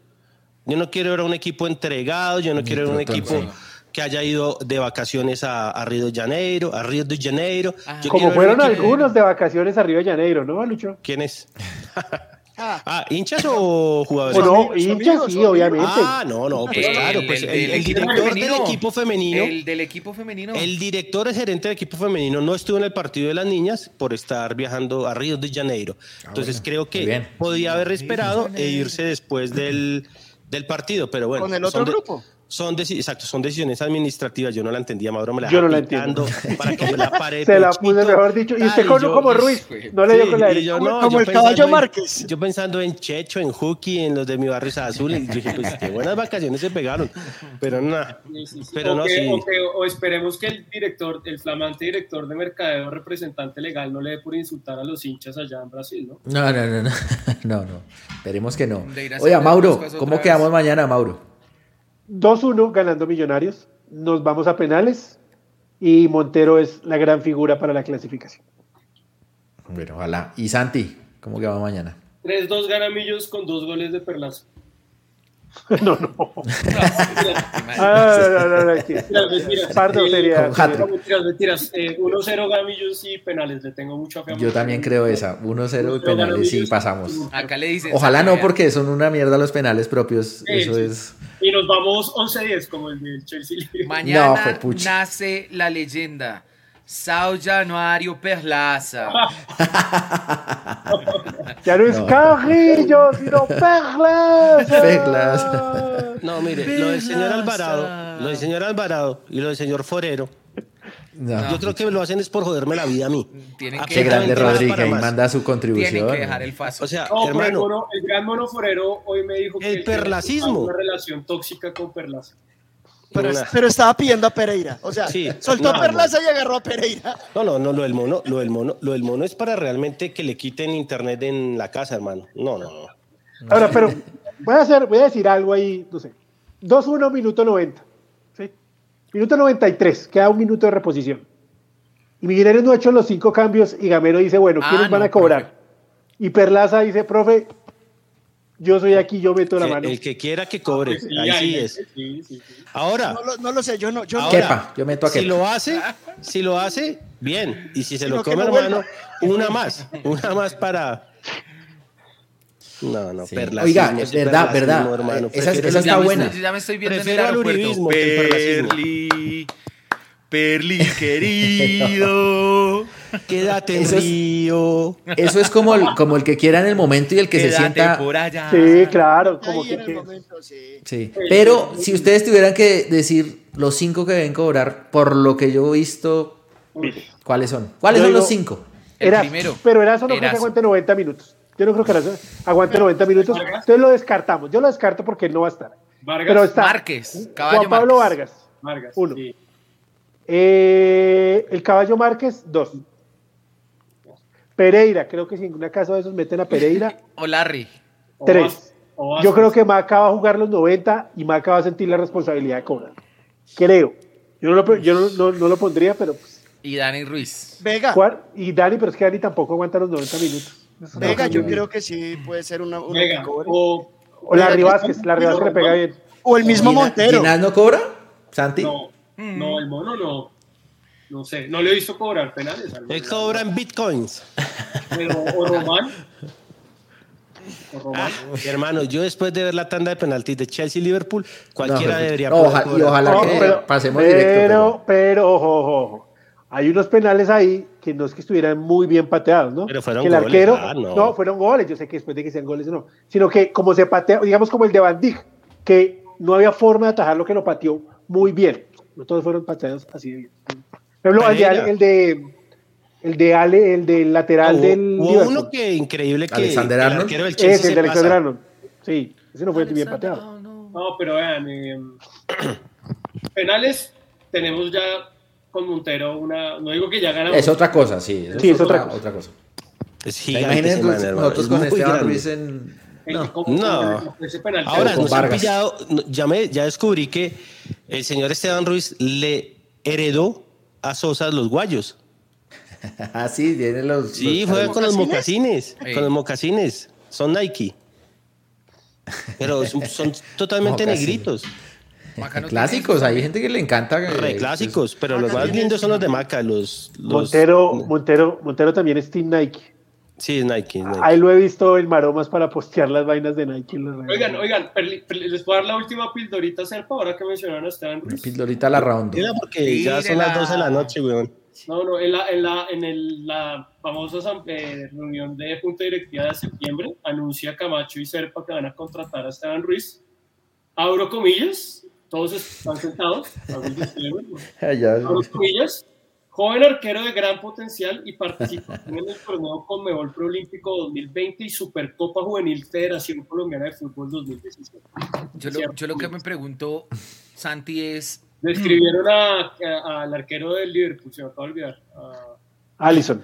Yo no quiero ver a un equipo entregado, yo no quiero ver a un equipo que haya ido de vacaciones a, Río de Janeiro, a Río de Janeiro. Ah. Como fueron algunos de vacaciones a Río de Janeiro, ¿no, Lucho? ¿Quién es? <laughs> Ah, ¿hinchas o jugadores? no, hinchas sí, obviamente. Ah, no, no, pues claro, pues el, director del equipo femenino. El del equipo femenino. El director y gerente del equipo femenino no estuvo en el partido de las niñas por estar viajando a Río de Janeiro. Ah, Entonces creo que podía haber esperado e irse después del, del partido, pero bueno. ¿Con el otro grupo? Son, exacto, son decisiones administrativas. Yo no la entendía, Maduro me la Yo no la entiendo. para que me la pare. <laughs> Se la puse mejor dicho. Y usted con, como Ruiz. No le dio con la derecha. como, el caballo Márquez. Yo pensando en Checho, en Juki, en los de mi barrio Azul. Y dije, pues qué buenas vacaciones se pegaron. Pero nada. Pero no, sí. O, esperemos que el director, el flamante director de mercadeo, representante legal, no le dé por insultar a los hinchas allá en Brasil, ¿no? No, no, no. No, <laughs> no. no. Esperemos que no. Oiga, Mauro, ¿cómo quedamos mañana, Mauro? 2-1 ganando Millonarios. Nos vamos a penales y Montero es la gran figura para la clasificación. Bueno, ojalá. ¿Y Santi? ¿Cómo que va mañana? 3-2 ganamillos con dos goles de Perlazo. <laughs> no, no. ah, no, no, no, mentiras. Sería. Mentiras, mentiras. 1-0 gamillos y penales. Le tengo mucho fe. Yo también creo esa. 1-0 y penales y pasamos. Acá le dicen. Ojalá no, porque son una mierda los penales propios. Eso es. Y nos vamos 11-10 como el de Chelsea. Mañana nace la leyenda. Sao Januario Perlaza. ya <laughs> no es Carrillo, sino Perlaza. Perlaza. No, mire, lo del señor Alvarado, lo del señor Alvarado y lo del señor Forero. Yo creo que lo hacen es por joderme la vida a mí. Tienen que grande Rodríguez y manda su contribución. Tienen que dejar el faso. O sea, hermano, el, gran mono forero hoy me dijo que el perlacismo. una relación tóxica con Perlaza. Pero, estaba pidiendo a Pereira. O sea, soltó a Perlaza y agarró a Pereira. No, no, no, lo del mono, lo del mono, lo del mono es para realmente que le quiten internet en la casa, hermano. No, no, no. Ahora, pero voy a hacer, voy a decir algo ahí, no sé. 2-1, minuto 90. ¿sí? Minuto 93, queda un minuto de reposición. Y Millonarios no ha hecho los cinco cambios y Gamero dice, bueno, ¿quiénes ah, van a cobrar? Y Perlaza dice, profe, yo soy aquí, yo meto la mano. El que quiera que cobre, ahí sí es. Ahora. No lo, sé, yo no. Yo ahora, yo meto a Si lo hace, si lo hace, bien. Y si se lo come, hermano, una más. Una más para. No, no, sí. Oiga, es verdad, verdad. Hermano. Esa, esa está buena. Ya me estoy viendo Prefiero en el aeropuerto. Perli, Perli, querido. Quédate en eso Río. eso es como el, como el que quiera en el momento y el que se sienta. Por allá. Sí, claro. Como que, sí. Pero si ustedes tuvieran que decir los cinco que deben cobrar, por lo que yo he visto, ¿cuáles son? ¿Cuáles son los cinco? Era, primero. Pero era solo que se cuente 90 minutos. Yo no creo que aguante 90 minutos. Entonces lo descartamos. Yo lo descarto porque no va a estar. Vargas. Pero está Márquez. Juan Pablo Vargas. Vargas. Uno. Eh, el caballo Márquez, dos. Pereira, creo que si en una casa de esos meten a Pereira. <laughs> o Larry. Tres. Yo creo que Maca va a jugar los 90 y Maca va a sentir la responsabilidad de cobrar. Creo. Yo no lo, yo no, no, lo pondría, pero. Pues. Y Dani Ruiz. Vega. Y Dani, pero es que Dani tampoco aguanta los 90 minutos. Vega, yo creo que sí puede ser una. una Vega, o, o la Vázquez, la Vázquez le pega bien. O el mismo Montero. ¿Ginás no cobra? ¿Santi? No, no, el mono no. No sé, no le he visto cobrar penales. Él cobra en bitcoins. Pero, o Román. O Román. Ah, hermano, yo después de ver la tanda de penaltis de Chelsea-Liverpool, cualquiera pues, debería no, ojalá, y ojalá que pero, pasemos pero, directo. Pero, pero, ojo, ojo, ojo. Hay unos penales ahí que no es que estuvieran muy bien pateados, ¿no? Pero fueron que el goles, arquero, ah, no. no. fueron goles, yo sé que después de que sean goles no, sino que como se patea, digamos como el de Van Dijk, que no había forma de atajar lo que lo pateó muy bien. No todos fueron pateados así de bien. Ejemplo, el de, el de, el de Ale, el del lateral hubo, del. Hubo uno que increíble que Alexander el Arnold. Chelsea Ese, el de Alexander pasa. Arnold. Sí, ese no fue bien pateado. No, pero vean, eh, penales tenemos ya con Montero una. No digo que ya ganamos. Es otra cosa, sí. Sí, es otra cosa. otra cosa. Es Imagínense nosotros es con Esteban. Ruiz en. No. No. Ahora, nos han pillado, no, ya, me, ya descubrí que el señor Esteban Ruiz le heredó a Sosa los guayos. <laughs> Ah, sí, tiene los. Sí, los- juega con los mocasines? Sí. con los mocasines, son Nike. Pero <laughs> son, son totalmente negritos, Maca no Clásicos, tiene hay gente que le encanta. eh, re clásicos, pero los más lindos son los de Maca, los... los Montero, Montero, Montero también es Team Nike. Sí, es Nike. es Nike. Ahí lo he visto en maromas para postear las vainas de Nike. las. Oigan, oigan, les puedo dar la última pildorita, Serpa, ahora que mencionaron a Esteban Ruiz. Pildorita la round. Mira, porque ya son las Tírela. 12 de la noche, weón. No, no, en la, en la, en el, la famosa asam- eh, reunión de Junta Directiva de septiembre, anuncia Camacho y Serpa que van a contratar a Esteban Ruiz. Abro comillas, todos están sentados. abro <laughs> comillas, joven arquero de gran potencial y participación <laughs> en el torneo Conmebol Preolímpico 2020 y Supercopa Juvenil Federación Colombiana de Fútbol 2017. Yo lo, yo lo que me pregunto, Santi, es. Describieron a- a- al arquero del Liverpool, se me acaba de olvidar. a Allison.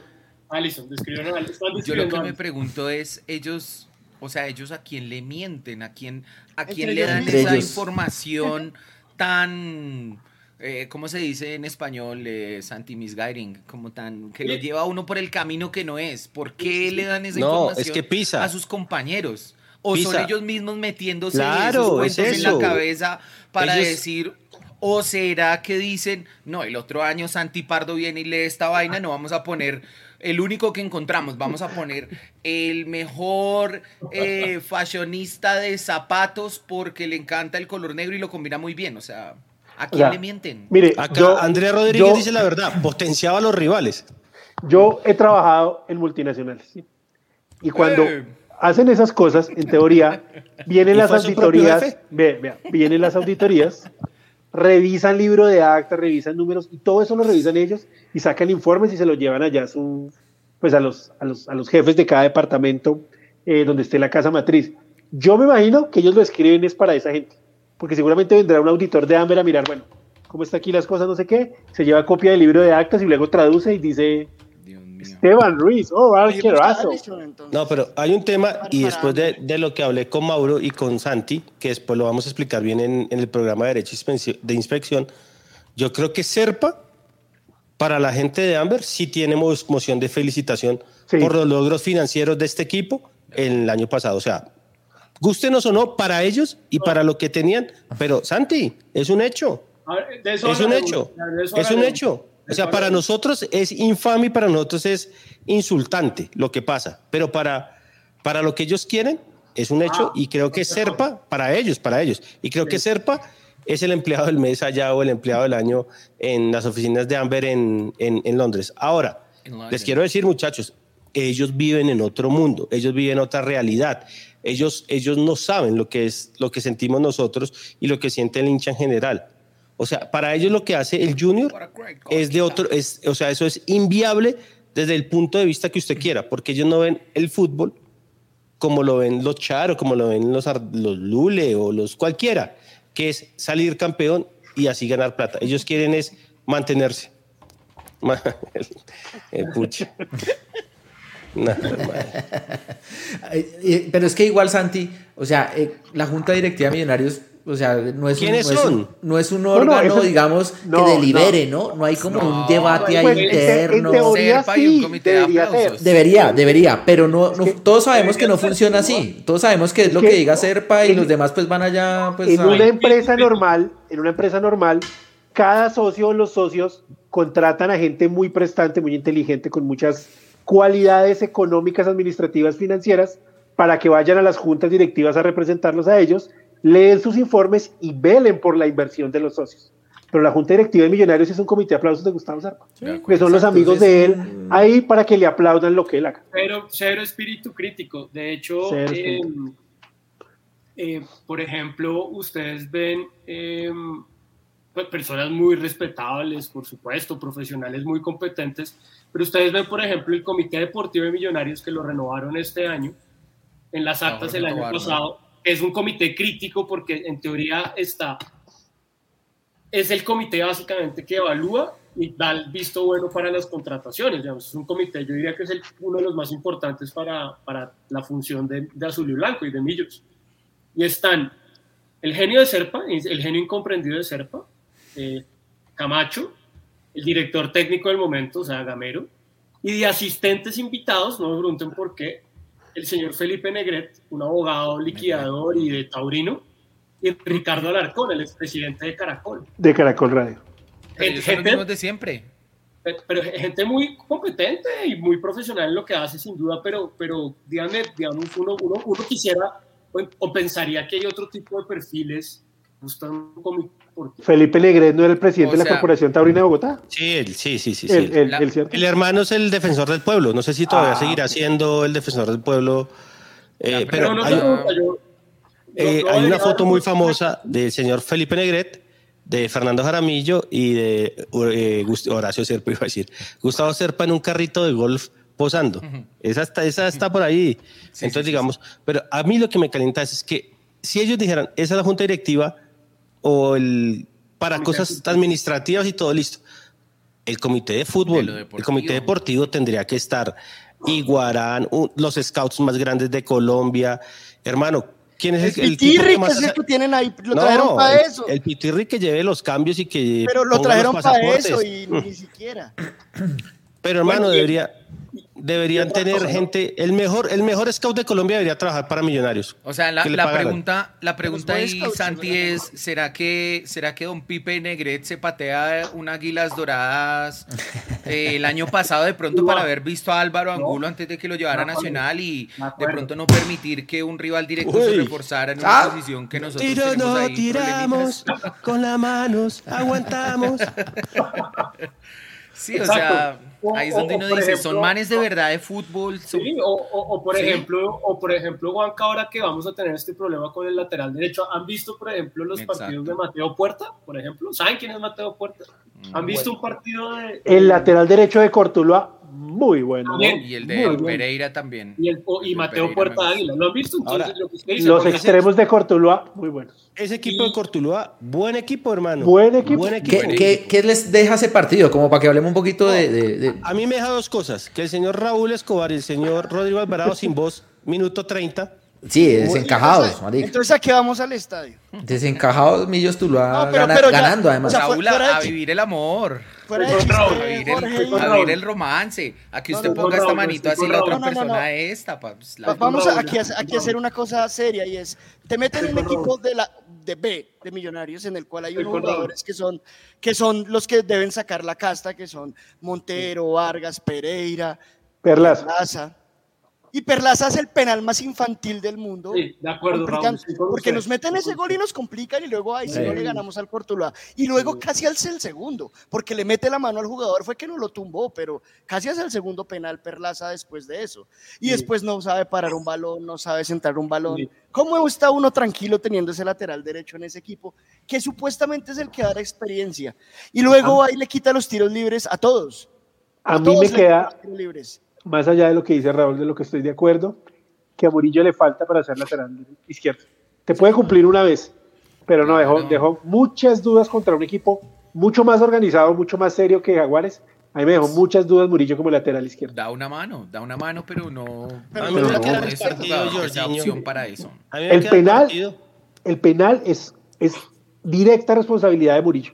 Allison, describieron a Allison. Yo lo que me pregunto es, ellos, o sea, ellos a quién le mienten, a quién, a quién le dan esa Ellos. información tan, eh, ¿cómo se dice en español? Eh, Santi misguiding, como tan, que lo Sí. lleva a uno por el camino que no es. ¿Por qué le dan esa No, información es que pisa. a sus compañeros? ¿O son ellos mismos metiéndose Claro, esos es cuentos en la eso. cabeza para Ellos- decir, o será que dicen, no, el otro año Santi Pardo viene y lee esta vaina, no vamos a poner el único que encontramos, vamos a poner el mejor eh, fashionista de zapatos porque le encanta el color negro y lo combina muy bien. O sea, ¿a quién sea, le mienten? Mire, Acá yo, Andrea Rodríguez yo- dice la verdad, potenciaba a los rivales. yo he trabajado en multinacionales. ¿sí? Y cuando Eh. hacen esas cosas, en teoría, vienen ¿Y las auditorías. vea, vienen las auditorías, revisan libro de actas, revisan números, y todo eso lo revisan ellos y sacan informes y se los llevan allá a su, pues a los, a los, a los jefes de cada departamento eh, donde esté la casa matriz. Yo me imagino que ellos lo escriben es para esa gente, porque seguramente vendrá un auditor de Amber a mirar, bueno, cómo está aquí las cosas, no sé qué, se lleva copia del libro de actas y luego traduce y dice. Esteban Ruiz, oh, pues, arquerazo. Entonces. No, pero hay un tema, y después de, de lo que hablé con Mauro y con Santi, que después lo vamos a explicar bien en, en el programa de Derecho de Inspección, yo creo que Serpa, para la gente de Amber, sí tiene mo- moción de felicitación Sí. por los logros financieros de este equipo el año pasado. O sea, gústenos o no, para ellos y para lo que tenían, pero Santi, es un hecho. Ver, Es un hecho. Es un hecho. O sea, para nosotros es infame y para nosotros es insultante lo que pasa. Pero para, para lo que ellos quieren es un hecho Ah, y creo que Serpa, para ellos, para ellos. Y creo que Serpa es el empleado del mes allá o el empleado del año en las oficinas de Amber en, en, en Londres. Ahora, En Londres. les quiero decir, muchachos, ellos viven en otro mundo, ellos viven otra realidad. Ellos, ellos no saben lo que es lo que sentimos nosotros y lo que siente el hincha en general. O sea, para ellos lo que hace el junior es de otro, es, o sea, eso es inviable desde el punto de vista que usted quiera, porque ellos no ven el fútbol como lo ven los Charo, como lo ven los, los Lule o los cualquiera, que es salir campeón y así ganar plata. Ellos quieren es mantenerse. <laughs> el, <laughs> Pero es que igual, Santi, o sea, eh, la Junta Directiva de Millonarios o sea, no es, un, no es un, órgano, digamos, que delibere, ¿no? ¿no? hay como un debate ahí pues, interno. En teoría, sí, debería, debería, debería, pero no, todos sabemos que no funciona así. Todos sabemos que es lo que, diga Serpa y los demás pues van allá. Pues, en una empresa normal, en una empresa normal, cada socio o los socios contratan a gente muy prestante, muy inteligente, con muchas cualidades económicas, administrativas, financieras, para que vayan a las juntas directivas a representarlos a ellos leen sus informes y velen por la inversión de los socios. Pero la Junta Directiva de Millonarios es un comité de aplausos de Gustavo Zarpa, que son los amigos de él ahí para que le aplaudan lo que él haga. Pero cero espíritu crítico. De hecho, em, eh, por ejemplo, ustedes ven em, pues, personas muy respetables, por supuesto, profesionales muy competentes, pero ustedes ven, por ejemplo, el Comité Deportivo de Millonarios que lo renovaron este año, en las actas el año pasado es un comité crítico porque en teoría está, es el comité básicamente que evalúa y da el visto bueno para las contrataciones. es un comité, yo diría que es uno de los más importantes para, para la función de, de, Azul y Blanco y de Millos. Y están el genio de Serpa, el genio incomprendido de Serpa, eh, Camacho, el director técnico del momento, o sea, Gamero, y de asistentes invitados, no me pregunten por qué, el señor Felipe Negret, un abogado liquidador y de Taurino, y Ricardo Alarcón, el expresidente de Caracol. De Caracol Radio. Gente, de siempre. Pero gente muy competente y muy profesional en lo que hace, sin duda, pero, pero díganme, digamos, uno, uno, uno quisiera o pensaría que hay otro tipo de perfiles Felipe Negret no era el presidente de la Corporación Taurina de Bogotá. Sí, sí, sí, sí. El, hermano es el defensor del pueblo. No sé si todavía ah. seguirá siendo el defensor del pueblo. Eh, pero, hay, una foto muy famosa del señor Felipe Negret, de Fernando Jaramillo y de eh, Horacio Serpa, <laughs> iba a decir. Gustavo Serpa en un carrito de golf posando. esa, está, esa está por ahí. Entonces, digamos, pero a mí lo que me calienta es que si ellos dijeran, esa es la junta directiva, o el para cosas administrativas y todo listo. El comité de fútbol, el comité deportivo tendría que estar Iguarán, los scouts más grandes de Colombia. Hermano, ¿quién es el, el, Pitirri, que es el que tienen ahí? Lo trajeron para eso. El Pitirri que lleve los cambios y que. Pero lo trajeron para eso y ni siquiera. Pero hermano, debería deberían tener gente, el mejor, el mejor scout de Colombia debería trabajar para Millonarios. O sea, la, pregunta, la pregunta ahí, Santi, es, ¿será que, ¿será que Don Pipe Negret se patea un águilas doradas <laughs> eh, el año pasado de pronto para haber visto a Álvaro Angulo antes de que lo llevara a Nacional y de pronto no permitir que un rival directo se reforzara en una ah. posición que nosotros Tiro, tenemos no, tiramos con las manos, aguantamos. <laughs> sí, o sea Ahí es donde uno dice, son manes de verdad de fútbol. Sí, o, por ejemplo, o por ejemplo, Juanca, ahora que vamos a tener este problema con el lateral derecho, ¿han visto, por ejemplo, los partidos de Mateo Puerta, por ejemplo? ¿Saben quién es Mateo Puerta? Mm, ¿Han visto un partido de... El lateral derecho de Cortuluá muy bueno. Y el de Pereira también. Y, el, y Mateo Puerta Águila. ¿Lo han visto? los extremos de Cortuluá, muy buenos. Ese equipo de Cortuluá, buen equipo, hermano. Buen equipo. ¿Qué, les deja ese partido? Como para que hablemos un poquito de, A mí me deja dos cosas. Que el señor Raúl Escobar y el señor Rodrigo Alvarado sin voz, minuto 30 Sí, desencajados, Entonces, ¿a qué vamos al estadio? Desencajados, Millos Tuluá ganando, además. O a vivir el amor. A, vivir el, romance. A que usted ponga esta manito así, la otra persona esta. Pues, vamos aquí, aquí a hacer una cosa seria y es, te meten en un equipo de, la, de B, de Millonarios, en el cual hay unos jugadores que son, que son los que deben sacar la casta, que son Montero, Vargas, Pereira, Perlaza. Y Perlaza es el penal más infantil del mundo. Sí, de acuerdo, Porque nos meten ese gol y nos complican y luego ahí sí. no le ganamos al Cortuluá. Y luego casi hace el segundo, porque le mete la mano al jugador, fue que no lo tumbó, pero casi hace el segundo penal Perlaza después de eso. Y después no sabe parar un balón, no sabe centrar un balón. ¿Cómo está uno tranquilo teniendo ese lateral derecho en ese equipo, que supuestamente es el que da la experiencia? Y luego ahí le quita los tiros libres a todos. A, mí me queda más allá de lo que dice Raúl, de lo que estoy de acuerdo, que a Murillo le falta para ser lateral izquierdo. Te puede cumplir una vez, pero no, dejó, dejó muchas dudas contra un equipo mucho más organizado, mucho más serio que Jaguares. A mí me dejó muchas dudas Murillo como lateral izquierdo. Da una mano, da una mano, pero no. Pero no, es opción para eso. El penal, el penal es, es directa responsabilidad de Murillo,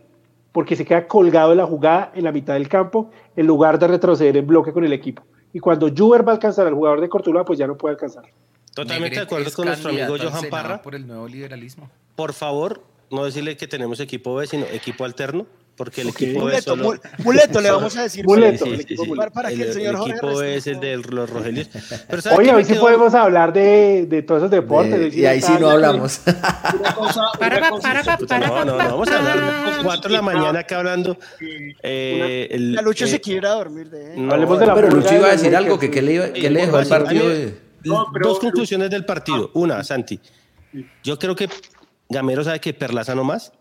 porque se queda colgado de la jugada en la mitad del campo en lugar de retroceder en bloque con el equipo. Y cuando Juber va a alcanzar al jugador de Cortuluá, pues ya no puede alcanzar. Totalmente de acuerdo con nuestro amigo Johan Parra. Por el nuevo liberalismo. Por favor, no decirle que tenemos equipo B, sino equipo alterno, porque el equipo muleto, B solo... Muleto, le <laughs> vamos a decir. Muleto. Sí, sí, sí, para, que el, el señor el equipo B es el de los Rogelios. Oye, hoy sí podemos hablar de, de todos esos deportes. De, y ahí sí no hablamos. Una cosa, una cosa, no, no, no, vamos a hablar a las 4 de la mañana acá hablando. Eh, el, la Lucho eh, se quiere ir a dormir de no, Hablemos de la Pero Lucho iba a decir algo, que qué le, que le dejó el partido. Pero, Dos conclusiones del partido. Una, Santi. Yo creo que Gamero sabe que Perlaza no más.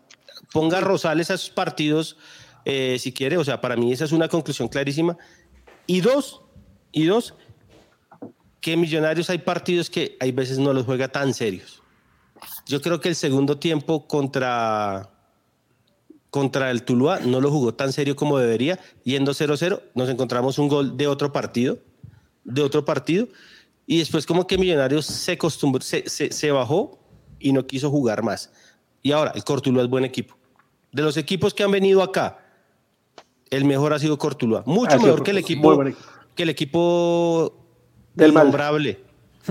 Ponga Rosales a sus partidos eh, si quiere. O sea, para mí esa es una conclusión clarísima. Y dos, y dos, que Millonarios hay partidos que hay veces no los juega tan serios. Yo creo que el segundo tiempo contra, contra el Tuluá no lo jugó tan serio como debería. Yendo 0-0, nos encontramos un gol de otro partido, de otro partido. Y después como que Millonarios se, se, se, se bajó y no quiso jugar más. Y ahora, el Cortuluá es buen equipo. De los equipos que han venido acá, el mejor ha sido Cortuluá. Mucho mejor que el equipo, que el equipo del nombrable.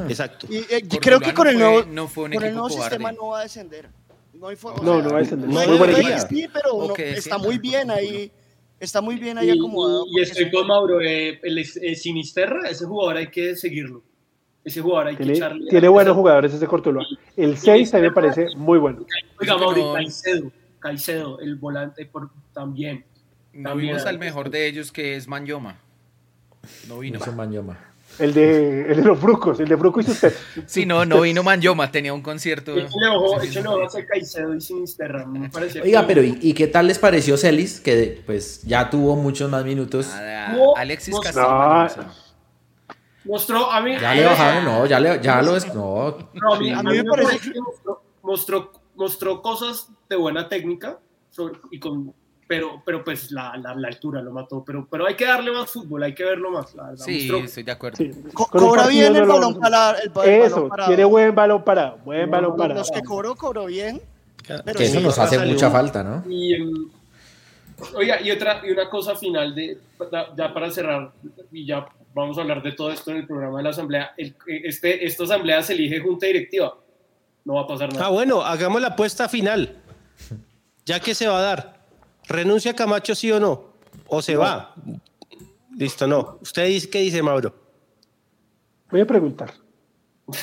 Exacto. Y, eh, creo que con el nuevo, no con el nuevo sistema no va a descender. No, hay no, sea, no va a descender. No, muy buen equipo. Sí, pero okay, está muy bien ahí. Está muy bien ahí acomodado. Y, estoy con Mauro. Eh, el, el Sinisterra, ese jugador hay que seguirlo. Ese jugador hay tiene, que echarle. Tiene buenos jugadores ese Cortuluá. El 6 a mí me parece muy bueno. Oiga, Mauro, Caicedo, Caicedo, el volante por, también. No también vimos al mejor de ellos que es Manyoma. No vino. No Manyoma. El de, el de los Brucos, el de Bruco y usted. Sí, no, no vino Manyoma, tenía un concierto. Échale ojo, échale ojo a Caicedo y Sinisterra. Me Oiga, pero ¿y, ¿y, qué tal les pareció Celis? Que pues ya tuvo muchos más minutos. Nada, no, Alexis Castillo. No. Mostró a mí. Ya le bajaron, no, ya, le, ya lo es. No, no a, mí, a mí me parece que mostró, mostró, mostró cosas de buena técnica sobre, y con pero, pero pues la, la, la, altura lo mató. Pero, pero hay que darle más fútbol, hay que verlo más. La, sí, mostró. estoy de acuerdo. Sí. Co cobra bien el balón para el, el Eso, balón parado. tiene buen balón parado, buen balón los, parado. Los que cobró, cobró bien. Pero que eso sí, nos hace salió. mucha falta, ¿no? Y, um, oiga, y otra, y una cosa final de, ya para cerrar, y ya vamos a hablar de todo esto en el programa de la asamblea. El, este, esta asamblea se elige junta directiva. No va a pasar nada. Ah, bueno, hagamos la apuesta final. Ya que se va a dar. ¿Renuncia Camacho sí o no? ¿O se no. va? Listo, no. ¿Usted dice qué dice, Mauro? Voy a preguntar.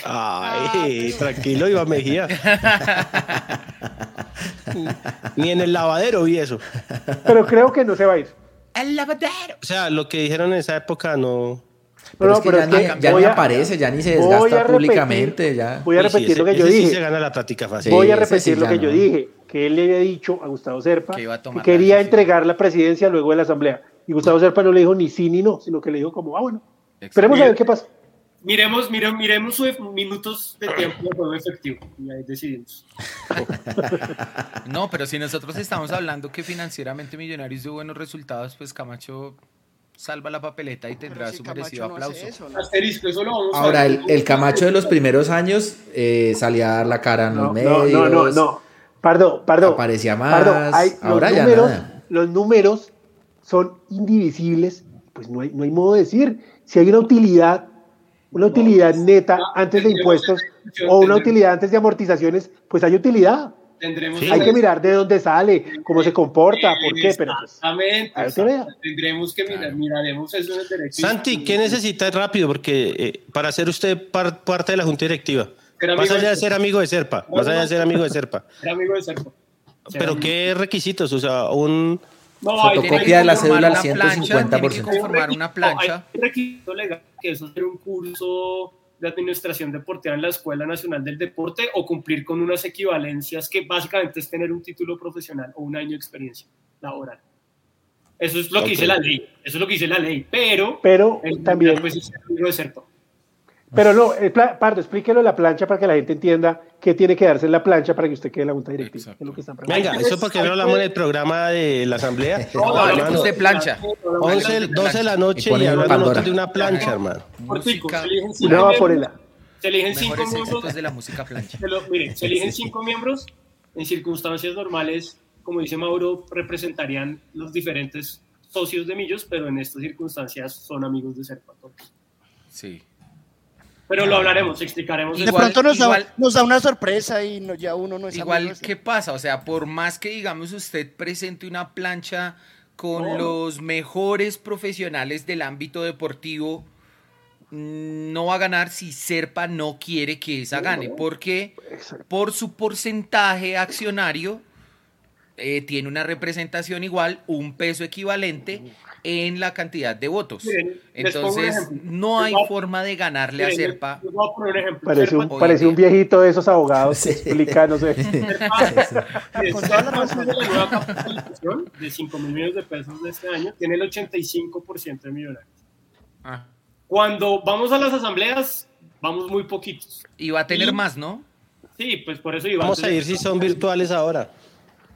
Ay, tranquilo, Iván Mejía. <laughs> Ni en el lavadero vi eso. Pero creo que no se va a ir. El lavadero. O sea, lo que dijeron en esa época no. Pero, no, es que pero ya, es ni, ya ni aparece, ya ni se desgasta públicamente. Ya. Voy a repetir sí, ese, lo que yo dije. Sí se gana la práctica fácil. Voy a repetir lo que no. yo dije, que él le había dicho a Gustavo Serpa que, que quería entregar la presidencia luego de la asamblea. Y Gustavo Serpa no le dijo ni sí ni no, sino que le dijo como, ah, bueno, esperemos a ver qué pasa. Miremos, miremos, miremos sus minutos de tiempo de juego efectivo y ahí decidimos. no, pero si nosotros estamos hablando que financieramente Millonarios dio buenos resultados, pues Camacho salva la papeleta y tendrá si su merecido no aplauso. Eso, ¿no? Asterisco, eso lo vamos Ahora, a el, el, Camacho de los primeros años eh, salía a dar la cara en no, los medios. No, no, no, no. Pardo, Pardo. Aparecía más. Pardo, hay, ahora los ya números, nada. Los números son indivisibles, pues no hay, no hay modo de decir. Si hay una utilidad, una utilidad neta antes de impuestos o una utilidad antes de amortizaciones, pues hay utilidad. Tendremos hay que mirar de dónde sale, cómo se comporta, por qué, pero pues, Exactamente. Tendremos que mirar, miraremos eso en el derecho. Santi, ¿qué necesita rápido? Porque eh, para ser usted par, parte de la junta directiva, más allá de ser amigo de Serpa, más allá de ser amigo de Serpa. Ser amigo de Serpa. Pero qué requisitos, o sea, un no, fotocopia de la cédula al 150%. Tiene que conformar una plancha. Hay requisito legal que es un curso de administración deportiva en la Escuela Nacional del Deporte o cumplir con unas equivalencias que básicamente es tener un título profesional o un año de experiencia laboral. Eso es lo que okay. dice la ley, eso es lo que dice la ley, pero, pero también pues, es amigo de Serpa. Pero no, eh, Pardo, explíquelo la plancha para que la gente entienda qué tiene que darse en la plancha para que usted quede en la junta directiva. Venga, eso porque no hablamos en el programa de la asamblea. <laughs> No, hablamos de plancha. 11, 12 de la noche y, hablamos de una plancha, hermano. Una Se eligen cinco miembros. de la música plancha. Miren, se eligen cinco miembros. En circunstancias normales, como dice Mauro, representarían los diferentes socios de Millos, pero en estas circunstancias son amigos de Serpa Sí. Pero lo hablaremos, explicaremos. de pronto nos, da, una sorpresa y ya uno no es Igual, ¿qué pasa? O sea, por más que digamos usted presente una plancha con los mejores profesionales del ámbito deportivo, mm, no va a ganar si Serpa no quiere que esa gane, porque por su porcentaje accionario eh, tiene una representación igual, un peso equivalente en la cantidad de votos. Entonces, no hay forma de ganarle a Serpa. Parece un, parece un, viejito de esos abogados sí. explica, no sé. Con toda la razón de la nueva capitalización de 5 mil millones de pesos de este año, tiene el 85% de millonarios. Ah. Cuando vamos a las asambleas, vamos muy poquitos. Y va a tener más, ¿no? Sí, pues por eso iba Vamos a ir si son virtuales ahora.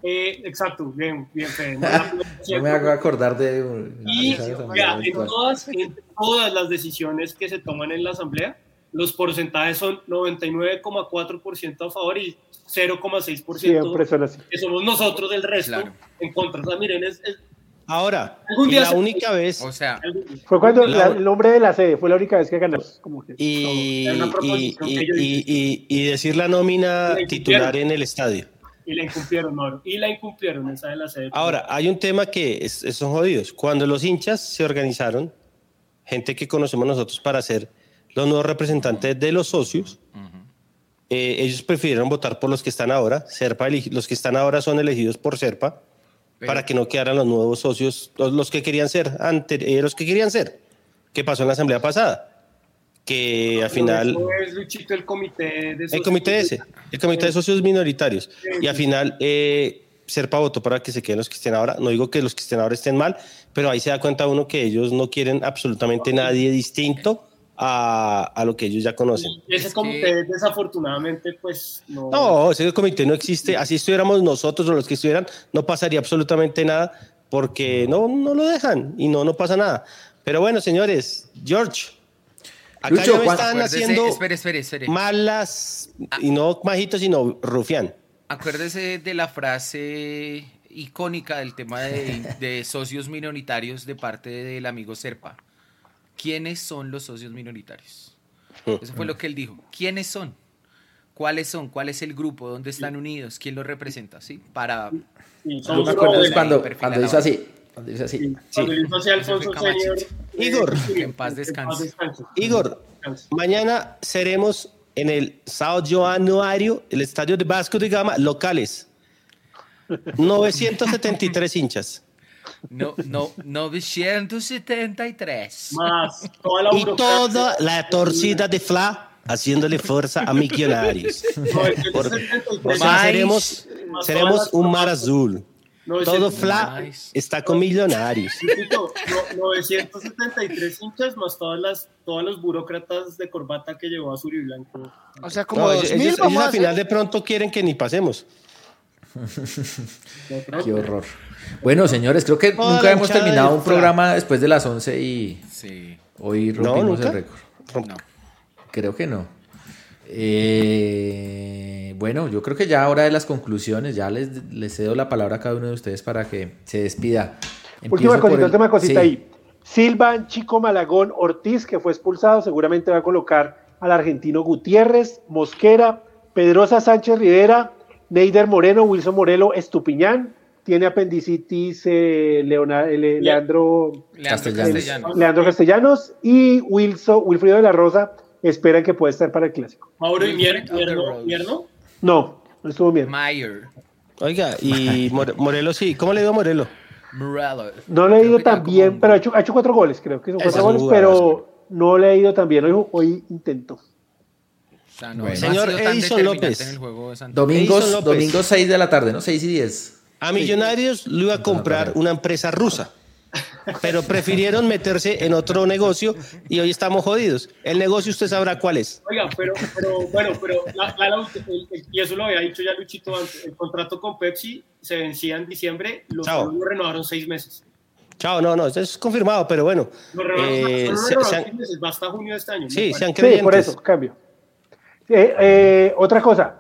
Eh, exacto, bien, bien, <laughs> No me hago acordar de. Y en, todas, en todas las decisiones que se toman en la Asamblea, los porcentajes son 99,4% a favor y 0,6% que somos nosotros del resto en contra. O sea, miren, es, Ahora, la única vez. O sea, fue cuando el nombre de la sede fue la única vez que ganamos. Como que, y, y, y, y, decir la nómina titular en el estadio. Y la incumplieron, Mauro. Y la incumplieron, esa de la sede. Ahora, hay un tema que es, son jodidos. Cuando los hinchas se organizaron, gente que conocemos nosotros para ser los nuevos representantes de los socios, eh, ellos prefirieron votar por los que están ahora. Serpa, los que están ahora son elegidos por Serpa, para que no quedaran los nuevos socios, los, que querían ser, antes, eh, los que querían ser. ¿Qué pasó en la asamblea pasada? Que al final... el comité de socios. El comité ese, el comité de socios minoritarios. Y al final, eh, Serpa votó para que se queden los que estén ahora. No digo que los que estén ahora estén mal, pero ahí se da cuenta uno que ellos no quieren absolutamente nadie distinto a, a lo que ellos ya conocen. ese comité, desafortunadamente, pues no. No, ese comité no existe. Así estuviéramos nosotros o los que estuvieran, no pasaría absolutamente nada porque no, no lo dejan y no, no pasa nada. Pero bueno, señores, George, Acá Lucho, ya me están haciendo espere, espere, espere. malas, ah. y no majitos, sino rufián. Acuérdese de la frase icónica del tema de, <laughs> socios minoritarios de parte del amigo Serpa. ¿Quiénes son los socios minoritarios? Eso fue lo que él dijo. ¿Quiénes son? ¿Cuáles son? ¿Cuál es el grupo? ¿Dónde están unidos? ¿Quién los representa? ¿Sí? Para... Yo me acuerdo cuando, cuando hizo así. Igor, en paz descanse. Igor, mañana seremos en el Sao Januario, el estadio de Vasco de Gama, locales. 973 hinchas. No, no, 973. Más y toda la torcida de Fla haciéndole fuerza a Millonarios. <laughs> seremos, seremos un mar azul. Todo Fla está con millonarios. 973 hinchas más todas las, todos los burócratas de corbata que llevó a Blanco. O sea, como ellos, al final de pronto quieren que ni pasemos. <laughs> Qué horror. Bueno, señores, creo que nunca hemos terminado un programa después de las 11 y hoy rompimos el récord. Creo que no. Eh, bueno, yo creo que ya ahora de las conclusiones, ya les, les, cedo la palabra a cada uno de ustedes para que se despida. última cosita, última cosita ahí. Silvan Chico Malagón Ortiz, que fue expulsado, seguramente va a colocar al argentino Gutiérrez, Mosquera, Pedrosa Sánchez Rivera, Neider Moreno, Wilson Morelo, Estupiñán, tiene apendicitis eh, eh, Leandro, Castellanos. Leandro Castellanos y Wilson, Wilfrido de la Rosa esperan que pueda estar para el clásico. Mauro y Mierno, No, no estuvo bien. Mayer. Oiga, y Morelos sí. ¿Cómo le dio a Morelos? No le he ido tan bien, pero ha hecho, ha hecho, cuatro goles, creo que son cuatro goles, pero no le he ido tan bien. Hoy, hoy intento. Señor Edison López. Domingos, Domingos 6 de la tarde, ¿no? 6 y 10. A Millonarios le iba a comprar una empresa rusa. Pero prefirieron meterse en otro negocio y hoy estamos jodidos. El negocio usted sabrá cuál es. Oiga, pero, bueno, pero y eso lo había dicho ya Luchito antes, el contrato con Pepsi se vencía en diciembre, los lo renovaron seis meses. Chao, no, no, eso es confirmado, pero bueno. Eh, meses, hasta junio de este año. Sí, sean Sí, por eso, cambio. Eh, eh, otra cosa,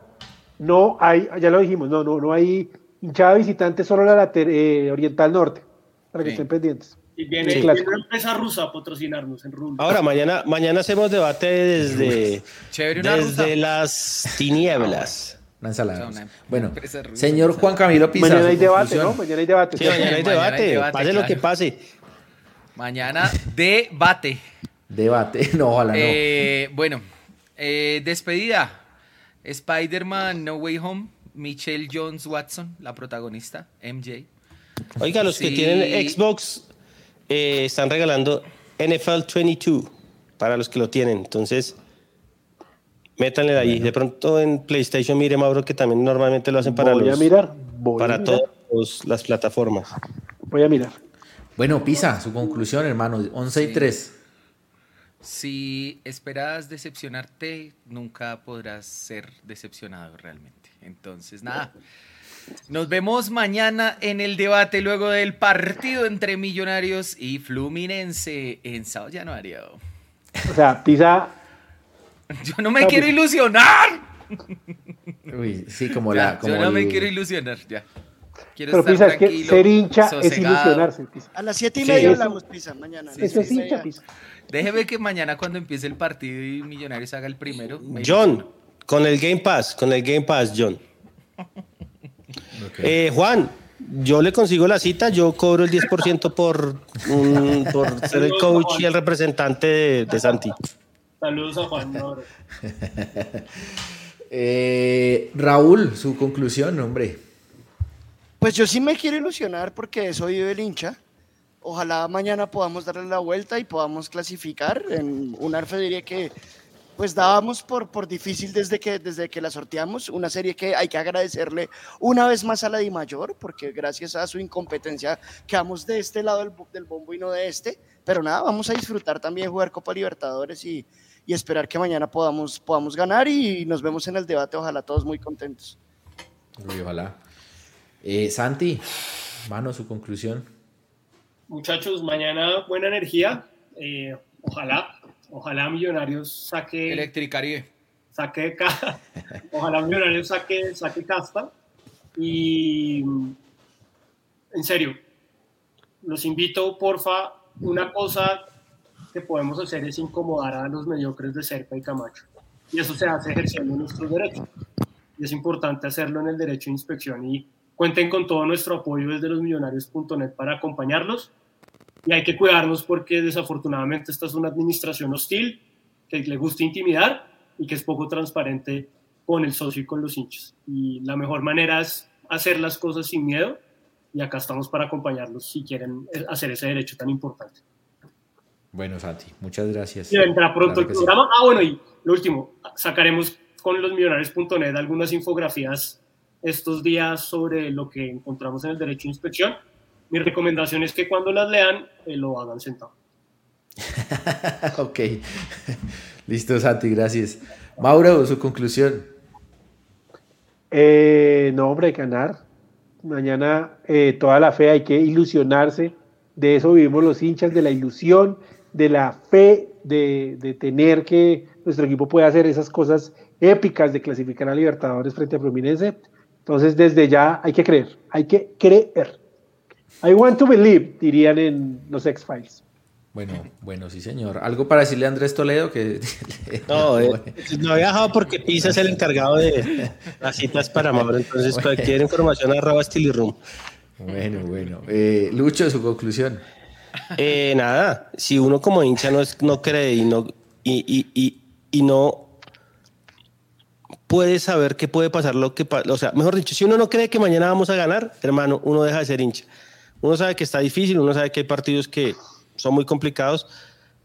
no hay, ya lo dijimos, no, no, no hay hinchada visitante solo la eh, Oriental Norte, para que estén pendientes. Y viene, una empresa rusa a patrocinarnos en Rumba. Ahora, mañana, mañana hacemos debate desde, desde las tinieblas. Una ensalada. bueno, señor Juan Camilo Pizarro. Mañana hay debate, ¿no? Mañana hay debate. Sí, mañana hay debate. pase lo que pase. Mañana debate. Debate, <laughs> no, ojalá no. Eh, bueno, eh, despedida. Spider-Man No Way Home. Michelle Jones Watson, la protagonista, MJ. Oiga, los que tienen Xbox eh, están regalando NFL 22 para los que lo tienen. Entonces, métanle ahí. De pronto en PlayStation, mire, Mauro, que también normalmente lo hacen para Voy los. A mirar. para todas las plataformas. Voy a mirar. Bueno, Pisa, su conclusión, hermano. 11 y 3. Si esperas decepcionarte, nunca podrás ser decepcionado realmente. Entonces, nada. Nos vemos mañana en el debate luego del partido entre Millonarios y Fluminense en Sao Januario. O sea, Pisa. <laughs> Yo no me quiero ilusionar. <laughs> Uy, sí, como la. yo no me quiero ilusionar, ya. Quiero Pero estar Pisa, es que ser hincha es ilusionarse, Pisa. A las siete y media hablamos, Pisa, mañana. eso es hincha, Pisa. Déjeme que mañana cuando empiece el partido y Millonarios haga el primero. John, con el Game Pass, con el Game Pass, John. <laughs> Eh, Juan, yo le consigo la cita, yo cobro el 10% por, por <laughs> ser el coach y el representante de, Santi. Saludos a Juan. <laughs> Eh, Raúl, su conclusión, hombre. Pues yo sí me quiero ilusionar porque soy el hincha. Ojalá mañana podamos darle la vuelta y podamos clasificar. En un arfe diría que pues dábamos por, por difícil desde que, desde que la sorteamos, una serie que hay que agradecerle una vez más a la Di Mayor, porque gracias a su incompetencia quedamos de este lado del, del bombo y no de este, pero nada, vamos a disfrutar también jugar Copa Libertadores y, y esperar que mañana podamos, podamos ganar y nos vemos en el debate, ojalá todos muy contentos. ojalá. Eh, Santi, mano, su conclusión. Muchachos, mañana buena energía, eh, ojalá Ojalá Millonarios saque. Electricaribe. Saque. <laughs> Ojalá Millonarios saque, saque casta. Y. En serio, los invito, porfa. Una cosa que podemos hacer es incomodar a los mediocres de Cerca y Camacho. Y eso se hace ejerciendo nuestros derechos. Y es importante hacerlo en el derecho de inspección. Y cuenten con todo nuestro apoyo desde losmillonarios.net para acompañarlos y hay que cuidarnos porque desafortunadamente esta es una administración hostil que le gusta intimidar y que es poco transparente con el socio y con los hinchas. Y la mejor manera es hacer las cosas sin miedo y acá estamos para acompañarlos si quieren hacer ese derecho tan importante. Bueno, Santi, muchas gracias. Y vendrá pronto el programa. Ah, bueno, y lo último, sacaremos con los millonarios.net algunas infografías estos días sobre lo que encontramos en el derecho de inspección mi recomendación es que cuando las lean eh, lo hagan sentado. <laughs> ok. <laughs> Listo, Santi, gracias. Mauro, su conclusión. Eh, no, hombre, ganar. Mañana eh, toda la fe hay que ilusionarse. De eso vivimos los hinchas, de la ilusión, de la fe, de, de tener que nuestro equipo pueda hacer esas cosas épicas de clasificar a Libertadores frente a Fluminense. Entonces, desde ya hay que creer, hay que creer. I want to believe, dirían en los X-Files. Bueno, bueno, sí, señor. ¿Algo para decirle a Andrés Toledo? que <laughs> No, <laughs> eh, no había viajado porque Pisa es el encargado de las citas para Mauro. Entonces, cualquier información, arroba Room. Bueno, bueno. Eh, Lucho, su conclusión. Eh, nada, si uno como hincha no, es, no cree y no, y, y, y, no puede saber qué puede pasar, lo que o sea, mejor dicho, si uno no cree que mañana vamos a ganar, hermano, uno deja de ser hincha. Uno sabe que está difícil, uno sabe que hay partidos que son muy complicados,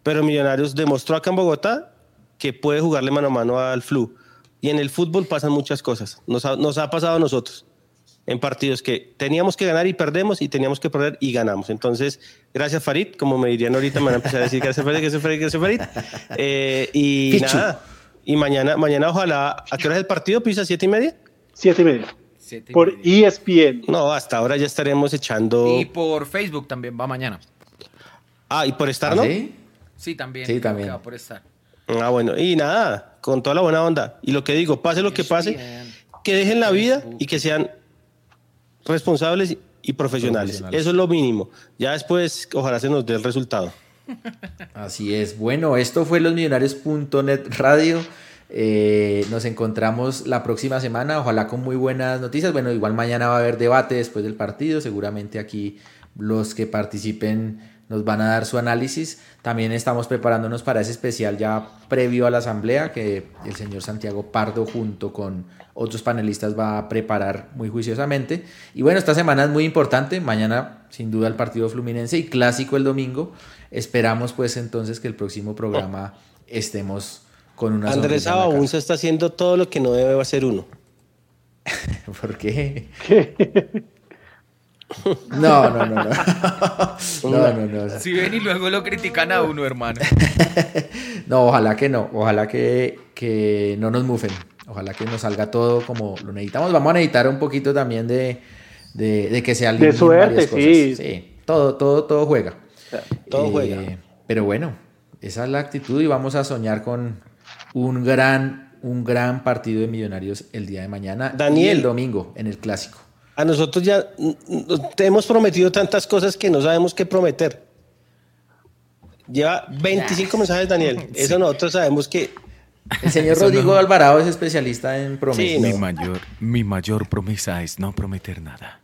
pero Millonarios demostró acá en Bogotá que puede jugarle mano a mano al Flu. Y en el fútbol pasan muchas cosas. Nos ha, pasado a nosotros. en partidos que teníamos que ganar y perdemos y teníamos que perder y ganamos. Entonces, gracias Farid, como me dirían ahorita, me van a empezar a decir gracias Farid, gracias Farid, gracias Farid. Eh, y nada, y mañana, mañana ojalá, ¿a qué hora es el partido? ¿Pisa siete y media? Siete y media. Por ESPN. No, hasta ahora ya estaremos echando. Y por Facebook también va mañana. Ah, y por estar, ¿no? ¿Sí? Sí, también. Sí, también. Va por estar. Ah, bueno, y nada, con toda la buena onda. Y lo que digo, pase lo que pase, que dejen la vida y que sean responsables y profesionales. Eso es lo mínimo. Ya después, ojalá se nos dé el resultado. <laughs> Así es. Bueno, esto fue losmillonarios.net radio. Eh, nos encontramos la próxima semana, ojalá con muy buenas noticias. Bueno, igual mañana va a haber debate después del partido. Seguramente aquí los que participen nos van a dar su análisis. También estamos preparándonos para ese especial ya previo a la asamblea que el señor Santiago Pardo junto con otros panelistas va a preparar muy juiciosamente. Y bueno, esta semana es muy importante. Mañana sin duda el partido fluminense y clásico el domingo. Esperamos pues entonces que el próximo programa estemos con una... Andrés se está haciendo todo lo que no debe hacer uno. <laughs> ¿Por qué? ¿Qué? <laughs> No, no, no, no. <laughs> No, no, no. Si ven y luego lo critican a uno, hermano. No, ojalá que no. Ojalá que, que no nos mufen. Ojalá que nos salga todo como lo necesitamos. Vamos a necesitar un poquito también de, de, que sea De suerte, sí. Sí, todo, todo, todo juega. Todo juega. Eh, pero bueno, esa es la actitud y vamos a soñar con un gran, un gran partido de millonarios el día de mañana Daniel, y el domingo en el clásico a nosotros ya te hemos prometido tantas cosas que no sabemos qué prometer. Lleva 25 mensajes, Daniel. <laughs> Eso nosotros sabemos que. El señor Rodrigo Alvarado es especialista en promesas. mi, mayor, mi mayor promesa es no prometer nada.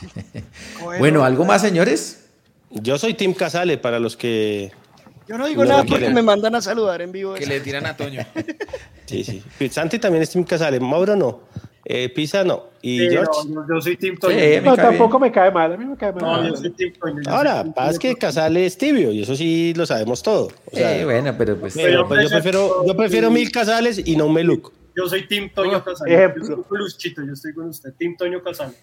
<laughs> bueno, ¿algo más, señores? Yo soy Tim Casale, para los que. Yo no digo nada porque me mandan a saludar en vivo. Que le tiran a Toño. <laughs> sí, sí. Santi también es Tim Casale. Mauro no. Eh, Pisa no. ¿Y George? yo soy Tim Toño. no, tampoco me cae mal. A mí me cae mal. yo soy Tim Toño. Ahora, pasa que Casale es tibio y eso sí lo sabemos todo. O sea, bueno, pero pues. pues yo, prefiero, yo prefiero mil Casales y no un Meluc. Yo soy Tim Toño Casale. Yo soy yo estoy con usted. Tim Toño Casale.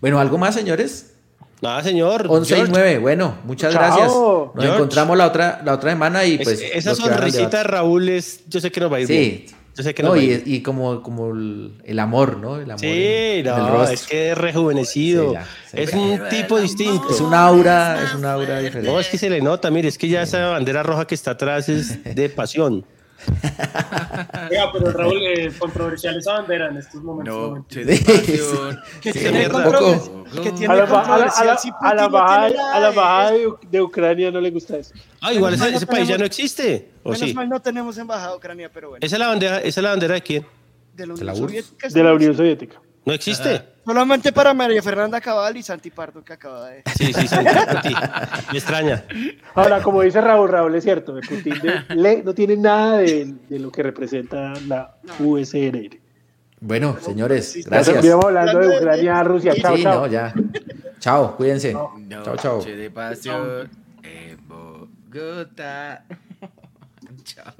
Bueno, ¿algo más, señores? Nada, señor. 11 y 9. Bueno, muchas gracias. Nos encontramos la otra, la otra semana y pues. esa sonrisita de Raúl es. Yo sé que nos va a ir sí, bien que no, y, como, como el, amor, ¿no? El amor sí, no, es que es rejuvenecido. es un tipo distinto. Es un aura, es un aura diferente. No, es que se le nota, mire, es que ya esa bandera roja que está atrás es de <laughs> pasión. <laughs> Oiga, pero Raúl, eh, controversial esa bandera en estos momentos. No, che, ¿Qué <laughs> tiene a la embajada de Ucrania no le gusta eso. Ah, igual ese, país ya no existe. ¿o menos mal no tenemos embajada de Ucrania, pero bueno. ¿Esa es la bandera, esa es la bandera de quién? De la Unión Soviética. De la Unión Soviética. ¿No existe? Solamente para María Fernanda Cabal y Santi Pardo que acaba de... Sí, sí, Santi, me extraña. Ahora, como dice Raúl, Raúl es cierto, Putin no tiene nada de, lo que representa la USRR. Bueno, señores, gracias. Estamos hablando de Ucrania, Rusia. Chao, sí, chao. No, ya. Chao, cuídense. chao, chao. de pasión, Bogotá. <laughs> chao.